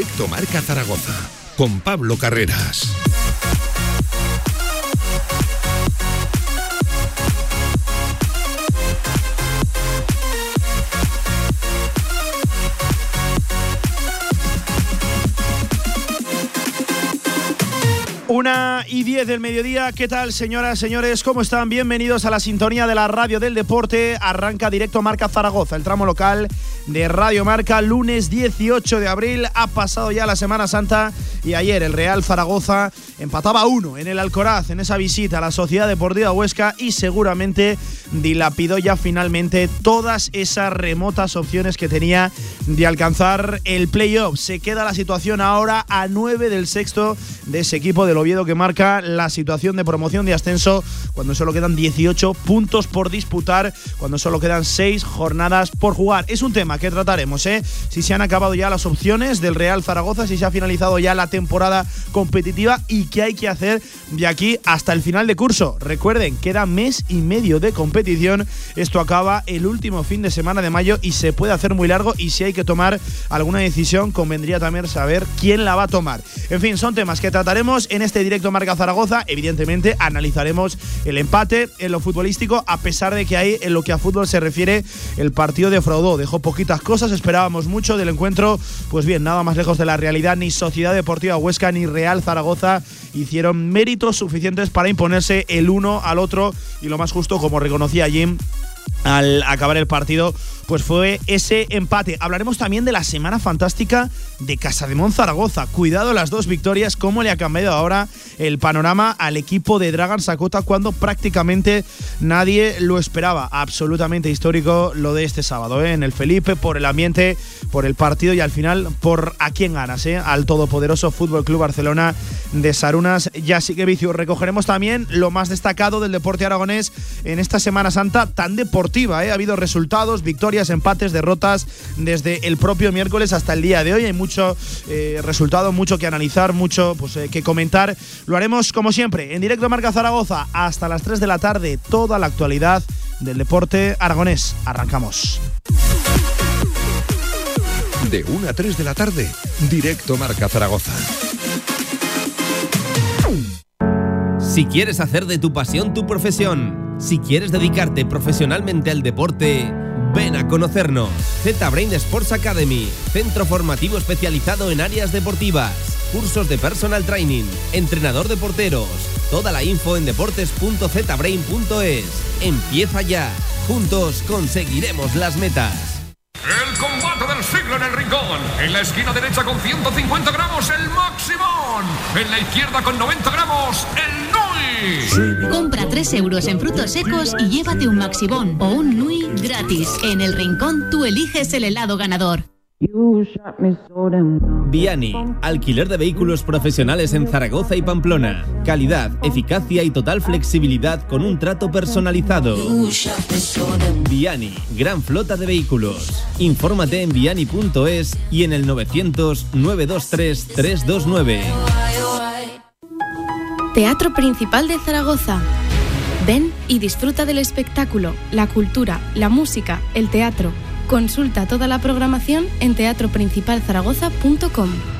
Directo Marca Zaragoza con Pablo Carreras. Una y diez del mediodía, ¿qué tal señoras, señores? ¿Cómo están? Bienvenidos a la sintonía de la radio del deporte. Arranca directo Marca Zaragoza, el tramo local de Radio Marca, lunes 18 de abril. Ha pasado ya la Semana Santa y ayer el Real Zaragoza empataba uno en el Alcoraz en esa visita a la Sociedad Deportiva Huesca y seguramente dilapidó ya finalmente todas esas remotas opciones que tenía de alcanzar el playoff. Se queda la situación ahora a 9 del sexto de ese equipo del Oviedo que marca la situación de promoción de ascenso cuando solo quedan 18 puntos por disputar, cuando solo quedan 6 jornadas por jugar. Es un tema que trataremos, ¿eh? Si se han acabado ya las opciones del Real Zaragoza, si se ha finalizado ya la temporada competitiva y qué hay que hacer de aquí hasta el final de curso. Recuerden, queda mes y medio de competición. Esto acaba el último fin de semana de mayo y se puede hacer muy largo y si hay que tomar alguna decisión convendría también saber quién la va a tomar. En fin, son temas que trataremos en este directo Marca Zaragoza. Evidentemente analizaremos el empate en lo futbolístico a pesar de que ahí en lo que a fútbol se refiere el partido defraudó. Dejó cosas, esperábamos mucho del encuentro. Pues bien, nada más lejos de la realidad. Ni Sociedad Deportiva Huesca ni Real Zaragoza hicieron méritos suficientes para imponerse el uno al otro y lo más justo, como reconocía Jim, al acabar el partido, pues fue ese empate. Hablaremos también de la semana fantástica de Casa de Zaragoza. Cuidado las dos victorias, cómo le ha cambiado ahora el panorama al equipo de Dragan Sakota cuando prácticamente nadie lo esperaba. Absolutamente histórico lo de este sábado, ¿eh? en el Felipe, por el ambiente, por el partido y al final por a quién ganas, ¿eh? al todopoderoso Fútbol Club Barcelona de Sarunas. Ya que vicio. Recogeremos también lo más destacado del deporte aragonés en esta Semana Santa tan deportiva. ¿eh? Ha habido resultados, victorias, empates, derrotas desde el propio miércoles hasta el día de hoy. Hay mucho eh, resultado, mucho que analizar, mucho pues, eh, que comentar. Lo haremos como siempre en directo Marca Zaragoza hasta las 3 de la tarde. Toda la actualidad del deporte aragonés. Arrancamos. De 1 a 3 de la tarde, directo Marca Zaragoza. Si quieres hacer de tu pasión tu profesión, si quieres dedicarte profesionalmente al deporte, ven a conocernos. Z-Brain Sports Academy, centro formativo especializado en áreas deportivas, cursos de personal training, entrenador de porteros. Toda la info en deportes.zbrain.es. Empieza ya. Juntos conseguiremos las metas. El combate del siglo en el rincón. En la esquina derecha con 150 gramos el Maximón. En la izquierda con 90 gramos el. Compra 3 euros en frutos secos y llévate un Maxibón o un Nui gratis. En el rincón tú eliges el helado ganador. Viani, alquiler de vehículos profesionales en Zaragoza y Pamplona. Calidad, eficacia y total flexibilidad con un trato personalizado. Viani, gran flota de vehículos. Infórmate en viani.es y en el 900 923 329. Teatro Principal de Zaragoza. Ven y disfruta del espectáculo, la cultura, la música, el teatro. Consulta toda la programación en teatroprincipalzaragoza.com.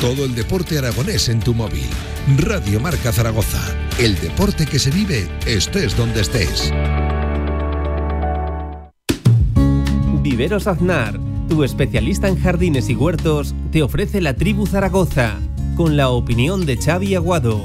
Todo el deporte aragonés en tu móvil. Radio Marca Zaragoza. El deporte que se vive estés donde estés. Viveros Aznar, tu especialista en jardines y huertos, te ofrece la tribu Zaragoza, con la opinión de Xavi Aguado.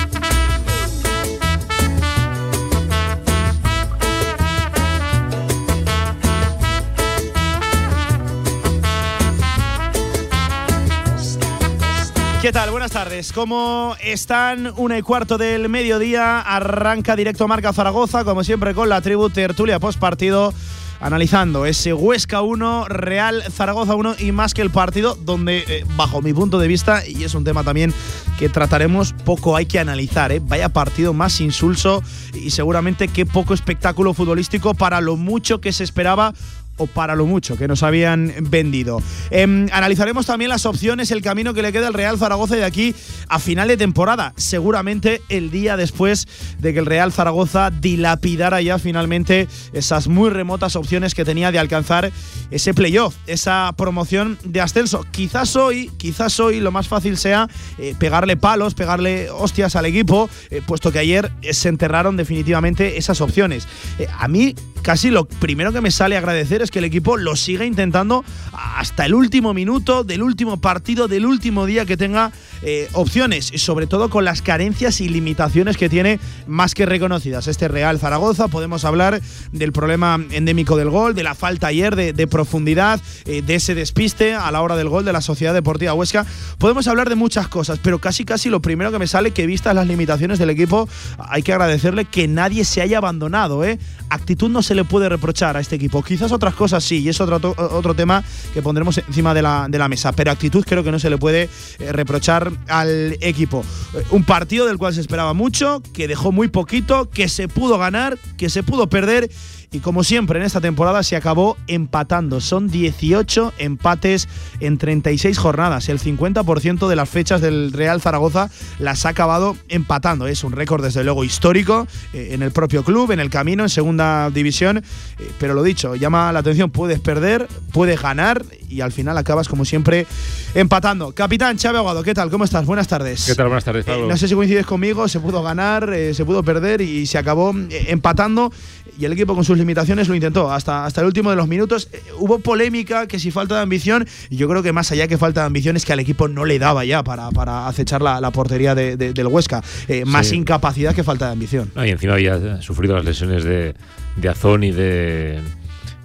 ¿Qué tal? Buenas tardes. ¿Cómo están? Una y cuarto del mediodía. Arranca directo Marca Zaragoza, como siempre, con la tribu tertulia post partido. Analizando ese Huesca 1, Real Zaragoza 1 y más que el partido, donde, eh, bajo mi punto de vista, y es un tema también que trataremos, poco hay que analizar. ¿eh? Vaya partido más insulso y seguramente qué poco espectáculo futbolístico para lo mucho que se esperaba o para lo mucho que nos habían vendido. Em, analizaremos también las opciones, el camino que le queda al Real Zaragoza de aquí a final de temporada. Seguramente el día después de que el Real Zaragoza dilapidara ya finalmente esas muy remotas opciones que tenía de alcanzar ese playoff, esa promoción de ascenso. Quizás hoy, quizás hoy lo más fácil sea eh, pegarle palos, pegarle hostias al equipo, eh, puesto que ayer se enterraron definitivamente esas opciones. Eh, a mí casi lo primero que me sale agradecer es que el equipo lo siga intentando hasta el último minuto del último partido, del último día que tenga eh, opciones, sobre todo con las carencias y limitaciones que tiene más que reconocidas. Este Real Zaragoza, podemos hablar del problema endémico del gol, de la falta ayer de, profundidad, eh, de ese despiste a la hora del gol de la Sociedad Deportiva Huesca. Podemos hablar de muchas cosas, pero casi casi lo primero que me sale que vistas las limitaciones del equipo, hay que agradecerle que nadie se haya abandonado. ¿eh? Actitud no se le puede reprochar a este equipo. Quizás otras cosas sí, y es otro, otro tema que pondremos encima de la, de la mesa. Pero actitud creo que no se le puede eh, reprochar al equipo. Eh, un partido del cual se esperaba mucho, que dejó muy poquito, que se pudo ganar, que se pudo perder y como siempre en esta temporada se acabó empatando. Son 18 empates en 36 jornadas. El 50% de las fechas del Real Zaragoza las ha acabado empatando. Es un récord desde luego histórico eh, en el propio club, en el camino, en segunda división. Eh, pero lo dicho, llama la atención, puedes perder, puedes ganar y al final acabas como siempre empatando. Capitán Chávez Aguado, ¿qué tal? ¿Cómo estás? Buenas tardes. ¿Qué tal? Buenas tardes, Pablo. Eh, no sé si coincides conmigo, se pudo ganar, se pudo perder y se acabó empatando y el equipo con sus limitaciones lo intentó hasta, hasta el último de los minutos. Eh, hubo polémica, que si falta de ambición, y yo creo que más allá que falta de ambición es que al equipo no le daba ya para, para acechar la, la portería de, del Huesca. Eh, más incapacidad que falta de ambición. y encima había sufrido las lesiones de, de Azón y de,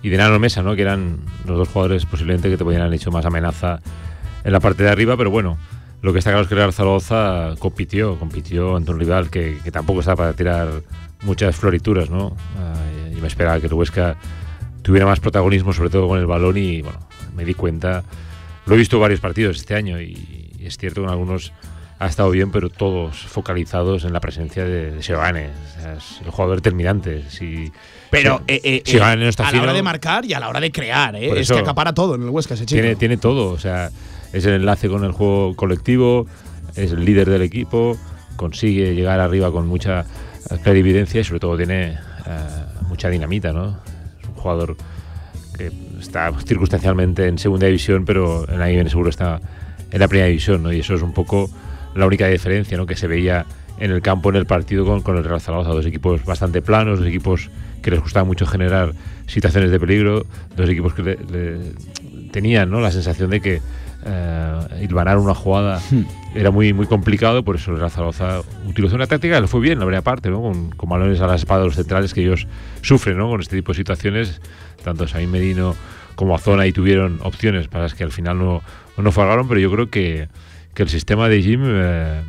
y de Nano Mesa, ¿no? que eran los dos jugadores posiblemente que te podían haber hecho más amenaza en la parte de arriba, pero bueno. Lo que está claro es que el Zaragoza compitió, compitió ante un rival que, que tampoco estaba para tirar muchas florituras, ¿no? y me esperaba que el Huesca tuviera más protagonismo, sobre todo con el balón, y bueno, me di cuenta. Lo he visto varios partidos este año y, es cierto que en algunos ha estado bien, pero todos focalizados en la presencia de, de Sebane. es el jugador terminante. Si, pero eh, eh, eh, a la hora de marcar y a la hora de crear, es que acapara todo en el Huesca ese chico. Tiene, tiene todo, o sea, es el enlace con el juego colectivo, es el líder del equipo, consigue llegar arriba con mucha clarividencia y sobre todo tiene eh, mucha dinamita, ¿no? Es un jugador que está circunstancialmente en segunda división, pero en ahí seguro está en la primera división, ¿no? Y eso es un poco la única diferencia, ¿no? Que se veía en el campo, en el partido con, con el Real Zaragoza. Dos equipos bastante planos, dos equipos que les gustaba mucho generar situaciones de peligro, dos equipos que tenían ¿no? la sensación de que eh, una jugada hmm. Era muy, muy complicado, por eso el Zaragoza utilizó una táctica, le fue bien, la primera parte, ¿no? con, con balones a la espada de los centrales que ellos sufren ¿no? con este tipo de situaciones, tanto Saín Medino como Azona y tuvieron opciones para las que al final no, no falgaron, pero yo creo que, que el sistema de Jim eh,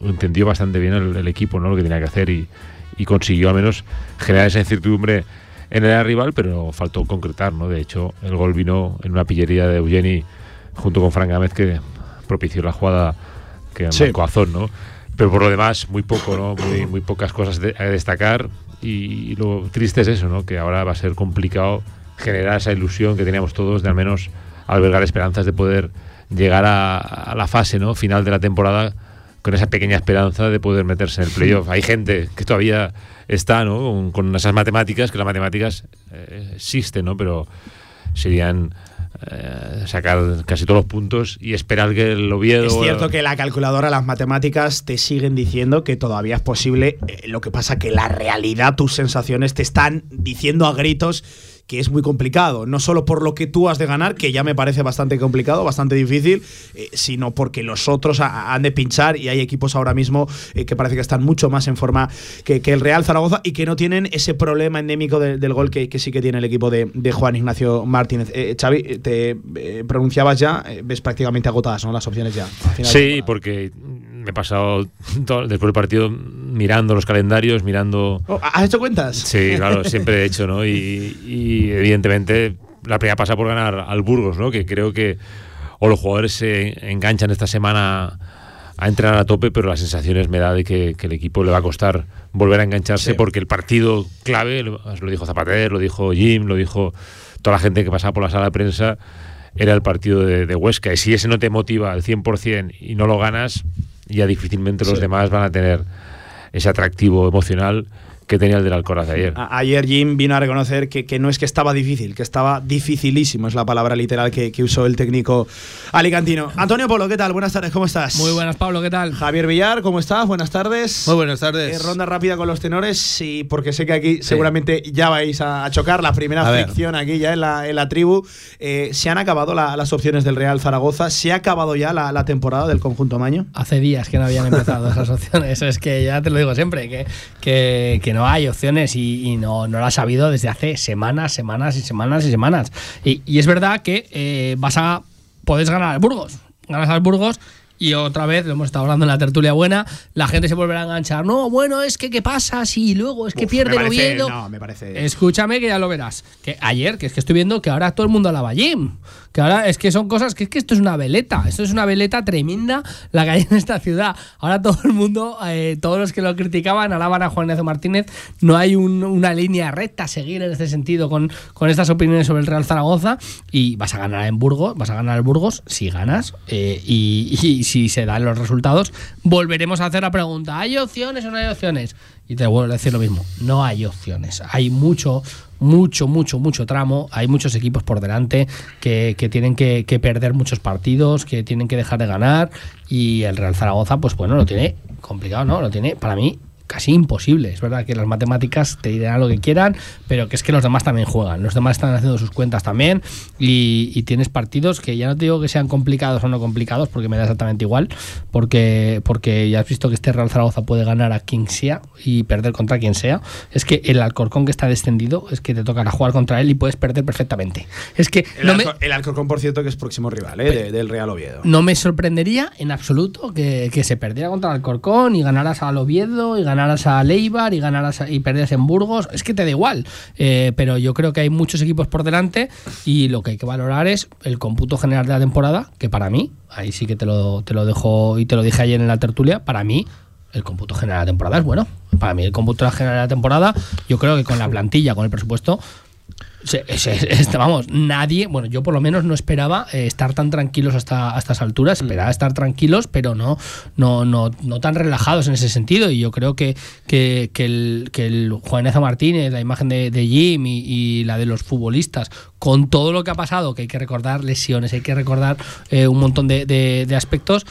entendió bastante bien el, equipo, ¿no? lo que tenía que hacer y, y consiguió al menos generar esa incertidumbre en el rival, pero faltó concretar, ¿no? De hecho, el gol vino en una pillería de Eugeni junto con Frank Gámez que propició la jugada que sí. marcó Azón, ¿no? Pero por lo demás, muy poco, ¿no? Muy, muy pocas cosas a destacar y, lo triste es eso, ¿no? Que ahora va a ser complicado generar esa ilusión que teníamos todos de al menos albergar esperanzas de poder llegar a, la fase ¿no? final de la temporada con esa pequeña esperanza de poder meterse en el playoff. Hay gente que todavía está ¿no? con, esas matemáticas, que las matemáticas eh, existen, ¿no? pero serían eh, sacar casi todos los puntos y esperar que el Oviedo. Es cierto que la calculadora, las matemáticas te siguen diciendo que todavía es posible. eh, lo que pasa que la realidad, tus sensaciones te están diciendo a gritos que es muy complicado, no solo por lo que tú has de ganar, que ya me parece bastante complicado, bastante difícil, eh, sino porque los otros ha- han de pinchar y hay equipos ahora mismo eh, que parece que están mucho más en forma que, que el Real Zaragoza y que no tienen ese problema endémico de- del gol que, que sí que tiene el equipo de, de Juan Ignacio Martínez. Eh, Xavi, eh, te eh, pronunciabas ya, ves prácticamente agotadas ¿no? las opciones ya. al final de Sí, porque me he pasado todo- después del partido mirando los calendarios, mirando. Oh, ¿Has hecho cuentas? Sí, claro, siempre he hecho, ¿no? Y, y, evidentemente la primera pasa por ganar al Burgos, ¿no? Que creo que o los jugadores se enganchan esta semana a entrenar a tope, pero las sensaciones me da de que, que el equipo le va a costar volver a engancharse Sí. porque el partido clave, lo, lo dijo Zapater, lo dijo Jim, lo dijo toda la gente que pasaba por la sala de prensa, era el partido de, de Huesca. Y si ese no te motiva al 100% y no lo ganas, ya difícilmente los demás van a tener ese atractivo emocional que tenía el del Alcoraz de ayer. Ayer Jim vino a reconocer que, que no es que estaba difícil, que estaba dificilísimo, es la palabra literal que, que usó el técnico alicantino. Antonio Polo, ¿qué tal? Buenas tardes, ¿cómo estás? Muy buenas, Pablo, ¿qué tal? Javier Villar, ¿cómo estás? Buenas tardes. Muy buenas tardes. Eh, ronda rápida con los tenores, sí, porque sé que aquí seguramente ya vais a, a chocar la primera A ver. fricción aquí ya en la, en la tribu. Eh, ¿Se han acabado la- las opciones del Real Zaragoza? ¿Se ha acabado ya la, la temporada del conjunto Maño? Hace días que no habían empezado esas opciones. Es que ya te lo digo siempre, que, que, no hay opciones y, no, no las ha habido desde hace semanas, semanas y semanas y semanas. Y, es verdad que eh, vas a. Podés ganar Burgos. Ganas al Burgos. Y otra vez, lo hemos estado hablando en la tertulia buena, la gente se volverá a enganchar. No, bueno, es que ¿qué pasa si luego es que Uf, pierde el Oviedo? No, me parece. Escúchame que ya lo verás. Que ayer, que es que estoy viendo que ahora todo el mundo alaba a Jim. Que ahora es que son cosas que es que esto es una veleta. Esto es una veleta tremenda la que hay en esta ciudad. Ahora todo el mundo, eh, todos los que lo criticaban, alaban a Juan Ignacio Martínez. No hay un- una línea recta a seguir en este sentido con, con estas opiniones sobre el Real Zaragoza. Y vas a ganar en Burgos, vas a ganar el Burgos si ganas. eh, y, y si se dan los resultados, volveremos a hacer la pregunta: ¿hay opciones o no hay opciones? Y te vuelvo a decir lo mismo: no hay opciones. Hay mucho, mucho, mucho, mucho tramo. Hay muchos equipos por delante que, que tienen que, que perder muchos partidos, que tienen que dejar de ganar. Y el Real Zaragoza, pues bueno, lo tiene complicado, ¿no? Lo tiene, para mí, casi imposible. Es verdad que las matemáticas te dirán lo que quieran, pero que es que los demás también juegan. Los demás están haciendo sus cuentas también y, y tienes partidos que ya no te digo que sean complicados o no complicados, porque me da exactamente igual, porque, porque ya has visto que este Real Zaragoza puede ganar a quien sea y perder contra quien sea. Es que el Alcorcón que está descendido es que te tocará jugar contra él y puedes perder perfectamente. Es que El, no me, Alcor- el Alcorcón, por cierto, que es próximo rival ¿eh? de- del Real Oviedo. no me sorprendería en absoluto que, que se perdiera contra el Alcorcón y ganaras al Oviedo y ganaras a Leibar y ganaras y perdieras en Burgos. Es que te da igual. Eh, pero yo creo que hay muchos equipos por delante y lo que hay que valorar es el cómputo general de la temporada, que para mí, ahí sí que te lo, te lo dejo y te lo dije ayer en la tertulia, para mí el cómputo general de la temporada es bueno. Para mí el cómputo general de la temporada, yo creo que con la plantilla, con el presupuesto, se- se- este, vamos, nadie, bueno, yo por lo menos no esperaba eh, estar tan tranquilos hasta estas alturas, esperaba estar tranquilos, pero no, no, no, no tan relajados en ese sentido. Y yo creo que, que, que el, que el Martínez, la imagen de, de Jim y, y la de los futbolistas, con todo lo que ha pasado, que hay que recordar lesiones, hay que recordar eh, un montón de, de- de aspectos,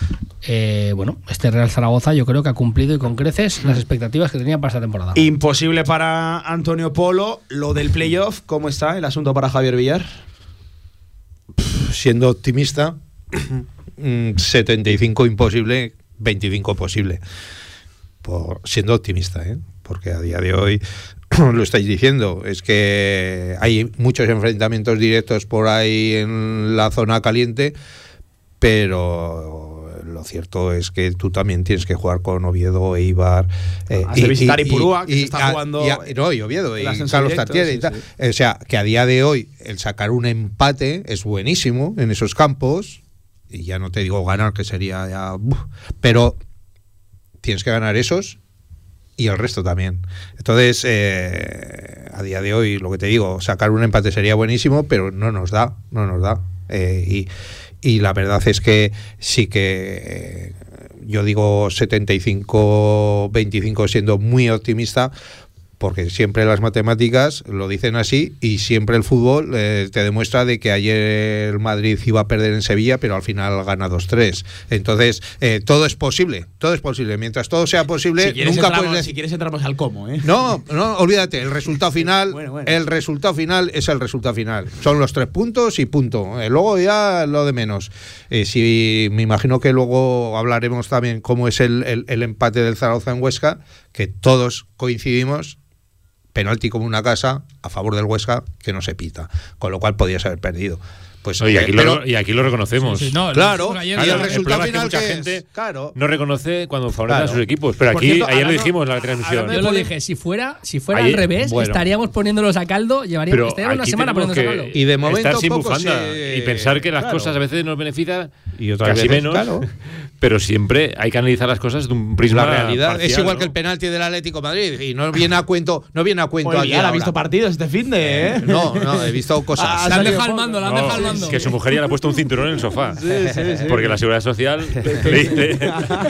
eh, bueno, este Real Zaragoza yo creo que ha cumplido y con creces las expectativas que tenía para esta temporada. Imposible para Antonio Polo. Lo del playoff, ¿cómo está el asunto para Javier Villar? Siendo optimista, mm, 75 imposible, 25 posible. Por, siendo optimista, ¿eh? porque a día de hoy lo estáis diciendo, es que hay muchos enfrentamientos directos por ahí en la zona caliente, pero lo cierto es que tú también tienes que jugar con Oviedo, Eibar. eh, Has de visitar Ipurúa, que se está jugando y a- no, y Oviedo, y Carlos directo, Tartiere y sí, tal. sí. O sea, que a día de hoy el sacar un empate es buenísimo en esos campos. Y ya no te digo ganar, que sería ya. pero tienes que ganar esos y el resto también. Entonces, eh, a día de hoy, lo que te digo, sacar un empate sería buenísimo, pero no nos da, no nos da. Eh, y, y la verdad es que sí que eh, yo digo 75-25 siendo muy optimista, porque siempre las matemáticas lo dicen así y siempre el fútbol eh, te demuestra de que ayer el Madrid iba a perder en Sevilla, pero al final gana 2-3. Entonces, eh, todo es posible, todo es posible. Mientras todo sea posible, Si quieres, nunca entramos, puedes si quieres entramos al cómo, ¿eh? No, no, olvídate, el resultado final, Bueno, bueno. el resultado final es el resultado final. Son los tres puntos y punto. Luego ya lo de menos. Si me imagino que luego hablaremos también cómo es el, el- el empate del Zaragoza en Huesca, que todos coincidimos. Penalti como una casa a favor del Huesca que no se pita, con lo cual podías haber perdido. Pues, Oye, eh, aquí, pero- lo, y aquí lo reconocemos. Sí, sí, no, claro, ayer, y el El resultado problema es que final mucha que es- gente claro. no reconoce cuando favorecen Claro. a sus equipos. Pero aquí, cierto, ayer lo dijimos en la transmisión. Yo lo dije, si fuera, si fuera Ayer- al revés, bueno. estaríamos poniéndolos a caldo, llevaríamos, estaríamos una semana poniéndolos a caldo. Y de momento estar sin poco bufanda se- y pensar que las claro. cosas a veces nos benefician Y otras casi veces, menos, claro. pero siempre hay que analizar las cosas de un prisma la realidad es igual ¿no? que el penalti del Atlético de Madrid y no viene a cuento no viene a cuento ya ha visto partidos este fin de, ¿eh? no no he visto cosas Ah, Le han dejado al mando, le han No, dejado al mando. que su mujer ya le ha puesto un cinturón en el sofá. Porque la seguridad social le dice,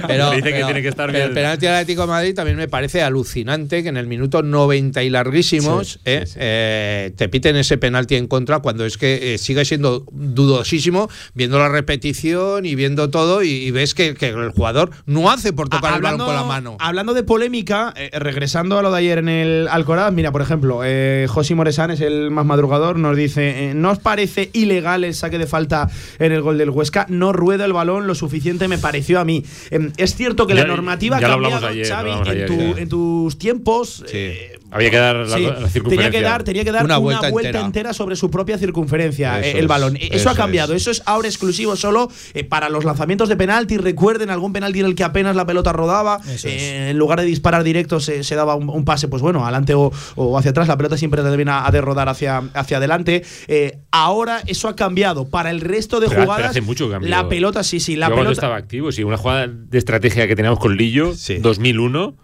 pero, le dice que pero- tiene que estar bien. el penalti del Atlético de Madrid también me parece alucinante que en el minuto 90 y larguísimos eh, eh, te piten ese penalti en contra cuando es que eh, sigue siendo dudosísimo viendo la repetición y viendo todo y, y ves que, que el jugador no hace por tocar Ah, el balón con la mano Hablando de polémica, eh, regresando a lo de ayer en el Alcoraz, mira, por ejemplo, eh, José Moresán es el más madrugador, nos dice, eh, ¿no os parece ilegal el saque de falta en el gol del Huesca? No rueda el balón lo suficiente, me pareció a mí. Em, es cierto que Ya- la normativa ya ha lo hablamos cambiado, ayer, lo Xavi, hablamos en, ayer, tu- ya. en tus tiempos. Sí. Había que dar la, Sí, la tenía circunferencia. que dar, tenía que dar Una una, vuelta vuelta, entera. entera. sobre su propia circunferencia, Eso eh, el es, balón. Eso, eso ha cambiado. es. Eso es ahora exclusivo solo eh, para los lanzamientos de penalti. Recuerden algún penalti en el que apenas la pelota rodaba. Eh, en lugar de disparar directo, se, se daba un, un pase, pues bueno, adelante o, o hacia atrás. La pelota siempre termina a de rodar hacia, hacia adelante. Eh, ahora eso ha cambiado. Para el resto de Pero- pero jugadas, hace mucho que cambió. la pelota, sí, sí, la Yo cuando pelota. estaba activo, sí, una jugada de estrategia que teníamos con Lillo, Sí. 2001,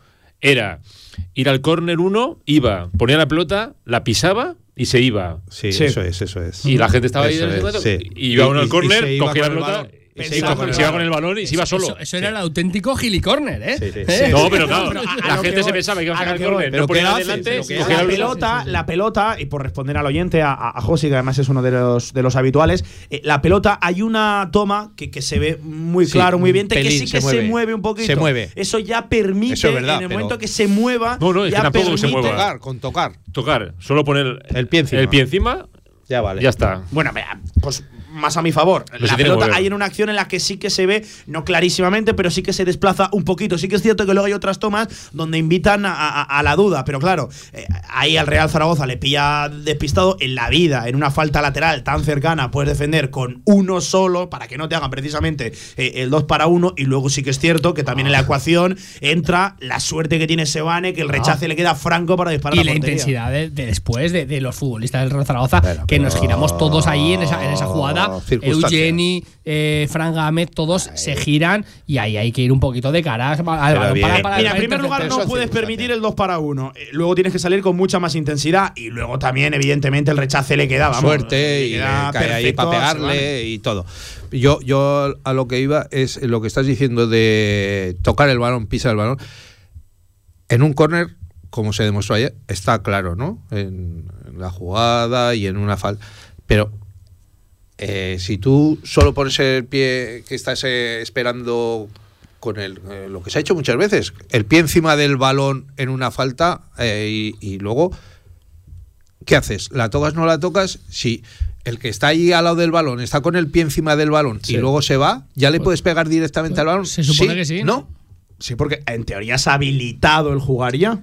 era ir al córner 1, iba, ponía la pelota, la pisaba y se iba. sí, Sí. eso es eso es Y la gente estaba ahí Eso es, sí. y iba uno al córner, cogía la pelota, se Pensaba iba, con el se iba balón. con el balón y se iba solo. Eso, eso era el auténtico gilicorner, ¿eh? Sí, sí. ¿Eh? No, pero claro, Pero la gente se pensaba que iba a sacar el córner. Pero No ponía adelante, Pero ¿qué cogía la la pelota, la pelota, y por responder al oyente, a, a Josi, que además es uno de los, de los habituales, eh, la pelota, hay una toma que, que se ve muy Sí, claro, muy evidente, que sí que se mueve. mueve un poquito. Se mueve. Eso ya permite, Eso es verdad, en el momento que se mueva, No, no, es ya que se permite- mueva. tocar con tocar Tocar, solo poner El pie encima. el pie encima, ya vale ya está. Bueno, pues más a mi favor. la pelota hay en una acción en la que sí que se ve, no clarísimamente, pero sí que se desplaza un poquito. Sí que es cierto que luego hay otras tomas donde invitan a, a- a la duda, pero claro, eh, ahí al Real Zaragoza le pilla despistado en la vida, en una falta lateral tan cercana, puedes defender con uno solo para que no te hagan precisamente eh, el 2 para 1 y luego sí que es cierto que también en la ecuación entra la suerte que tiene Sebane, que el rechace le queda franco para disparar Y la portería. intensidad de, de después de, de los futbolistas del Real Zaragoza, que nos giramos todos ahí en esa, en esa jugada. Circunstancias. Eugeni, eh, Fran Gámez, todos se giran y ahí hay que ir un poquito de cara al balón bien. para, para- Mira, en primer lugar no puedes permitir el 2 para 1. Luego tienes que salir con mucha más intensidad y luego también, evidentemente, el rechace le queda, vamos, suerte le y le cae ahí para pegarle y todo. Yo, yo a lo que iba es lo que estás diciendo de tocar el balón, pisar el balón. En un córner, como se demostró ayer, está claro, ¿no? En, en la jugada y en una falta. Pero eh, si tú solo pones el pie que estás eh, esperando con el, eh, lo que se ha hecho muchas veces, el pie encima del balón en una falta y, y luego ¿qué haces? ¿La tocas no la tocas? Si el que está ahí al lado del balón está con el pie encima del balón y luego se va, ¿ya le puedes pegar directamente al balón? se supone que sí, ¿No? Sí, porque en teoría has habilitado el jugar ya.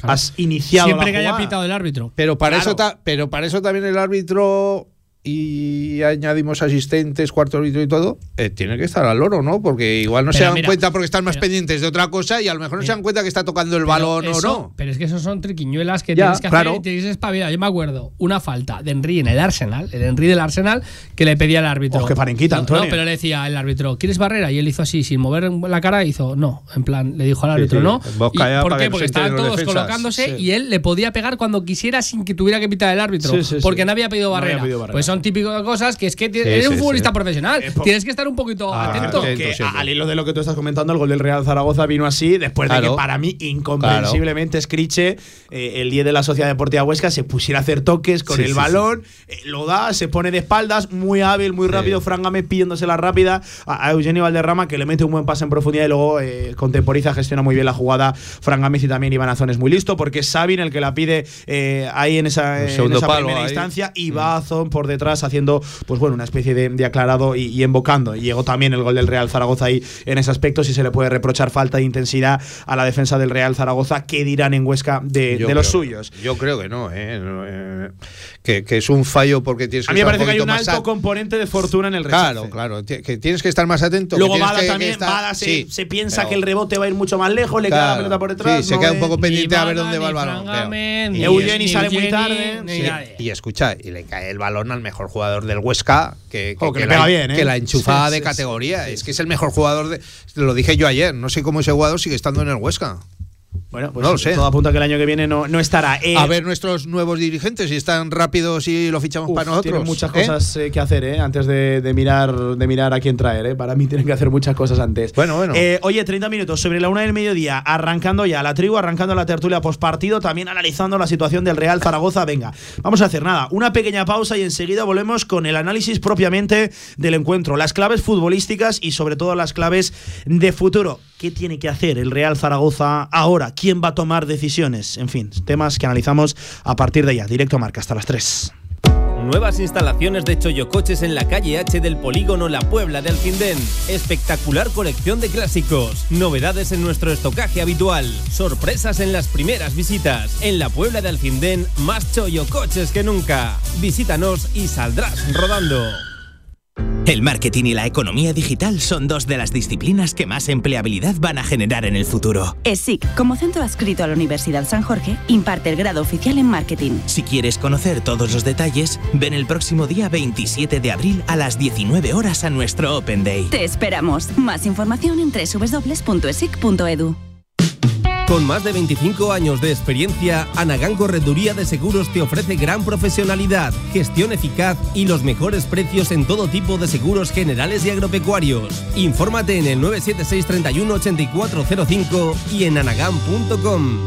Has iniciado Siempre la que haya pitado el árbitro. Pero para, Claro. eso ta- pero para eso también el árbitro y añadimos asistentes, cuarto árbitro y todo, eh, tiene que estar al loro, ¿no? Porque igual no se dan mira, cuenta porque están más pero- pendientes de otra cosa y a lo mejor no se dan cuenta que está tocando el balón o no. Pero es que esos son triquiñuelas que Ya, tienes que claro. hacer y tienes que espabilar. Yo me acuerdo una falta de Henry en el Arsenal, el Henry del Arsenal, que le pedía al árbitro. Oh, qué farinquita, no, Antonio. no, pero le decía el árbitro, ¿quieres barrera? Y él hizo así, sin mover la cara, hizo no. En plan, le dijo al árbitro, sí. no. Vos ¿Y callado ¿Por qué? que no Porque estaban todos defensas. colocándose Sí. y él le podía pegar cuando quisiera sin que tuviera que pitar el árbitro. Porque no había pedido No había barrera. pedido barrera. Pues son típicas cosas que es que eres un futbolista sí. profesional. Eh, po- Tienes que estar un poquito Ah, atento. que al hilo de lo que tú estás comentando, el gol del Real Zaragoza vino así, después de Claro. que para mí, incomprensiblemente, Scriche, eh, el 10 de la Sociedad Deportiva Huesca, se pusiera a hacer toques con Sí, el sí, balón, eh, lo da, se pone de espaldas, muy hábil, muy rápido, Fran Gámez pidiéndosela rápida a, a Eugenio Valderrama, que le mete un buen pase en profundidad y luego eh, contemporiza, gestiona muy bien la jugada. Fran Gámez y también Iván Azón es muy listo, porque es Sabin el que la pide eh, ahí en esa, en primera ahí. instancia y va Azón por detrás haciendo, pues bueno, una especie de, de aclarado y, y embocando. Y llegó también el gol del Real Zaragoza ahí en ese aspecto, si se le puede reprochar falta de intensidad a la defensa del Real Zaragoza, ¿qué dirán en Huesca de, los suyos? Yo creo que no, ¿eh? Eh, que, que es un fallo porque tienes que A mí me parece que hay un alto a- componente de fortuna en el rechace. Claro, claro. Que tienes que estar más atento. Luego Bada que- que también, Bada se, sí, se piensa pero- que el rebote va a ir mucho más lejos, le queda la Claro, pelota por detrás. Sí, se no queda un poco pendiente a ver dónde va el balón. Eugeni ni sale muy tarde. y escucha, y le cae el balón al mejor jugador del Huesca, que, Oh, que la, bien, ¿eh? enchufada Sí, de sí, categoría. es que es el mejor jugador de. Lo dije yo ayer, no sé cómo ese jugador sigue estando en el Huesca. Bueno, pues No lo sé. todo apunta que el año que viene no, no estará. Eh, a ver nuestros nuevos dirigentes, si están rápidos y lo fichamos Uf, para nosotros. Tienen muchas ¿eh? cosas eh, que hacer, ¿eh? Antes de, de mirar de mirar a quién traer, ¿eh? Para mí tienen que hacer muchas cosas antes. Bueno, bueno. Oye, 30 minutos sobre la una del mediodía, arrancando ya la tribu, arrancando la tertulia postpartido, también analizando la situación del Real Zaragoza. Venga, vamos a hacer nada, una pequeña pausa y enseguida volvemos con el análisis propiamente del encuentro, las claves futbolísticas y sobre todo las claves de futuro. ¿Qué tiene que hacer el Real Zaragoza ahora? ¿Quién va a tomar decisiones? En fin, temas que analizamos a partir de ya. Directo a marca, hasta las 3. Nuevas instalaciones de Choyocoches en la calle H del Polígono La Puebla de Alcindén. Espectacular colección de clásicos. Novedades en nuestro estocaje habitual. Sorpresas en las primeras visitas. En la Puebla de Alcindén, más Choyocoches que nunca. Visítanos y saldrás rodando. El marketing y la economía digital son dos de las disciplinas que más empleabilidad van a generar en el futuro. ESIC, como centro adscrito a la Universidad San Jorge, imparte el grado oficial en marketing. Si quieres conocer todos los detalles, ven el próximo día 27 de abril a las 19 horas a nuestro Open Day. Te esperamos. Más información en www.esic.edu. Con más de 25 años de experiencia, Anagán Correduría de Seguros te ofrece gran profesionalidad, gestión eficaz y los mejores precios en todo tipo de seguros generales y agropecuarios. Infórmate en el 976 31 8405 y en anagán.com.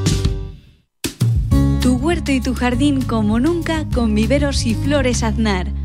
Tu huerto y tu jardín como nunca con viveros y flores Aznar.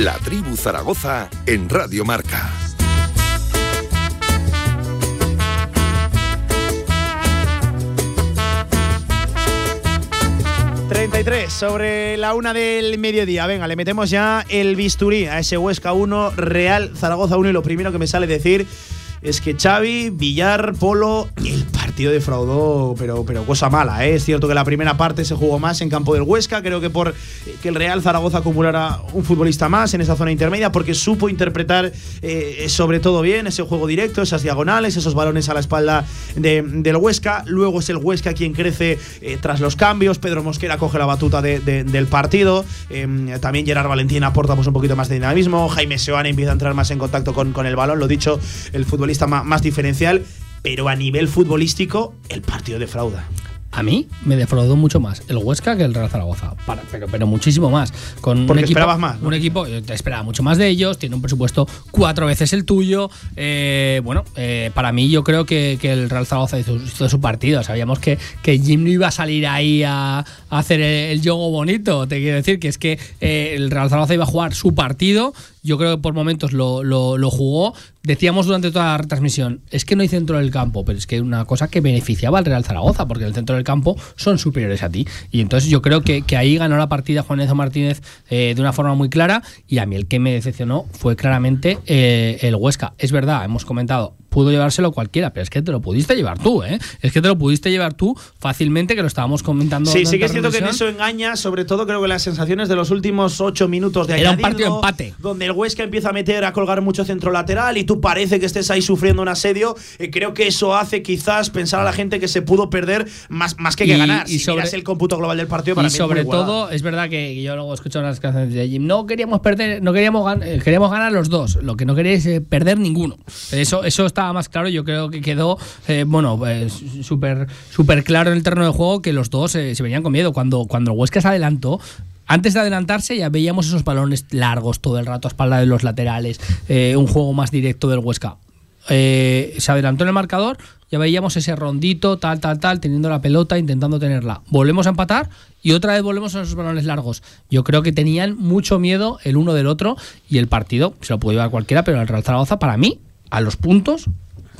La tribu Zaragoza en Radio Marca. 33 sobre la una del mediodía. Venga, le metemos ya el bisturí a ese Huesca 1, Real Zaragoza 1. Y lo primero que me sale decir es que Xavi, Villar, Polo, el partido defraudó, pero, pero cosa mala. ¿eh? Es cierto que la primera parte se jugó más en campo del Huesca. Creo que por eh, que el Real Zaragoza acumulara un futbolista más en esa zona intermedia, porque supo interpretar eh, sobre todo bien ese juego directo, esas diagonales, esos balones a la espalda de- del Huesca. Luego es el Huesca quien crece eh, tras los cambios. Pedro Mosquera coge la batuta de- de- del partido. Eh, también Gerard Valentín aporta pues, un poquito más de dinamismo. Jaime Seoane empieza a entrar más en contacto con, con el balón. Lo dicho, el futbolista ma- más diferencial. Pero a nivel futbolístico, el partido defrauda. A mí me defraudó mucho más el Huesca que el Real Zaragoza. Para- pero, pero muchísimo más. Con Porque un equipo, esperabas más, ¿no? Un equipo, yo te esperaba mucho más de ellos, tiene un presupuesto cuatro veces el tuyo. Eh, bueno, eh, para mí yo creo que, que el Real Zaragoza hizo, hizo su partido. Sabíamos que, que Jim no iba a salir ahí a, a hacer el, el juego bonito. Te quiero decir que es que eh, el Real Zaragoza iba a jugar su partido yo creo que por momentos lo, lo, jugó. Decíamos durante toda la retransmisión, es que no hay centro del campo, pero es que una cosa que beneficiaba al Real Zaragoza, porque el centro del campo son superiores a ti. Y entonces yo creo que, que ahí ganó la partida Juan Enzo Martínez eh, de una forma muy clara. Y a mí el que me decepcionó fue claramente eh, el Huesca. Es verdad, hemos comentado, pudo llevárselo cualquiera, pero es que te lo pudiste llevar tú, ¿eh? Es que te lo pudiste llevar tú fácilmente, que lo estábamos comentando. Sí, sí que es cierto que en eso engaña, sobre todo creo que las sensaciones de los últimos ocho minutos de Era un partido empate. donde el Huesca empieza a meter, a colgar mucho centro lateral y tú parece que estés ahí sufriendo un asedio. Eh, creo que eso hace quizás pensar a la gente que se pudo perder más, más que, que ganar. y si sobre- miras el cómputo global del partido, para y mí sobre todo, es verdad que yo luego escucho unas canciones de Jim. No queríamos perder, no queríamos ganar, queríamos ganar los dos. Lo que no queréis es perder ninguno. Eso, eso más claro. Yo creo que quedó, eh, bueno, eh, súper súper claro en el terreno de juego que los dos eh, se venían con miedo. Cuando, cuando el Huesca se adelantó, antes de adelantarse ya veíamos esos balones largos todo el rato a espalda de los laterales, un juego más directo del Huesca. Se adelantó en el marcador, ya veíamos ese rondito, tal, tal, tal, teniendo la pelota, intentando tenerla. Volvemos a empatar y otra vez volvemos a esos balones largos. Yo creo que tenían mucho miedo el uno del otro y el partido se lo puede llevar cualquiera, pero el Real Zaragoza, para mí, a los puntos,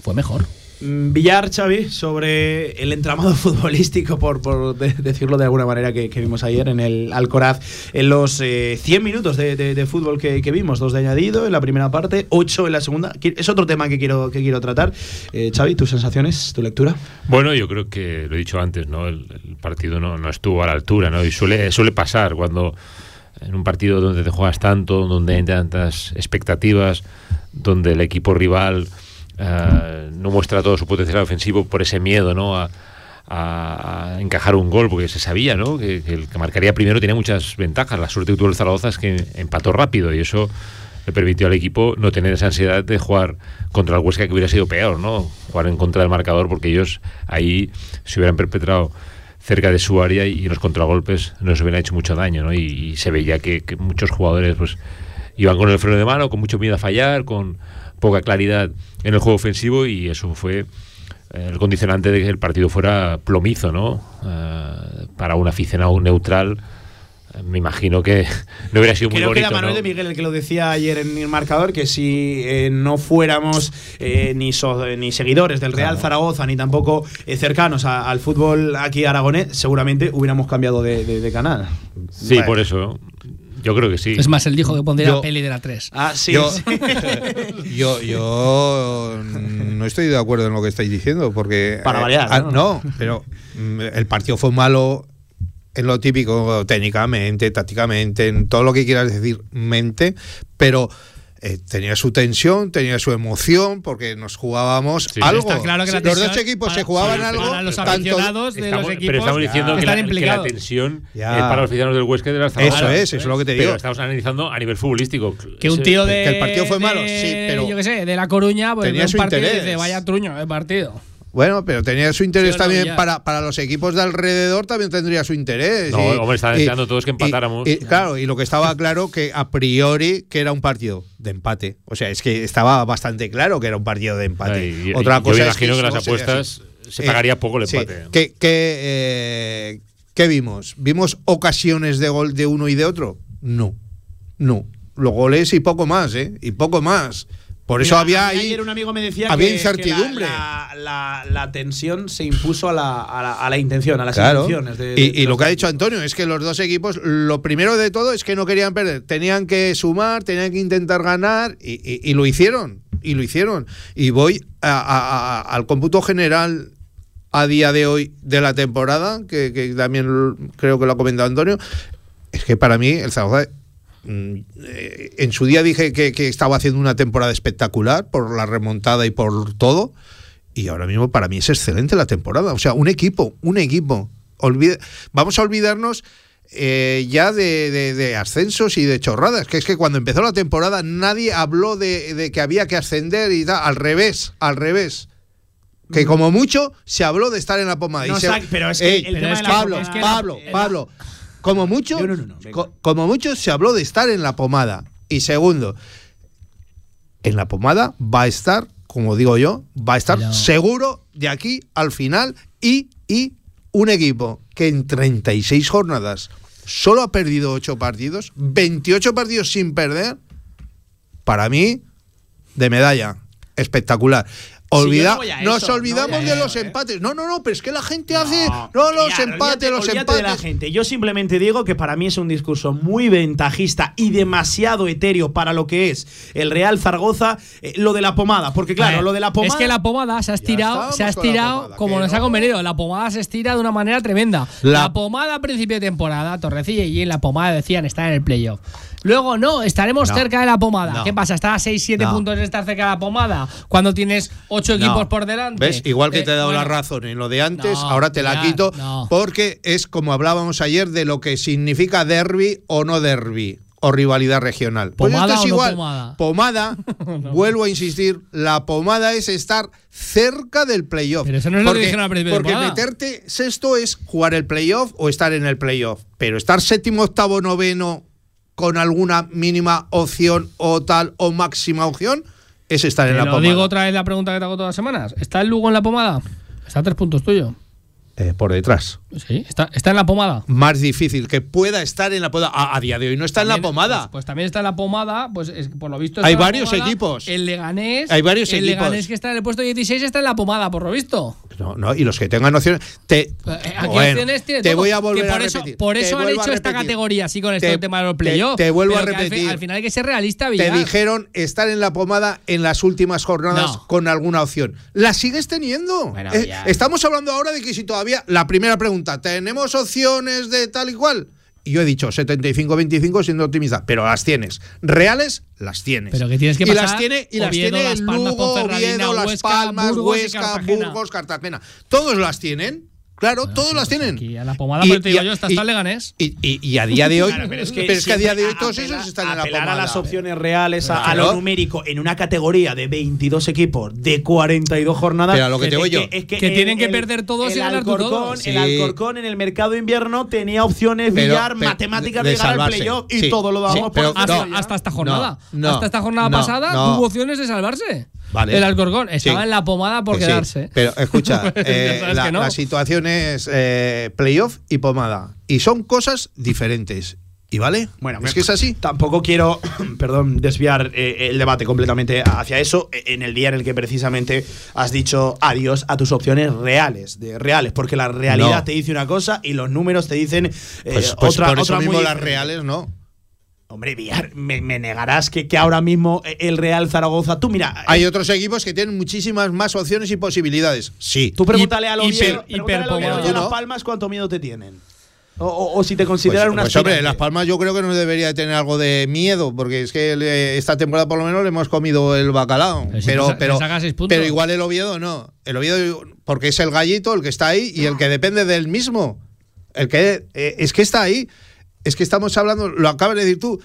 fue mejor. Mm, Villar, Xavi, sobre el entramado futbolístico, por, por de- decirlo de alguna manera, que, que vimos ayer en el Alcoraz, en los eh, 100 minutos de, de- de fútbol que, que vimos, dos de añadido en la primera parte, ocho en la segunda. Es otro tema que quiero, que quiero tratar. Eh, Xavi, tus sensaciones, tu lectura. Bueno, yo creo que lo he dicho antes, ¿no? El, el partido no, no estuvo a la altura, ¿no? Y suele, suele pasar cuando en un partido donde te juegas tanto, donde hay tantas expectativas, donde el equipo rival eh, no muestra todo su potencial ofensivo por ese miedo, ¿no? A, a- encajar un gol, porque se sabía, ¿no? Que, que el que marcaría primero tenía muchas ventajas. La suerte que tuvo el Zaragoza es que empató rápido y eso le permitió al equipo no tener esa ansiedad de jugar contra el Huesca que hubiera sido peor, ¿no? Jugar en contra del marcador porque ellos ahí se hubieran perpetrado cerca de su área y los contragolpes no se hubieran hecho mucho daño, ¿no? Y, se veía que, que muchos jugadores pues iban con el freno de mano, con mucho miedo a fallar, con poca claridad en el juego ofensivo y eso fue eh, el condicionante de que el partido fuera plomizo, ¿no? Eh, para un aficionado neutral, me imagino que no hubiera sido muy Creo que bonito. era Manuel ¿no? de Miguel el que lo decía ayer en el marcador, que si eh, no fuéramos eh, ni, so- ni seguidores del Real Zaragoza, ni tampoco eh, cercanos a- al fútbol aquí aragonés, seguramente hubiéramos cambiado de, de- de canal. Sí, por eso. Yo creo que sí. Es más, él dijo que pondría Yo- la peli de la 3. Ah, sí. Yo- sí. Yo, yo no estoy de acuerdo en lo que estáis diciendo, porque. Para variar, ah, ¿no? no, pero mm, el partido fue malo en lo típico, técnicamente, tácticamente, en todo lo que quieras decir, mente, pero. eh, tenía su tensión, tenía su emoción, porque nos jugábamos Sí. algo. Está claro que la los dos equipos para- se jugaban para- algo. para los tanto- aficionados de Estamos- los equipos pero estamos diciendo que la, que tensión Ya. es para los aficionados del Huesca y la Eso es, eso es lo que te Pero digo. estamos analizando a nivel futbolístico. Que un tío de. que el partido fue malo, de- sí, pero Yo qué sé, de La Coruña, pues tenía un su partido y interés. dice, vaya truño el partido. Bueno, pero tenía su interés Sí no, también para, para los equipos de alrededor, también tendría su interés. No, Y- hombre, estaban deseando todos que empatáramos. y, claro, y lo que estaba claro que a priori que era un partido de empate. O sea, es que estaba bastante claro que era un partido de empate. Ay, y- Otra yo cosa me es imagino que, eso las apuestas se Eh, pagaría poco el sí. empate. ¿Qué, qué, eh, qué vimos? ¿Vimos ocasiones de gol de uno y de otro? No. No. Los goles y poco más, ¿eh? Y poco más. Por eso Mira, había ahí. Ayer un amigo me decía había que, incertidumbre. que la, la- la- la tensión se impuso a la, a intención, a las Claro. intenciones. de- de- y, de y los lo que ha dicho. Antonio es que los dos equipos, lo primero de todo es que no querían perder. Tenían que sumar, tenían que intentar ganar y, y- y lo hicieron. Y lo hicieron. Y voy a- al cómputo general a día de hoy de la temporada, que, que también creo que lo ha comentado Antonio. Es que para mí el Zaragoza. Mm, eh, En su día dije que, que estaba haciendo una temporada espectacular por la remontada y por todo. Y ahora mismo para mí es excelente la temporada. O sea, un equipo, un equipo. Olvide- Vamos a olvidarnos eh, ya de, de- de ascensos y de chorradas. Que es que cuando empezó la temporada nadie habló de, de que había que ascender y tal. Al revés, al revés. Que como mucho se habló de estar en la pomada. No, y se- Zach, pero es que Ey, el tema de la Pablo, pomada- Pablo, que- Pablo. Como mucho, No, no, no, no, venga. co- como mucho se habló de estar en la pomada. Y segundo, en la pomada va a estar, como digo yo, va a estar Pero- seguro de aquí al final y, y un equipo que en 36 jornadas solo ha perdido 8 partidos, 28 partidos sin perder. para mí, de medalla. Espectacular. Olvida, nos no olvidamos de eso, los ¿eh? empates. No, no, no, pero es que la gente hace. No, los Ya, empates, olvídate- los olvídate de la empates. gente. Yo simplemente digo que para mí es un discurso muy ventajista y demasiado etéreo para lo que es el Real Zaragoza, eh, lo de la pomada. Porque claro, lo de la pomada. Es que la pomada se ha estirado, se ha estirado pomada, como nos ha convenido. La pomada se estira de una manera tremenda. La- La, pomada a principio de temporada, Torrecilla y en la pomada decían estar en el playoff. Luego, no, estaremos No. cerca de la pomada. No. ¿Qué pasa? ¿Estar a 6-7 No. puntos de estar cerca de la pomada? Cuando tienes 8 No. equipos por delante. ¿Ves? Igual que Eh, te he dado la bueno, razón en lo de antes, ahora te la quito, porque es como hablábamos ayer de lo que significa derby o no derby o rivalidad regional. Pues ¿Pomada esto es no igual. pomada? Vuelvo a insistir, la pomada es estar cerca del playoff. Pero eso no es lo que dijeron al principio Porque meterte sexto es jugar el playoff o estar en el playoff. Pero estar séptimo, octavo, noveno con alguna mínima opción o tal o máxima opción es estar en la lo pomada. digo otra vez la pregunta que te hago todas las semanas. ¿Está el Lugo en la pomada? Está a tres puntos tuyo. Eh, por detrás. Sí, está, está en la pomada. Más difícil que pueda estar en la pomada. A, a día de hoy no está en la pomada. Pues, pues también está en la pomada, pues es por lo visto. Hay varios pomada. equipos. El Leganés. Hay varios el equipos. Leganés que está en el puesto 16 está en la pomada, por lo visto. No, no, y los que tengan opciones. Te, Eh, Bueno, te todo. voy a volver Que por a eso, repetir. Por Te eso han hecho esta categoría así con Te- del tema de los te- playoffs. te vuelvo a al repetir. Al, final hay que ser realista, te Villar. dijeron estar en la pomada en las últimas jornadas No. con alguna opción. La sigues teniendo. Bueno, Eh, estamos hablando ahora de que si todavía. La primera pregunta, ¿tenemos opciones de tal y cual? Y yo he dicho 75-25 siendo optimista, pero las tienes. Reales, las tienes. Pero que tienes que y pasar las tiene, y las Oviedo, tiene Las Lugo, Oviedo, Las Huesca, Palmas, Burgos y Huesca, Cartagena. Burgos, Cartagena. Todos las tienen. Claro, todos las tienen. Y a la pomada, pero te digo yo, está hasta el Leganés. Y, y- y a día de hoy, Claro, pero es que, a día de hoy todos apela- esos están en la pomada. a las opciones reales, a, a lo numérico, en una categoría de 22 equipos, de 42 jornadas. Pero a lo que te voy es yo. es Que tienen que perder todos el y ganar todos. El. Alcorcón en el mercado de invierno tenía opciones Pero- billar, pero- matemáticas de de, ganar el playoff y Sí. todo lo damos Sí, por pero- hasta, esta jornada. No, hasta esta jornada no, pasada no. tuvo opciones de salvarse. Vale. El Alcorcón estaba Sí. en la pomada por Que sí, quedarse. pero escucha, eh, la, que no. la situación es eh, playoff y pomada. Y son cosas diferentes. ¿Y vale? Bueno, es que es así. Tampoco quiero, perdón, desviar eh, el debate completamente hacia eso eh, en el día en el que precisamente has dicho adiós a tus opciones reales, de reales, porque la realidad No. te dice una cosa y los números te dicen eh, Pues, pues otra, por eso otra muy mismo las diferente. reales no. Hombre, Villar, me, me negarás que, que ahora mismo el Real Zaragoza, tú mira, Hay otros equipos que tienen muchísimas más opciones y posibilidades. Sí. tú pregúntale a los Oviedo, y a ¿Tú las? Palmas cuánto miedo te tienen. O, o- o si te Pues, consideran una pues, hombre, Las Palmas yo creo que no debería de tener algo de miedo, porque es que le- esta temporada por lo menos le hemos comido el bacalao. Pero si Pero, te sa- pero, puntos. pero igual el Oviedo no. El Oviedo, porque es el gallito el que está ahí y el que depende del mismo. El que eh, es que está ahí. Es que estamos hablando, lo acabas de decir tú.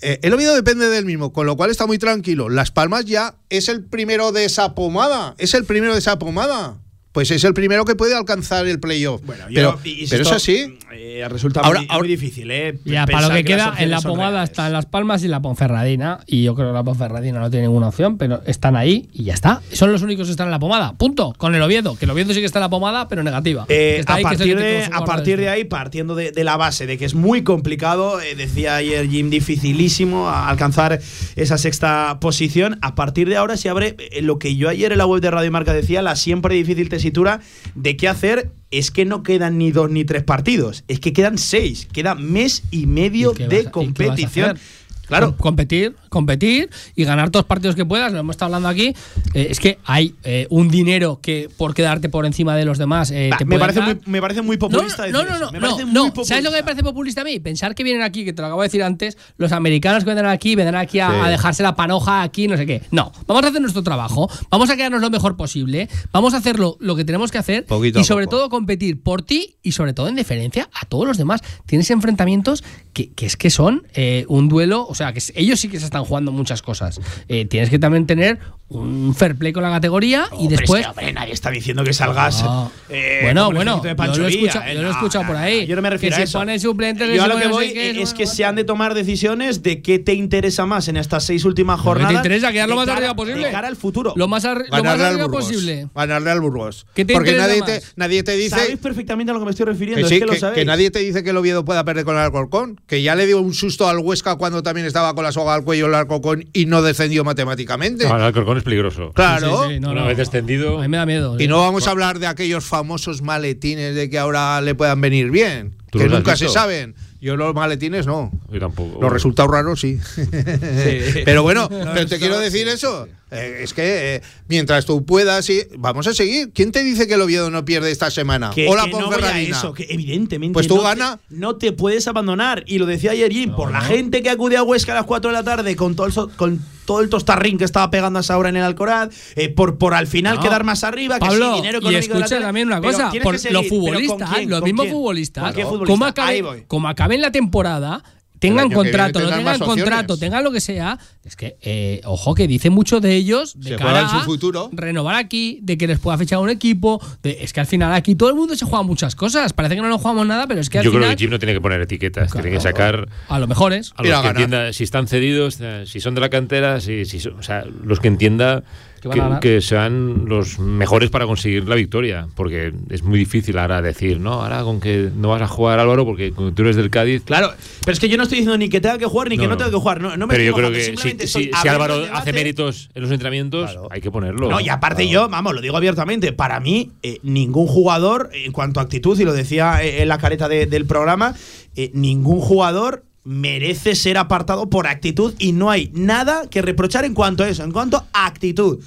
eh, el Oviedo depende del mismo, con lo cual está muy tranquilo. Las Palmas ya es el primero de esa pomada. Es el primero de esa pomada. Pues es el primero que puede alcanzar el playoff. Bueno, pero, yo, pero es así. eh, resulta Ahora- muy, ahora- muy difícil, ¿eh? Ya, para lo que queda, en la pomada están Las Palmas y la Ponferradina. Y yo creo que la Ponferradina no tiene ninguna opción, pero están ahí y ya está. Son los únicos que están en la pomada. Punto. Con el Oviedo, que el Oviedo sí que está en la pomada, pero negativa. Eh, está a, ahí, que es el partir de, a partir de de- ahí, partiendo de, de la base de que es muy complicado, eh, decía ayer Jim, dificilísimo alcanzar esa sexta posición, a partir de ahora se abre lo que yo ayer en la web de Radio Marca decía, la siempre difícil tesitura de qué hacer. Es que no quedan ni dos ni tres partidos, es que quedan seis, queda mes y medio ¿Y qué de vas competición. Claro. Com- competir, competir y ganar todos los partidos que puedas, lo hemos estado hablando aquí. eh, es que hay eh, un dinero que por quedarte por encima de los demás eh, te me, parece muy, me parece muy populista no, decir no, no, eso, no, me no, parece no. ¿Sabes lo que me parece populista a mí? Pensar que vienen aquí, que te lo acabo de decir antes, los americanos que vendrán aquí, vendrán aquí a, Sí. a dejarse la panoja aquí, no sé qué. No, vamos a hacer nuestro trabajo, vamos a quedarnos lo mejor posible, vamos a hacer lo, lo que tenemos que hacer Poquito y sobre todo competir por ti y sobre todo en diferencia a todos los demás. Tienes enfrentamientos que, que es que son eh, un duelo, o sea, que ellos sí que se están jugando muchas cosas. Eh, tienes que también tener un fair play con la categoría y Hombre, después. es que, hombre, nadie está diciendo que salgas. Eh, bueno, bueno, de yo lo, he escuchado, eh, yo lo he no, escuchado por ahí. Yo no me refiero que a se eso. pone que Yo se a lo que voy es, que se han de tomar decisiones de qué te interesa más en estas seis últimas que te jornadas. interesa, quedar lo más cara- arriba posible. De cara al futuro. Lo más, arri- lo más arriba Burgos. posible. Ganarle al Burgos. ¿Qué te Porque interesa nadie más? te, nadie te dice. Sabéis perfectamente a lo que me estoy refiriendo. Que, sí, es que, lo que- sabéis. que nadie te dice que el Oviedo pueda perder con el Alcorcón, que ya le dio un susto al Huesca cuando también estaba con la soga al cuello el Alcorcón y no descendió matemáticamente. El Alcorcón es peligroso. Claro. Sí, sí, no, Una no. vez descendido. A mí me da miedo. Y no vamos a hablar de aquellos famosos maletines de que ahora le puedan venir bien, ¿Tú que nunca se saben. Yo los maletines no. Yo tampoco. Los resultados raros sí. pero bueno, No, pero te quiero decir eso. Eh, es que eh, mientras tú puedas, sí, vamos a seguir. ¿Quién te dice que el Oviedo no pierde esta semana? Que, Hola, que no voy a eso, que evidentemente. Pues tú no gana. Te, no te puedes abandonar. Y lo decía ayer Jim, por la gente que acude a Huesca a las 4 de la tarde con todo el, so- con todo el tostarrín que estaba pegando a esa hora en el Alcoraz, eh, por, por al final No. quedar más arriba, que Pablo, sí, dinero y la escucha tele, también una cosa, por seguir, los ¿con futbolistas, los ¿Con mismos futbolistas, ¿Con acaben, voy. como acaben la temporada, tengan contrato, no tengan contrato, tengan lo que sea, es que, eh, ojo, que dice mucho de ellos de Se cara su a futuro. renovar aquí, de que les pueda fichar un equipo, de, es que al final aquí todo el mundo se juega muchas cosas, parece que no nos jugamos nada, pero es que al Yo creo final, que Jim no tiene que poner etiquetas, tiene que sacar a lo mejor es. a a los que entienda si están cedidos, eh, si son de la cantera, si, si son- o sea, los que entienda Que van a ganar. que, sean los mejores para conseguir la victoria, porque es muy difícil ahora decir, no, ahora con que no vas a jugar Álvaro porque tú eres del Cádiz. Claro, pero es que yo no estoy diciendo ni que tenga que jugar ni que No, tenga que jugar. No, no me Pero yo creo que si, Álvaro debate. hace méritos en los entrenamientos, hay que ponerlo. No, y aparte yo, vamos, lo digo abiertamente, para mí eh, ningún jugador, en cuanto a actitud, y lo decía eh, en la careta de- del programa, eh, ningún jugador merece ser apartado por actitud y no hay nada que reprochar en cuanto a eso, en cuanto a actitud.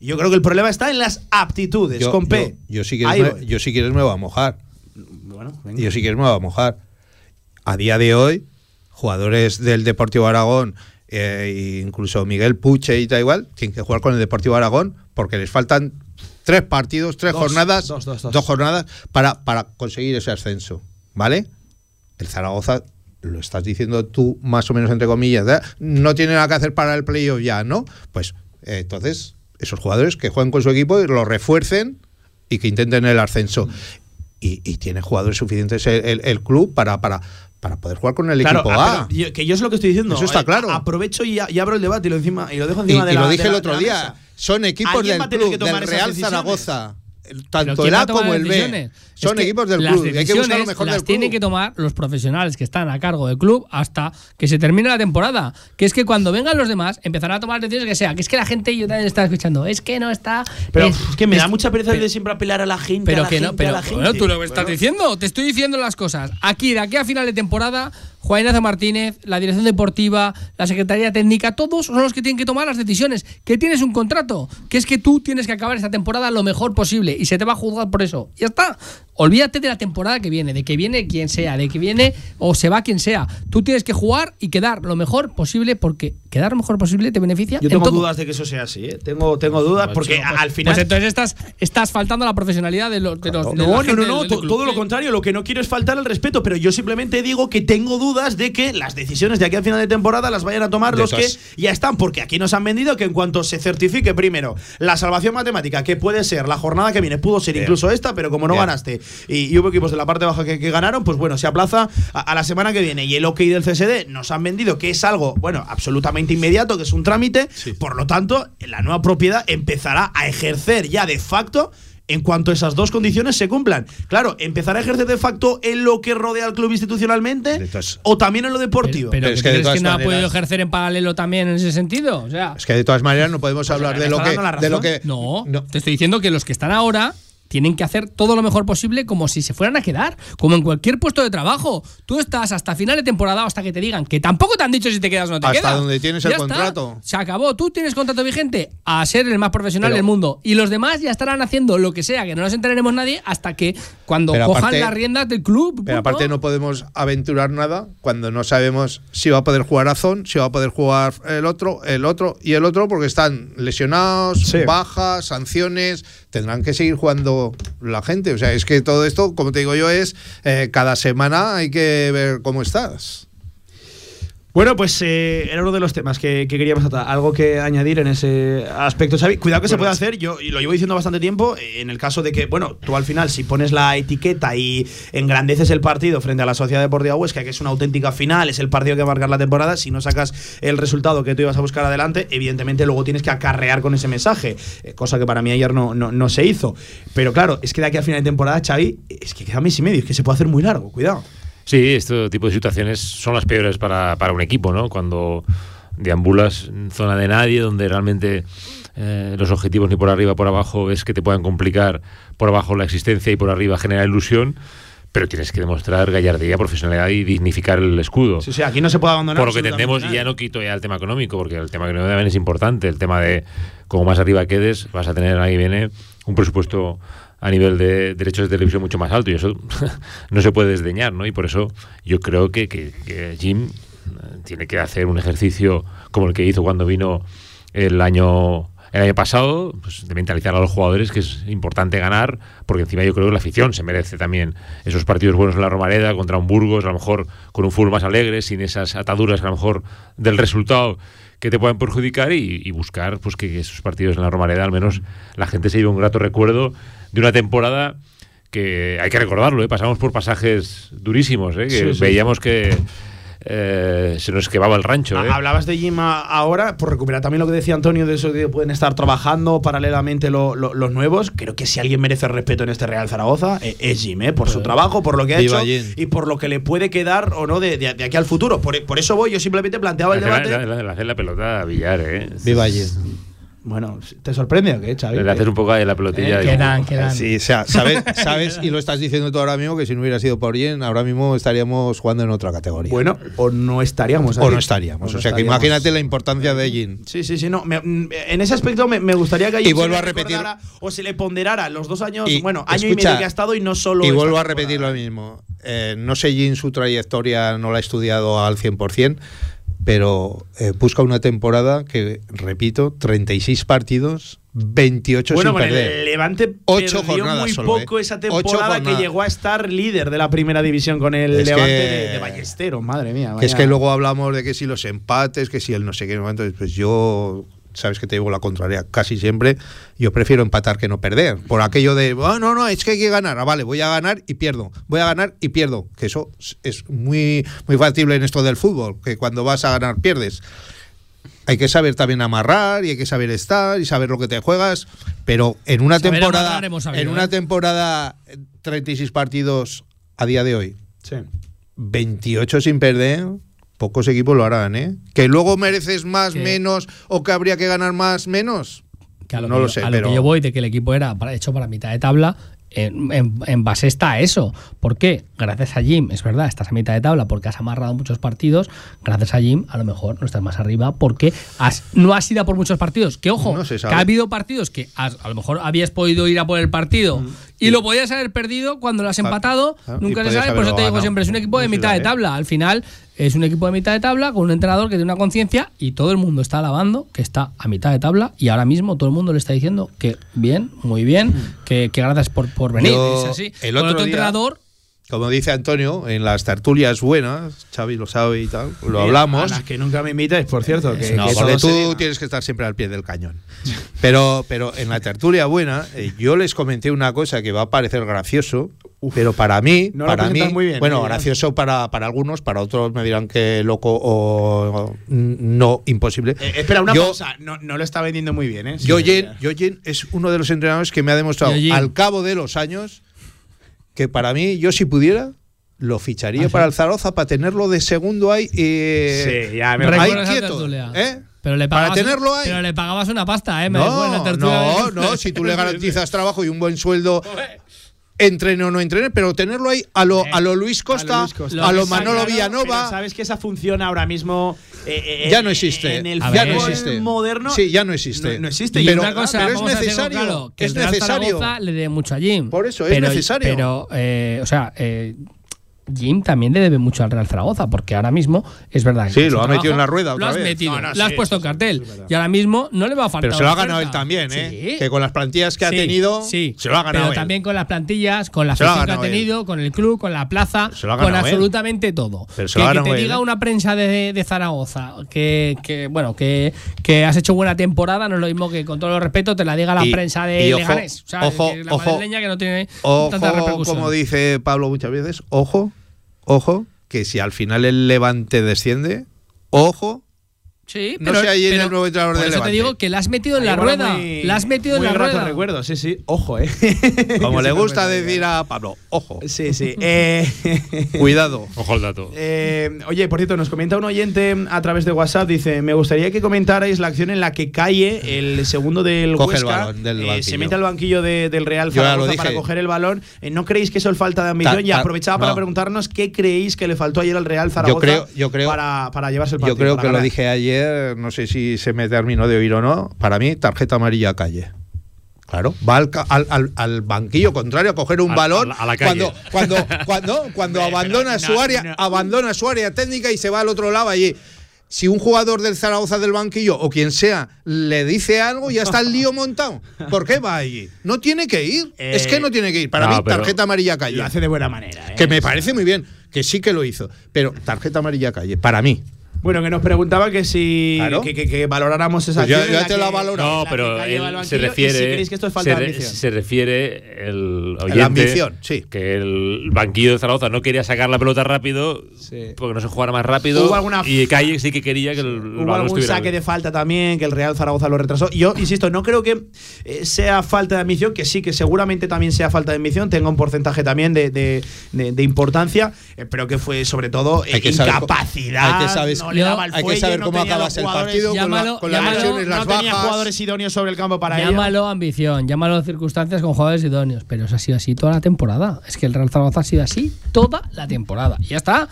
Yo creo que el problema está en las aptitudes, Yo, con P. yo- yo si quieres me, yo si quieres me voy a mojar. Bueno, venga. Yo si quieres me voy a mojar. A día de hoy, jugadores del Deportivo Aragón, eh, incluso Miguel Puche y tal igual, tienen que jugar con el Deportivo Aragón porque les faltan tres partidos, tres Dos, jornadas, dos, dos, dos. jornadas para, para conseguir ese ascenso. ¿Vale? El Zaragoza, lo estás diciendo tú más o menos entre comillas, ¿eh? no tiene nada que hacer para el playoff ya, ¿no? Pues eh, entonces, esos jugadores que jueguen con su equipo y lo refuercen y que intenten el ascenso. Y, y tiene jugadores suficientes el, el- el club para, para, para poder jugar con el Claro, equipo ah, A. yo- que yo es lo que estoy diciendo. Eso está Eh, claro. Aprovecho y, y abro el debate y lo, encima, y lo dejo Y, encima de y la lo dije de el otro día. Son equipos ¿Alguien del va a tener que club, tomar del esas Real? Zaragoza. Pero Tanto ¿quién el A como el B. Son Es equipos del club. y hay que buscar lo decisiones mejor las del tienen que tomar los profesionales que están a cargo del club hasta que se termine la temporada. Que es que cuando vengan los demás empezarán a tomar decisiones que sea. Que es que la gente, yo también estaba escuchando, es que no está. Pero es, es que me es- da mucha pereza pero- de siempre apelar a la gente. pero a la que no, gente, pero a la gente. bueno, tú lo estás Bueno, diciendo, te estoy diciendo las cosas. Aquí, de aquí a final de temporada, Juan Ignacio Martínez, la dirección deportiva, la secretaría técnica, todos son los que tienen que tomar las decisiones. Que tienes un contrato, que es que tú tienes que acabar esta temporada lo mejor posible y se te va a juzgar por eso. Ya está. Olvídate de la temporada que viene, de que viene quien sea, de que viene o se va quien sea. Tú tienes que jugar y quedar lo mejor posible porque quedar lo mejor posible te beneficia. Yo en tengo todo. dudas de que eso sea así, ¿eh? Tengo, tengo dudas porque a- al final. Pues entonces estás, estás faltando a la profesionalidad de los. De los de la No, no, no, del- no, del todo lo contrario. Lo que no quiero es faltar al respeto, pero yo simplemente digo que tengo dudas de que las decisiones de aquí a final de temporada las vayan a tomar De los que ya están, porque aquí nos han vendido que en cuanto se certifique primero la salvación matemática, que puede ser la jornada que viene, pudo ser Bien. incluso esta, pero como no Bien. ganaste y, y hubo equipos de la parte baja que, que ganaron, pues bueno, se aplaza a, a la semana que viene. Y el OK del CSD nos han vendido que es algo, bueno, absolutamente inmediato, que es un trámite, por lo tanto, la nueva propiedad empezará a ejercer ya de facto en cuanto esas dos condiciones se cumplan. Claro, empezará a ejercer de facto en lo que rodea al club institucionalmente o también en lo deportivo. Pero, Pero es ¿qué que de no ha podido ejercer en paralelo también en ese sentido? O sea, Es que de todas maneras no podemos hablar de lo que, de lo que no, te estoy diciendo que los que están ahora tienen que hacer todo lo mejor posible como si se fueran a quedar, como en cualquier puesto de trabajo. Tú estás hasta final de temporada o hasta que te digan que tampoco te han dicho si te quedas o no te Hasta quedas. donde tienes el está. contrato. Se acabó. Tú tienes contrato vigente a ser el más profesional Pero- del mundo y los demás ya estarán haciendo lo que sea, que no nos enteraremos nadie hasta que cuando cojan aparte- las riendas del club. Pero punto. aparte no podemos aventurar nada cuando no sabemos si va a poder jugar Azón, si va a poder jugar el otro, el otro y el otro, porque están lesionados, Sí. bajas, sanciones, tendrán que seguir jugando la gente. O sea, es que todo esto, como te digo yo, es eh, cada semana hay que ver cómo estás. Bueno, pues eh, era uno de los temas que, que queríamos tratar. Algo que añadir en ese aspecto, Xavi. Cuidado que se puede hacer, yo y lo llevo diciendo bastante tiempo, en el caso de que, bueno, tú al final, si pones la etiqueta y engrandeces el partido frente a la Sociedad Deportiva Huesca, que es una auténtica final, es el partido que va a marcar la temporada, si no sacas el resultado que tú ibas a buscar adelante, evidentemente luego tienes que acarrear con ese mensaje, eh, cosa que para mí ayer no, no, no se hizo. Pero claro, es que de aquí a final de temporada, Xavi, es que queda mes y medio, es que se puede hacer muy largo, cuidado. Sí, este tipo de situaciones son las peores para, para un equipo, ¿no? Cuando deambulas en zona de nadie, donde realmente eh, los objetivos ni por arriba, por abajo, es que te puedan complicar por abajo la existencia y por arriba generar ilusión. Pero tienes que demostrar gallardía, profesionalidad y dignificar el escudo. Sí, sí, aquí no se puede abandonar. Por lo que entendemos, y ya no quito ya el tema económico, porque el tema económico también es importante. El tema de como más arriba quedes, vas a tener ahí viene un presupuesto a nivel de derechos de televisión mucho más alto y eso no se puede desdeñar, ¿no? Y por eso yo creo que, que, Jim eh, tiene que hacer un ejercicio como el que hizo cuando vino el año el año pasado, pues, de mentalizar a los jugadores que es importante ganar, porque encima yo creo que la afición se merece también esos partidos buenos en la Romareda contra un Burgos, a lo mejor con un fútbol más alegre, sin esas ataduras a lo mejor del resultado que te puedan perjudicar y, y buscar pues que esos partidos en la Romareda al menos la gente se lleve un grato recuerdo de una temporada que hay que recordarlo, ¿eh? pasamos por pasajes durísimos, ¿eh? que Sí, sí. veíamos que eh, se nos quemaba el rancho. ¿eh? Ah, Hablabas de Jim a- ahora, por recuperar también lo que decía Antonio, de eso de que pueden estar trabajando paralelamente lo- lo- los nuevos. Creo que si alguien merece respeto en este Real Zaragoza, eh, es Jim, ¿eh? por su trabajo, por lo que ha Viva hecho Jim. y por lo que le puede quedar o no de, de- de aquí al futuro. Por, por eso voy, yo simplemente planteaba el hace debate. la, la- hace la pelota a Villar, ¿eh? Viva Jim. Bueno, ¿te sorprende o qué, Xavi? Le haces un poco ahí la pelotilla. Eh, y- Quedan, quedan. Sí, o sea, sabes, sabes, y lo estás diciendo tú ahora mismo, que si no hubiera sido por Jen, ahora mismo estaríamos jugando en otra categoría. Bueno, o no estaríamos. o no estaríamos. O no sea, que estaríamos. imagínate la importancia de Jen. Sí, sí, sí, no. me- mm, en ese aspecto me, me gustaría que a Y Jim se vuelvo le a repetir- O se le ponderara los dos años, Y, bueno, año y escucha, medio que ha estado y no solo. Y vuelvo a temporada. repetir lo mismo. Eh, no sé Jin su trayectoria, no la he estudiado al 100%, pero eh, busca una temporada que, repito, 36 partidos, 28 Bueno, sin perder. el Levante Ocho perdió jornadas muy solo, poco ¿eh? esa temporada que llegó a estar líder de la primera división con el Es Levante que- de, de Ballesteros, madre mía. Es que luego hablamos de que si los empates, que si el no sé qué, entonces pues yo sabes que te digo la contraria casi siempre, yo prefiero empatar que no perder, por aquello de, "Ah, no, no, es que hay que ganar, ah, vale, voy a ganar y pierdo, voy a ganar y pierdo, que eso es- muy muy factible en esto del fútbol, que cuando vas a ganar pierdes. Hay que saber también amarrar y hay que saber estar y saber lo que te juegas, pero en una Saber temporada amarrar hemos sabido, en una ¿eh? temporada eh, 36 partidos a día de hoy. Sí. 28 sin perder, pocos equipos lo harán, ¿eh? Que luego mereces más, menos, o que habría que ganar más, menos. Lo no que lo sé, a lo pero que yo voy de que el equipo era para- hecho para mitad de tabla. En, en- en base está a eso. ¿Por qué? Gracias a Jim, es verdad, estás a mitad de tabla porque has amarrado muchos partidos. Gracias a Jim, a lo mejor no estás más arriba porque has, no has ido a por muchos partidos. Que ojo, No que ha habido partidos que has- a lo mejor habías podido ir a por el partido y lo podías haber perdido cuando lo has Claro, empatado. y Nunca se sabe, por eso te digo siempre, es un equipo de mitad de tabla. Al final es un equipo de mitad de tabla con un entrenador que tiene una conciencia y todo el mundo está alabando que está a mitad de tabla y ahora mismo todo el mundo le está diciendo que bien, muy bien, que, que gracias por, por venir. Yo, es así. el otro día- entrenador como dice Antonio, en las tertulias buenas, Xavi lo sabe y tal, lo A hablamos. las que nunca me invitáis, por cierto. Que, No, que porque tú diga. tienes que estar siempre al pie del cañón. Pero, pero en la tertulia buena, eh, yo les comenté una cosa que va a parecer gracioso, pero para mí, No lo para mí, muy bien, bueno, eh, gracioso para, para algunos, para otros me dirán que loco o, o no imposible. Eh, espera, una Yo- pausa. No, no lo está vendiendo muy bien, ¿eh? Sí, Yoyen. Yoyen es uno de los entrenadores que me ha demostrado Yoyen. al cabo de los años que para mí, yo si pudiera, lo ficharía ¿Ah, sí? para el Zaragoza para tenerlo de segundo ahí. eh, Sí, ya me ahí quieto. ¿eh? pero le Para pagabas, tenerlo ahí. Pero le pagabas una pasta, ¿eh? Me No, tertulia no, no, si tú le garantizas trabajo y un buen sueldo, entrene o no entrene, pero tenerlo ahí a lo, a lo Luis Costa, a Costa. lo, Manolo Villanova. sabes que esa función ahora mismo eh, eh, Ya no existe. En el ya no existe. moderno. Sí, ya no existe. No, no existe. Y Pero- una cosa, pero es necesario, claro, que es el necesario. Le dé mucho a Jim. Por eso, es Pero- necesario. Pero, eh, o sea, Jim también le debe mucho al Real Zaragoza, porque ahora mismo es verdad que Sí, lo ha metido en la rueda Lo otra has vez. metido, No, no, lo has sí, puesto en cartel. y ahora mismo no le va a faltar. Pero se lo ha oferta. ganado él también, ¿eh? Sí. Que con las plantillas que ha tenido, sí. se lo ha ganado Pero él. también con las plantillas, con la lo afición que ha él. tenido, con el club, con la plaza, Se lo ha con él. absolutamente todo. Pero se que, lo ha que te él, diga ¿eh? una prensa de, de Zaragoza que, que, bueno que, que has hecho buena temporada, no es lo mismo que con todo el respeto te la diga la Y- prensa de Leganés. O sea, ojo, la madrileña que no tiene tanta repercusión. como dice Pablo muchas veces, ojo, ojo, que si al final el Levante desciende, ojo, Sí, no sea ahí en pero el nuevo entrenador del eso Levante. te digo que la has metido en la rueda. muy- La has metido en la rueda. recuerdo, sí, sí. Ojo, eh. como le gusta decir a Pablo, ojo, Sí, sí. Eh, cuidado. Ojo al dato. eh, oye, por cierto, nos comenta un oyente a través de WhatsApp, dice, me gustaría que comentarais la acción en la que Calle, el segundo del Coge el Huesca, balón del eh, se mete al banquillo de- del Real Yo Zaragoza para coger el balón. Eh, ¿No creéis que eso es falta de ambición? Ta- y aprovechaba para no. preguntarnos qué creéis que le faltó ayer al Real Zaragoza creo- yo creo- para, para llevarse el partido. Yo creo que lo dije ayer, no sé si se me terminó de oír o no, para mí tarjeta amarilla calle. Claro, va al, al, al- banquillo contrario a coger un A- balón a la- a la calle. cuando cuando cuando cuando abandona su no, área, no. abandona su área técnica y se va al otro lado allí. Si un jugador del Zaragoza del banquillo o quien sea le dice algo, ya está el lío montado. ¿Por qué va allí? No tiene que ir. Eh, es que no tiene que ir. Para mí, tarjeta amarilla calle. Lo hace de buena manera. ¿eh? Que me parece muy bien, que sí que lo hizo. Pero tarjeta amarilla calle, para mí. Bueno, que nos preguntaba que si Claro. que, que- que valoráramos esa Pues ya- acción en ya la te la valoro. No, la pero él se refiere. si creéis que esto es falta se, de re- ambición. se refiere el oyente. ambición, sí. Que el banquillo de Zaragoza no quería sacar la pelota rápido Sí. porque no se jugara más rápido. Hubo alguna- y Calle sí que quería que el Hubo balón algún estuviera saque bien. de falta también, que el Real Zaragoza lo retrasó. Yo, insisto, no creo que eh, sea falta de ambición, que sí, que seguramente también sea falta de ambición, tenga un porcentaje también de, de- de- de importancia, eh, pero que fue sobre todo Hay que saber incapacidad. hay que saber- no le daba el hay que fuelle, saber no cómo tenía acabas los el jugadores- partido con, la- Llámalo- con las llámalo- lesiones, las no tenía bajas. jugadores idóneos sobre el campo para ello. Llámalo ambición, llámalo circunstancias con jugadores idóneos, pero eso ha sido así toda la temporada. Es que el Real Zaragoza ha sido así toda la temporada. Y ya está.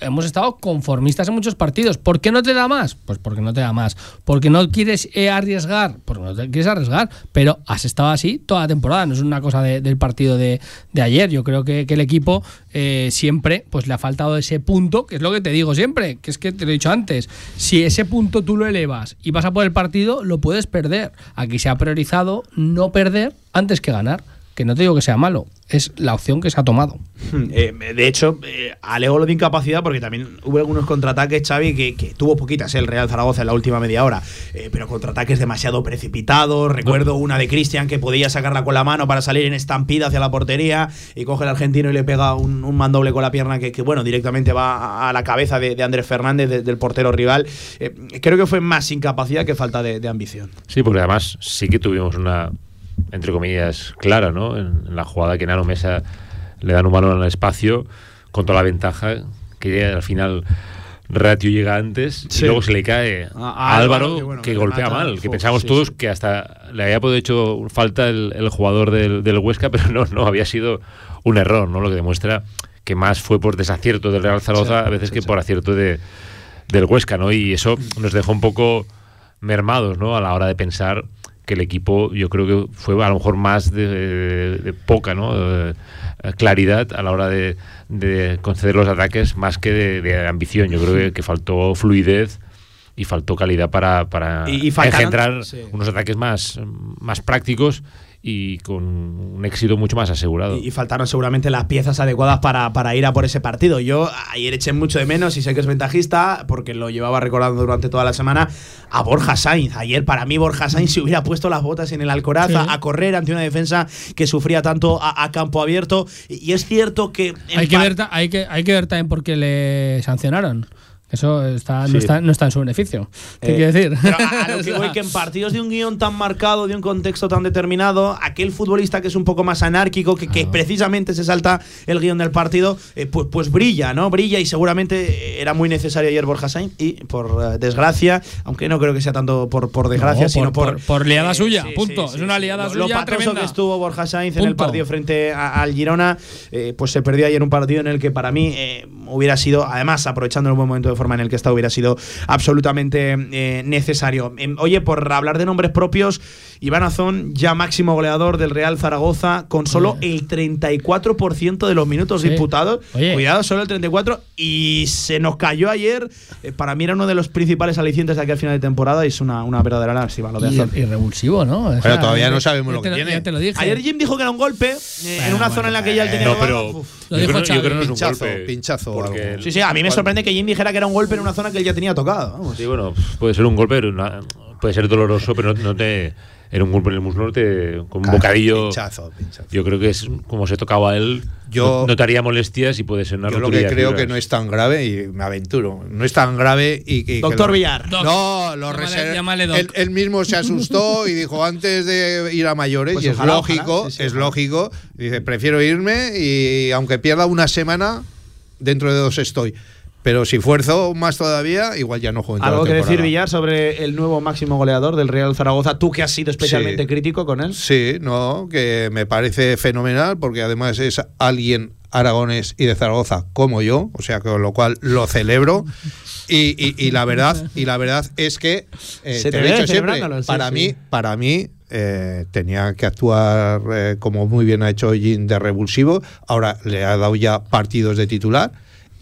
Hemos estado conformistas en muchos partidos. ¿Por qué no te da más? Pues porque no te da más. ¿Porque no quieres eh, arriesgar? Porque no te quieres arriesgar. Pero has estado así toda la temporada. No es una cosa de- del partido de, de ayer. Yo creo que, el equipo eh, siempre pues le ha faltado ese punto, que es lo que te digo siempre, que es que te lo he dicho antes. Si ese punto tú lo elevas y vas a por el partido, lo puedes perder. Aquí se ha priorizado no perder antes que ganar. Que no te digo que sea malo, es la opción que se ha tomado. Eh, de hecho, eh, alego lo de incapacidad porque también hubo algunos contraataques, Xavi, que, que tuvo poquitas el Real Zaragoza en la última media hora, eh, pero contraataques demasiado precipitados. Recuerdo una de Cristian que podía sacarla con la mano para salir en estampida hacia la portería y coge el argentino y le pega un, un mandoble con la pierna que, que, bueno, directamente va a, a la cabeza de, de Andrés Fernández, de- del portero rival. Eh, creo que fue más incapacidad que falta de, de ambición. Sí, porque además sí que tuvimos una, entre comillas, clara, ¿no? En, en la jugada que Nano Mesa le dan un balón al espacio con toda la ventaja que al final Ratio llega antes Sí. y luego se le cae A- Álvaro, que bueno, que que golpea mal, que sí, todos sí. que hasta le había podido hecho falta el, el jugador del, del Huesca, pero no, no, había sido un error, ¿no? Lo que demuestra que más fue por desacierto del Real Zaragoza a veces que por acierto de, del Huesca, ¿no? Y eso nos dejó un poco mermados, ¿no? A la hora de pensar que el equipo, yo creo que fue a lo mejor más de, de poca, ¿no? Eh, claridad a la hora de, de conceder los ataques más que de, de ambición. Yo creo que, que faltó fluidez y faltó calidad para, para Y- y faltaron- engendrar sí. unos ataques más, más prácticos y con un éxito mucho más asegurado. Y, y faltaron seguramente las piezas adecuadas para, para ir a por ese partido. Yo ayer eché mucho de menos y sé que es ventajista, porque lo llevaba recordando durante toda la semana, a Borja Sainz. Ayer para mí Borja Sainz se hubiera puesto las botas en el Alcoraza Sí. a correr ante una defensa que sufría tanto a, a campo abierto. Y, y es cierto que... Hay que, ver, hay, que, hay que ver también por qué le sancionaron. Eso está, Sí. no, está, no está en su beneficio. ¿Qué Eh, quiere decir? pero a, a lo que voy, que en partidos de un guion tan marcado, de un contexto tan determinado, aquel futbolista que es un poco más anárquico, que, que precisamente se salta el guion del partido, eh, pues, pues brilla, ¿no? Brilla y seguramente era muy necesario ayer Borja Sainz y por eh, desgracia, aunque no creo que sea tanto por, por desgracia, No, sino por, por- por liada suya, sí, punto. sí, es sí, una sí. liada Lo- lo suya patoso tremenda. que estuvo Borja Sainz en el partido frente a- al Girona, eh, pues se perdió ayer un partido en el que para mí eh, hubiera sido, además aprovechando el buen momento de forma en el que está hubiera sido absolutamente eh, necesario. Em, oye, por hablar de nombres propios, Iván Azón, ya máximo goleador del Real Zaragoza, con solo el 34% de los minutos Sí. disputados. Oye. Cuidado, solo el 34%. Y se nos cayó ayer. Eh, para mí era uno de los principales alicientes de aquí al final de temporada y es una, una verdadera lástima lo de Y, Azón. y revulsivo, ¿no? O Pero todavía no sabemos lo que tiene. Ya te lo dije. Ayer Jim dijo que era un golpe eh, en una zona en la que ya él tenía No, pero yo dijo creo, yo creo que no es un Pinchazo, golpe. pinchazo porque. Sí, sí, a mí me sorprende que Jim dijera que era un golpe en una zona que él ya tenía tocado. vamos. Sí, bueno, puede ser un golpe, una- puede ser doloroso, pero no, no te. En un golpe en el muslo, no te, con un Claro, bocadillo. Pinchazo, pinchazo. Yo creo que es como se tocaba a él. Yo- no, no te haría molestias y puede ser una Yo lo que creo que no es tan grave, y me aventuro, no es tan grave y que... Doctor que lo- Villar. Doc. No, lo Llámale- llámale Doc. él, él mismo se asustó y dijo antes de ir a mayores, Pues y es ojalá, lógico, ojalá, sí, sí, es ojalá. lógico, dice, prefiero irme y aunque pierda una semana, dentro de dos estoy. Pero si fuerzo más todavía, igual ya no juego en toda ¿Algo la que decir. Villar, sobre el nuevo máximo goleador del Real Zaragoza? Tú que has sido especialmente Sí. crítico con él. Sí, no, que me parece fenomenal porque además es alguien aragonés y de Zaragoza como yo, o sea, con lo cual lo celebro. Y, y- y la verdad, y la verdad es que eh, Se te te lo he dicho siempre, sí, para sí. mí, para mí eh, tenía que actuar eh, como muy bien ha hecho Jim de revulsivo. Ahora le ha dado ya partidos de titular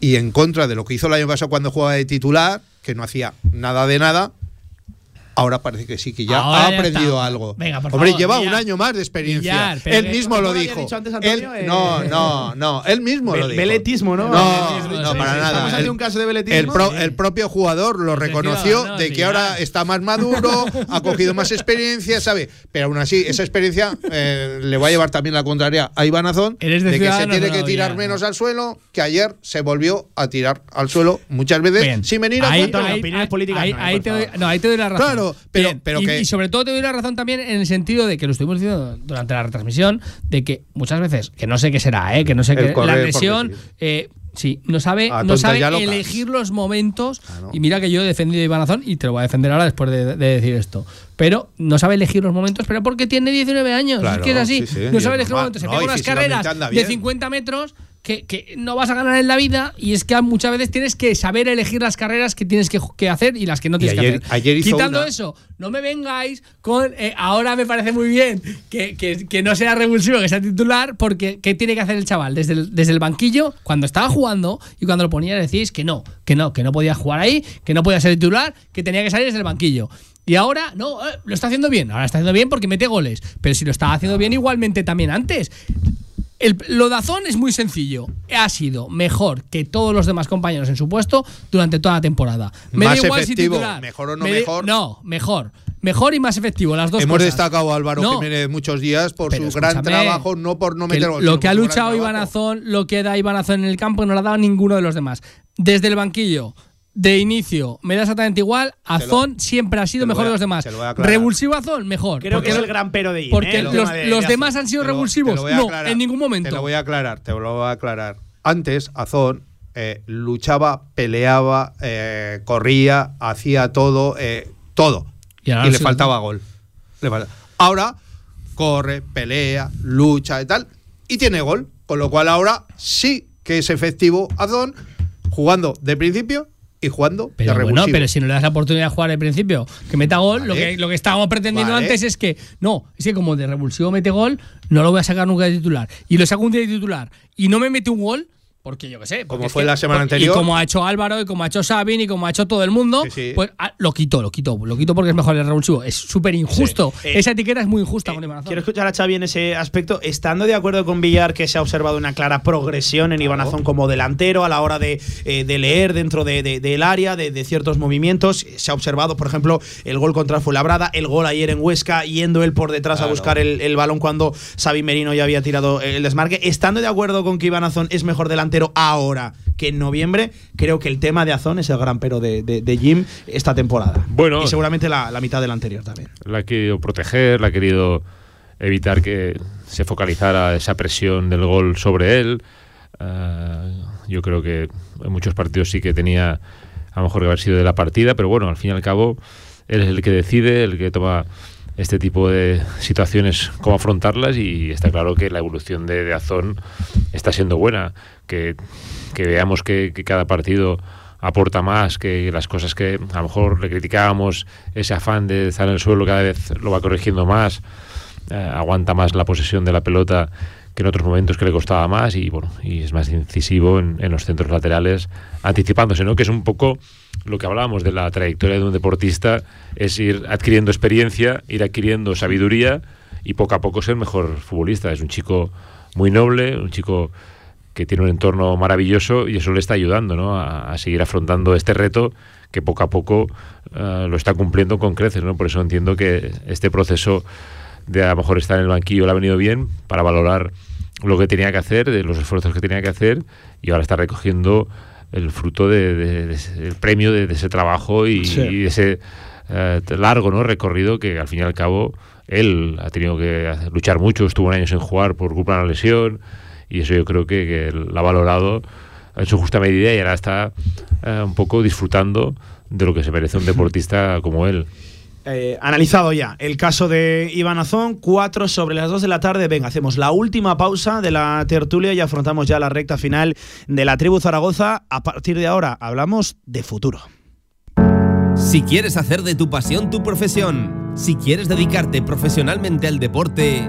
y en contra de lo que hizo el año pasado cuando jugaba de titular, que no hacía nada de nada. Ahora parece que sí, que ya Ahora ha ya aprendido está. algo. Venga, por Hombre, favor, lleva Villar. un año más de experiencia. Villar, él que- mismo ¿Cómo lo dijo. dicho antes, Él- Antonio? Eh, no, no, no. Él mismo lo dijo. veletismo, ¿no? No, no, para sí, nada. estamos El- un caso de veletismo. El, pro- Sí. el propio jugador lo reconoció no, de que ahora está más maduro, ha cogido más experiencia, ¿sabe? Pero aún así, esa experiencia eh, le va a llevar también la contraria a Iván Azón Eres de de que se tiene que no, tirar menos no. al suelo, que ayer se volvió a tirar al suelo muchas veces Bien. sin venir a ahí, ahí- no, ahí no, ahí te doy la razón. Claro, pero- Bien, pero y, que- y sobre todo te doy la razón también en el sentido de que lo estuvimos diciendo durante la retransmisión, de que muchas veces, que no sé qué será, ¿eh? que no sé qué, la lesión, eh, sí, no sabe, no sabe elegir los momentos. Claro. Y mira que yo he defendido a Iván Azón y te lo voy a defender ahora después de, de decir esto. Pero no sabe elegir los momentos, pero porque tiene 19 años. Claro, es que es así. sí, sí, y no sabe elegir los momentos. Se No, pega unas carreras de bien. 50 metros que, que no vas a ganar en la vida y es que muchas veces tienes que saber elegir las carreras que tienes que, que hacer y las que no tienes ayer- que hacer. ayer hizo Quitando una- eso, no me vengáis con eh, ahora me parece muy bien que, que- que no sea revulsivo, que sea titular, porque ¿qué tiene que hacer el chaval? Desde el, desde el banquillo, cuando estaba jugando y cuando lo ponía decís que no, que no, que no podía jugar ahí, que no podía ser titular, que tenía que salir desde el banquillo. Y ahora, no, eh, lo está haciendo bien. Ahora está haciendo bien porque mete goles. Pero si lo estaba haciendo bien igualmente también antes. El, lo de Azón es muy sencillo. Ha sido mejor que todos los demás compañeros en su puesto durante toda la temporada. Me da Más igual si efectivo, titular. mejor o no Me da- mejor. No, mejor. Mejor y más efectivo, las dos Hemos cosas. destacado a Álvaro No, Jiménez muchos días por su gran trabajo, no por no meter gol, Lo que ha luchado Iván trabajo. Azón, lo que da Iván Azón en el campo, no lo ha dado ninguno de los demás. Desde el banquillo, de inicio, me da exactamente igual. Azón siempre ha sido mejor a- de los demás. te lo voy a aclarar. Revulsivo Azón, mejor. Creo porque que es el gran pero de Jim, Porque ¿eh? Los, de- demás han sido Te revulsivos. te no, aclarar. en ningún momento. Te lo voy a aclarar, te lo voy a aclarar. Antes, Azón eh, luchaba, peleaba, eh, corría, hacía todo, eh, todo. Y le sí, faltaba gol. Le falta- Ahora corre, pelea, lucha y tal, y tiene gol. Con lo cual ahora sí que es efectivo Azón, jugando de principio y jugando Pero de bueno, pero si no le das la oportunidad de jugar al principio, que meta gol, Vale. lo, que, lo que estábamos pretendiendo Vale. antes es que, no, es que como de revulsivo mete gol, no lo voy a sacar nunca de titular. Y lo saco un día de titular y no me mete un gol, porque yo qué sé. Como es fue que- la semana y anterior. como ha hecho Álvaro, y como ha hecho Sabin, y como ha hecho todo el mundo, Sí, sí. pues ah, lo quito, lo quito, lo quito porque es mejor el revulsivo. Es súper injusto. Sí. Eh, Esa etiqueta es muy injusta con Iván Azón. Quiero escuchar a Xavi en ese aspecto, estando de acuerdo con Villar que se ha observado una clara progresión en Iván Azón como delantero a la hora de, eh, de leer dentro de- de- del área, de, ciertos movimientos. Se ha observado, por ejemplo, el gol contra Fuenlabrada, el gol ayer en Huesca, yendo él por detrás a buscar el, el balón cuando Xavi Merino ya había tirado el desmarque. Estando de acuerdo con que Iván Azón es mejor delantero ahora que en noviembre, creo que el tema de Azón es el gran pero de, de- de Jim esta temporada. Bueno. y seguramente la, la mitad del anterior también. la ha querido proteger, la ha querido evitar que se focalizara esa presión del gol sobre él. Ah, yo creo que en muchos partidos sí que tenía a lo mejor que haber sido de la partida, pero bueno, al fin y al cabo él es el que decide, el que toma este tipo de situaciones, cómo afrontarlas y está claro que la evolución de, de Azón está siendo buena, que, veamos que, que cada partido aporta más que las cosas que a lo mejor le criticábamos, ese afán de estar en el suelo cada vez lo va corrigiendo más, eh, aguanta más la posesión de la pelota que en otros momentos que le costaba más y bueno y es más incisivo en, en los centros laterales anticipándose no que es un poco lo que hablábamos de la trayectoria de un deportista es ir adquiriendo experiencia ir adquiriendo sabiduría y poco a poco ser mejor futbolista. Es un chico muy noble un chico que tiene un entorno maravilloso y eso le está ayudando ¿no? a, a seguir afrontando este reto que poco a poco eh, lo está cumpliendo con creces ¿no? por eso entiendo que este proceso de a lo mejor estar en el banquillo le ha venido bien para valorar lo que tenía que hacer, de los esfuerzos que tenía que hacer y ahora está recogiendo el fruto de, de- premio de, ese trabajo y, Sí. y ese eh, largo ¿no? recorrido que al fin y al cabo él ha tenido que luchar mucho, estuvo un año sin jugar por culpa de una lesión y eso yo creo que, que lo ha valorado en su justa medida y ahora está eh, un poco disfrutando de lo que se merece un deportista como él. Eh, analizado ya el caso de Iván Azón, 4 sobre las 2 de la tarde. Venga, hacemos la última pausa de la tertulia y afrontamos ya la recta final de la tribu Zaragoza. A partir de ahora hablamos de futuro. Si quieres hacer de tu pasión tu profesión, si quieres dedicarte profesionalmente al deporte,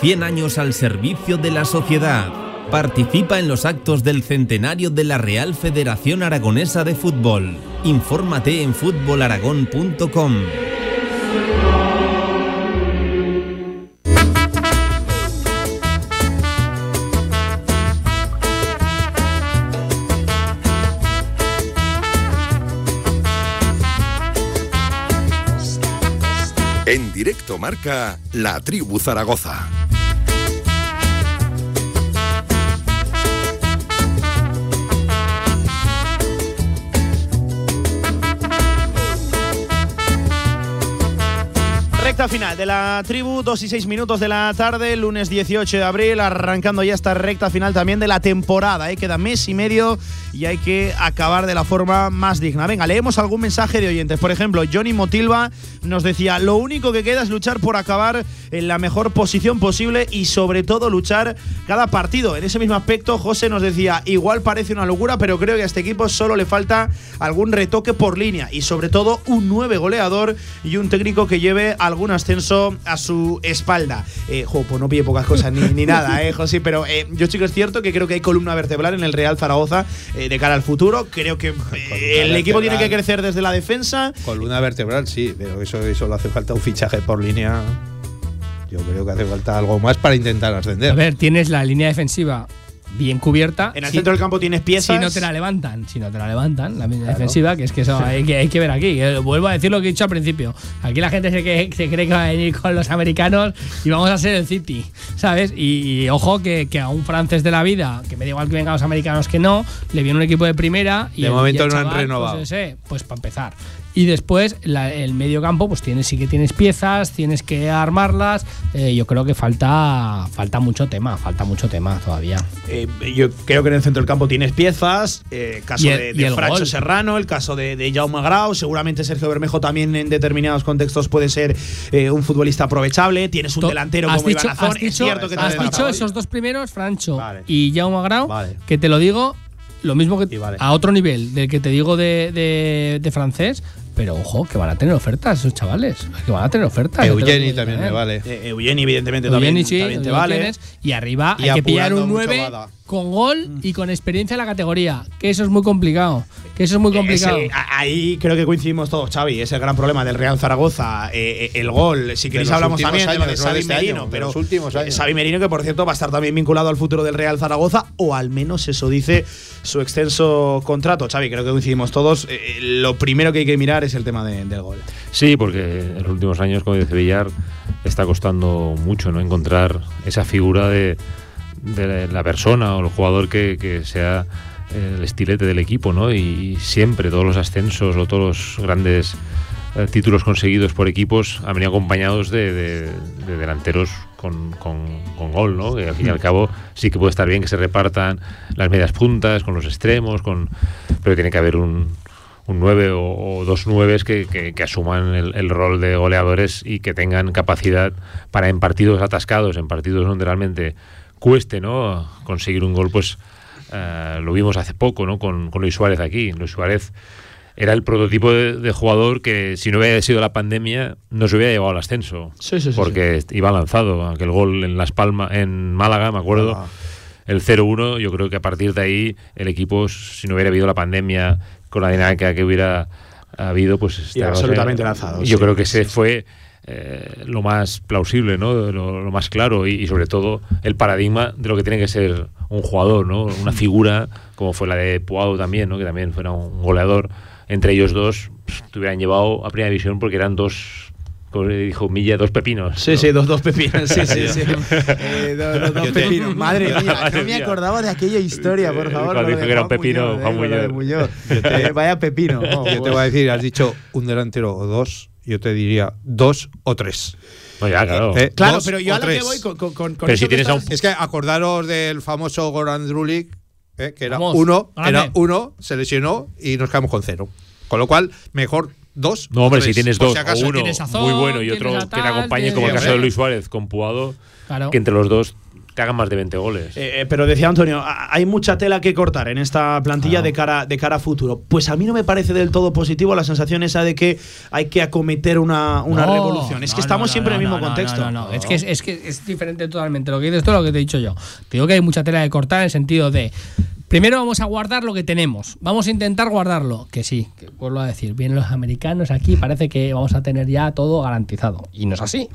100 años al servicio de la sociedad. Participa en los actos del centenario de la Real Federación Aragonesa de Fútbol. Infórmate en fútbolaragón.com. directo marca La Tribu Zaragoza. Final de la tribu, 2 y 6 minutos de la tarde, lunes 18 de abril, arrancando ya esta recta final también de la temporada. ¿eh? Queda mes y medio y hay que acabar de la forma más digna. Venga, leemos algún mensaje de oyentes. Por ejemplo, Johnny Motilva nos decía: Lo único que queda es luchar por acabar en la mejor posición posible y, sobre todo, luchar cada partido. En ese mismo aspecto, José nos decía: Igual parece una locura, pero creo que a este equipo solo le falta algún retoque por línea y, sobre todo, un 9 goleador y un técnico que lleve algún ascenso a su espalda. Eh, jo, pues no pille pocas cosas ni, ni nada, eh, José, pero eh, yo sí que es cierto que creo que hay columna vertebral en el Real Zaragoza eh, de cara al futuro. Creo que eh, el equipo tiene que crecer desde la defensa. Columna vertebral, sí, pero eso, eso le hace falta un fichaje por línea. Yo creo que hace falta algo más para intentar ascender. A ver, tienes la línea defensiva bien cubierta. En el Si- centro del campo tienes piezas. Si no te la levantan, si no te la levantan, la línea defensiva, que es que eso hay que, hay que ver aquí. Eh, Vuelvo a decir lo que he dicho al principio. Aquí la gente se, que, se cree que va a venir con los americanos y vamos a ser el City, ¿sabes? Y, y ojo que, que a un francés de la vida, que me da igual que vengan los americanos que no, le viene un equipo de primera y De el- momento y el no han chaval, renovado. Pues, ese, pues para empezar. Y después la- el medio campo, pues tienes, sí que tienes piezas, tienes que armarlas. Eh, yo creo que falta, falta mucho tema, falta mucho tema todavía. Eh, yo creo que en el centro del campo tienes piezas. eh, caso el- de, gol. Serrano, el caso de, de Jaume Grau. Seguramente Sergio Bermejo también en determinados contextos puede ser eh, un futbolista aprovechable. Tienes un delantero has como dicho, has Es dicho- cierto que te has hace falta dicho esos dos primeros, Francho Vale. y Jaume Grau, Vale. que te lo digo lo mismo que vale. a otro nivel del que te digo de, de- de francés, pero ojo, que van a tener ofertas esos chavales. Que van a tener ofertas. lo Eugeni también ¿eh? me vale. Eh, Eugeni, evidentemente, Eugeni, también, sí, también te lo vale. tienes. Y arriba Y hay que pillar un mucho 9 Bada. con gol y con experiencia en la categoría. Que eso es muy complicado. Que eso es muy complicado. Ese- ahí creo que coincidimos todos, Xavi. Es el gran problema del Real Zaragoza. eh, eh, el gol, si queréis hablamos también de lo de años, de Xavi este Merino. año, de pero los últimos eh, años. Xavi Merino, que por cierto va a estar también vinculado al futuro del Real Zaragoza, o al menos eso dice su extenso contrato. Xavi, creo que coincidimos todos. Eh, lo primero que hay que mirar es el tema de- del gol. Sí, porque en los últimos años, como dice Villar, está costando mucho no encontrar esa figura de, de la persona o el jugador que, que sea el estilete del equipo, ¿no? Y siempre todos los ascensos o todos los grandes eh, títulos conseguidos por equipos han venido acompañados de, de- de delanteros con, con- con gol, ¿no? Que al fin y al cabo sí que puede estar bien que se repartan las medias puntas con los extremos, con pero tiene que haber un, un 9 o, o dos 9 que, que- que asuman el, el rol de goleadores y que tengan capacidad para en partidos atascados, en partidos donde realmente cueste ¿no? conseguir un gol, pues eh, lo vimos hace poco ¿no? con, con Luis Suárez aquí. Luis Suárez era el prototipo de, de jugador que si no hubiera sido la pandemia no se hubiera llevado al ascenso. Sí, sí, sí, porque iba lanzado. Aquel gol en Las Palmas, en Málaga, me acuerdo. Ah. El 0-1, yo creo que a partir de ahí el equipo, si no hubiera habido la pandemia, con la dinámica que hubiera habido, pues absolutamente lanzado, Yo sí. creo que ese fue eh, lo más plausible, ¿no? Lo, lo más claro y, y sobre todo el paradigma de lo que tiene que ser un jugador, ¿no? Una figura como fue la de Puado también, ¿no? Que también fuera un goleador. Entre ellos dos pues, te hubieran llevado a primera división porque eran dos, dijo Milla, dos pepinos. Sí, ¿no? sí, dos, dos pepinos. Sí, sí, sí. Eh, dos, dos, dos Yo te- pepinos. Madre mía, Madre no me mía. acordaba de aquella historia, por favor. Cuando dijo que era un pepino, Muñoz, Juan eh, Muñoz. Eh, vaya pepino. oh, Yo te voy a decir, has dicho un delantero o dos, yo te diría dos o tres. No, ya, claro. Eh, pero yo a lo que voy con, con, con, con Pero eso si que tienes a un- estás- Es que acordaros del famoso Goran Drulik, eh, que era Vamos, uno, grande. era uno, se lesionó y nos quedamos con cero. Con lo cual, mejor dos. No, hombre, si tienes dos si acaso. o uno Zon, muy bueno y otro que te acompañe, como el caso de Luis Suárez con Puado, Claro. que entre los dos te hagan más de 20 goles. Eh, eh, pero decía Antonio, a- hay mucha tela que cortar en esta plantilla de, cara, de cara a futuro. Pues a mí no me parece del todo positivo la sensación esa de que hay que acometer una, una No, revolución. Es no, que estamos no, siempre no, en el mismo contexto. No, no, no. Es, que es, es que es diferente totalmente. Lo que dices tú lo que te he dicho yo. Te digo que hay mucha tela de cortar en el sentido de. Primero vamos a guardar lo que tenemos. Vamos a intentar guardarlo. Que sí, que vuelvo a decir, vienen los americanos aquí, parece que vamos a tener ya todo garantizado. Y no es así.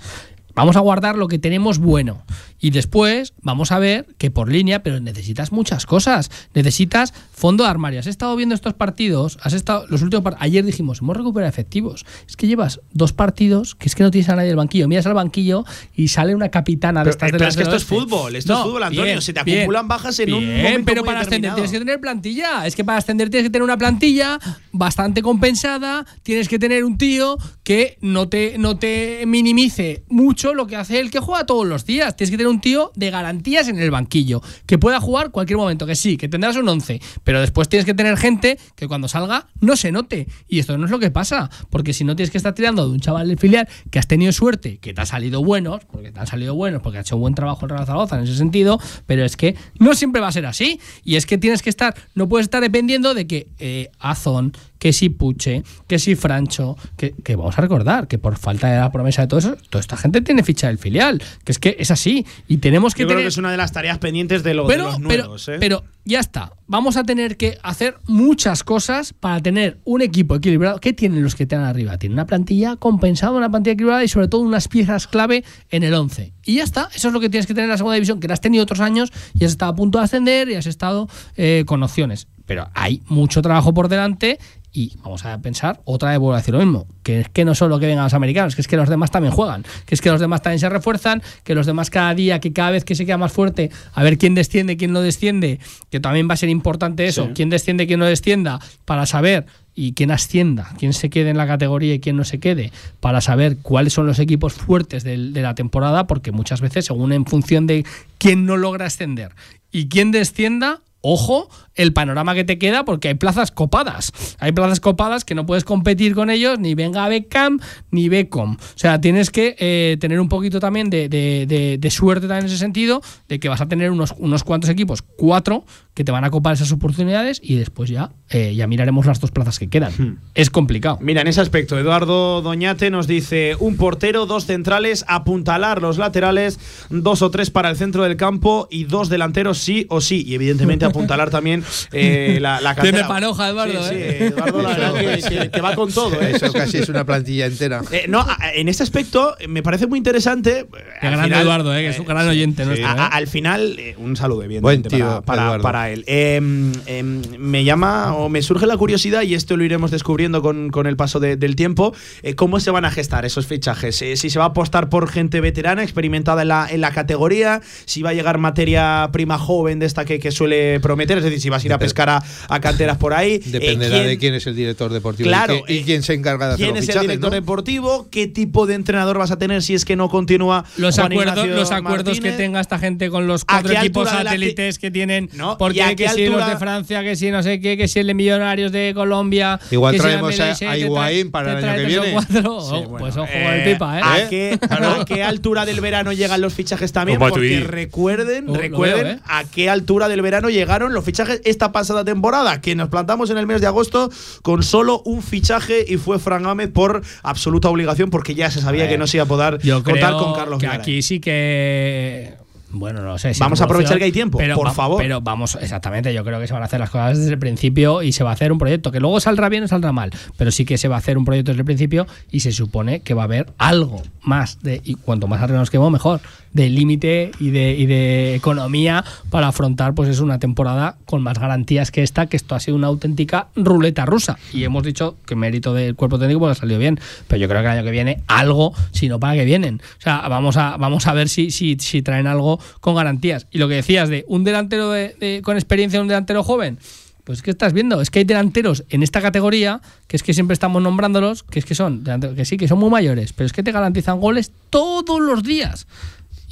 Vamos a guardar lo que tenemos bueno. Y después vamos a ver que por línea, pero necesitas muchas cosas. Necesitas fondo de armario. Has estado viendo estos partidos, has estado. Los últimos Ayer dijimos, hemos recuperado efectivos. Es que llevas dos partidos que es que no tienes a nadie del banquillo. Miras al banquillo y sale una capitana de estas eh, de pero las es que esto es fútbol, esto es fútbol, Antonio. bien, Se te bien. acumulan bajas en un momento pero muy para ascender tienes que tener plantilla. Es que para ascender tienes que tener una plantilla bastante compensada. Tienes que tener un tío que no te, no te minimice mucho lo que hace el que juega todos los días. Tienes que tener un tío de garantías en el banquillo, que pueda jugar cualquier momento, que sí, que tendrás un 11, pero después tienes que tener gente que cuando salga no se note. Y esto no es lo que pasa, porque si no tienes que estar tirando de un chaval del filial que has tenido suerte, que te ha salido buenos, porque te han salido buenos, porque ha hecho buen trabajo el Real Zaragoza en ese sentido, pero es que no siempre va a ser así. Y es que tienes que estar, no puedes estar dependiendo de que eh, Azón, que si Puche, que si Francho, que, que vamos a recordar que por falta de la promesa de todo eso, toda esta gente tiene ficha del filial, que es que es así. Y tenemos que Yo creo tener que es una de las tareas pendientes de, lo- de pero, los pero, nuevos. ¿eh? pero ya está. Vamos a tener que hacer muchas cosas para tener un equipo equilibrado. ¿Qué tienen los que están arriba? Tienen una plantilla compensada, una plantilla equilibrada y sobre todo unas piezas clave en el 11. Y ya está. Eso es lo que tienes que tener en la segunda división, que la has tenido otros años y has estado a punto de ascender y has estado eh, con opciones. Pero hay mucho trabajo por delante y vamos a pensar, otra vez vuelvo a decir lo mismo, que es que no solo que vengan los americanos, que es que los demás también juegan, que es que los demás también se refuerzan, que los demás cada día, que cada vez que se queda más fuerte, a ver quién desciende, quién no desciende, que también va a ser importante eso, quién desciende, quién no descienda, para saber y quién ascienda, quién se quede en la categoría y quién no se quede, para saber cuáles son los equipos fuertes del- de, la temporada, porque muchas veces, según en función de quién no logra ascender y quién descienda, ojo el panorama que te queda porque hay plazas copadas. Hay plazas copadas que no puedes competir con ellos, ni venga Beckham ni Becom. O sea, tienes que eh, tener un poquito también de, de- de- de suerte también en ese sentido, de que vas a tener unos, unos cuantos equipos, cuatro, que te van a copar esas oportunidades y después ya, eh, ya miraremos las dos plazas que quedan. Hmm. Es complicado. Mira, en ese aspecto, Eduardo Doñate nos dice un portero, dos centrales, apuntalar los laterales, dos o tres para el centro del campo y dos delanteros sí o sí. Y evidentemente apuntalar también eh, la, la Te cantera. me panoja, Eduardo, Sí, sí, ¿eh? Eduardo, la verdad que, que- que va con todo. ¿eh? Eso casi es una plantilla entera. Eh, no, en este aspecto me parece muy interesante. Qué Al grande final- Eduardo, eh, que es un gran oyente Sí. nuestro. A- eh. a- al final, eh, un saludo, Buen evidentemente, tío, para, para- para él. Eh, eh, me llama o me surge la curiosidad, y esto lo iremos descubriendo con, con el paso de- del tiempo, eh, cómo se van a gestar esos fichajes. Eh, si se va a apostar por gente veterana, experimentada en la, en la categoría, si va a llegar materia prima joven de esta que, que suele prometer, es decir, si vas a ir a pescar a, a canteras por ahí. eh, Dependerá quién- de quién es el director deportivo Claro, y, qué- y eh, quién se encarga de hacer ¿Quién los es el fichajes, director ¿no? deportivo? ¿Qué tipo de entrenador vas a tener si es que no continúa Los Juan acuerdos, Ignacio los acuerdos que tenga esta gente con los ¿A cuatro equipos satélites que tienen, No, ¿y porque a que si los altura- de Francia, que si no sé qué, que si el de Millonarios de Colombia. Igual traemos a- a Higuaín para el año que viene. cuatro. Sí, Oh, bueno, pues ojo eh, con el pipa, ¿eh? ¿A, qué, a qué altura del verano llegan los fichajes también? Porque recuerden, lo recuerden ¿eh? a qué altura del verano llegaron los fichajes esta pasada temporada, que nos plantamos en el mes de agosto con solo un fichaje y fue Fran Gámez por absoluta obligación, porque ya se sabía que no se iba a poder Yo contar creo con Carlos que aquí sí que. Bueno, no sé. si Vamos a aprovechar que hay tiempo, pero por va- favor. Pero vamos, exactamente. Yo creo que se van a hacer las cosas desde el principio y se va a hacer un proyecto que luego saldrá bien o saldrá mal. Pero sí que se va a hacer un proyecto desde el principio y se supone que va a haber algo más de. Y cuanto más arriba nos quedemos, mejor. De límite y de, economía para afrontar, pues es una temporada con más garantías que esta, que esto ha sido una auténtica ruleta rusa. Y hemos dicho que mérito del cuerpo técnico porque ha salido bien. Pero yo creo que el año que viene algo, si no para que vienen. O sea, vamos a, vamos a ver si, si, si traen algo con garantías. Y lo que decías de un delantero de- de- con experiencia, un delantero joven. Pues que estás viendo, es que hay delanteros en esta categoría, que es que siempre estamos nombrándolos, que es que son, que sí, que son muy mayores, pero es que te garantizan goles todos los días.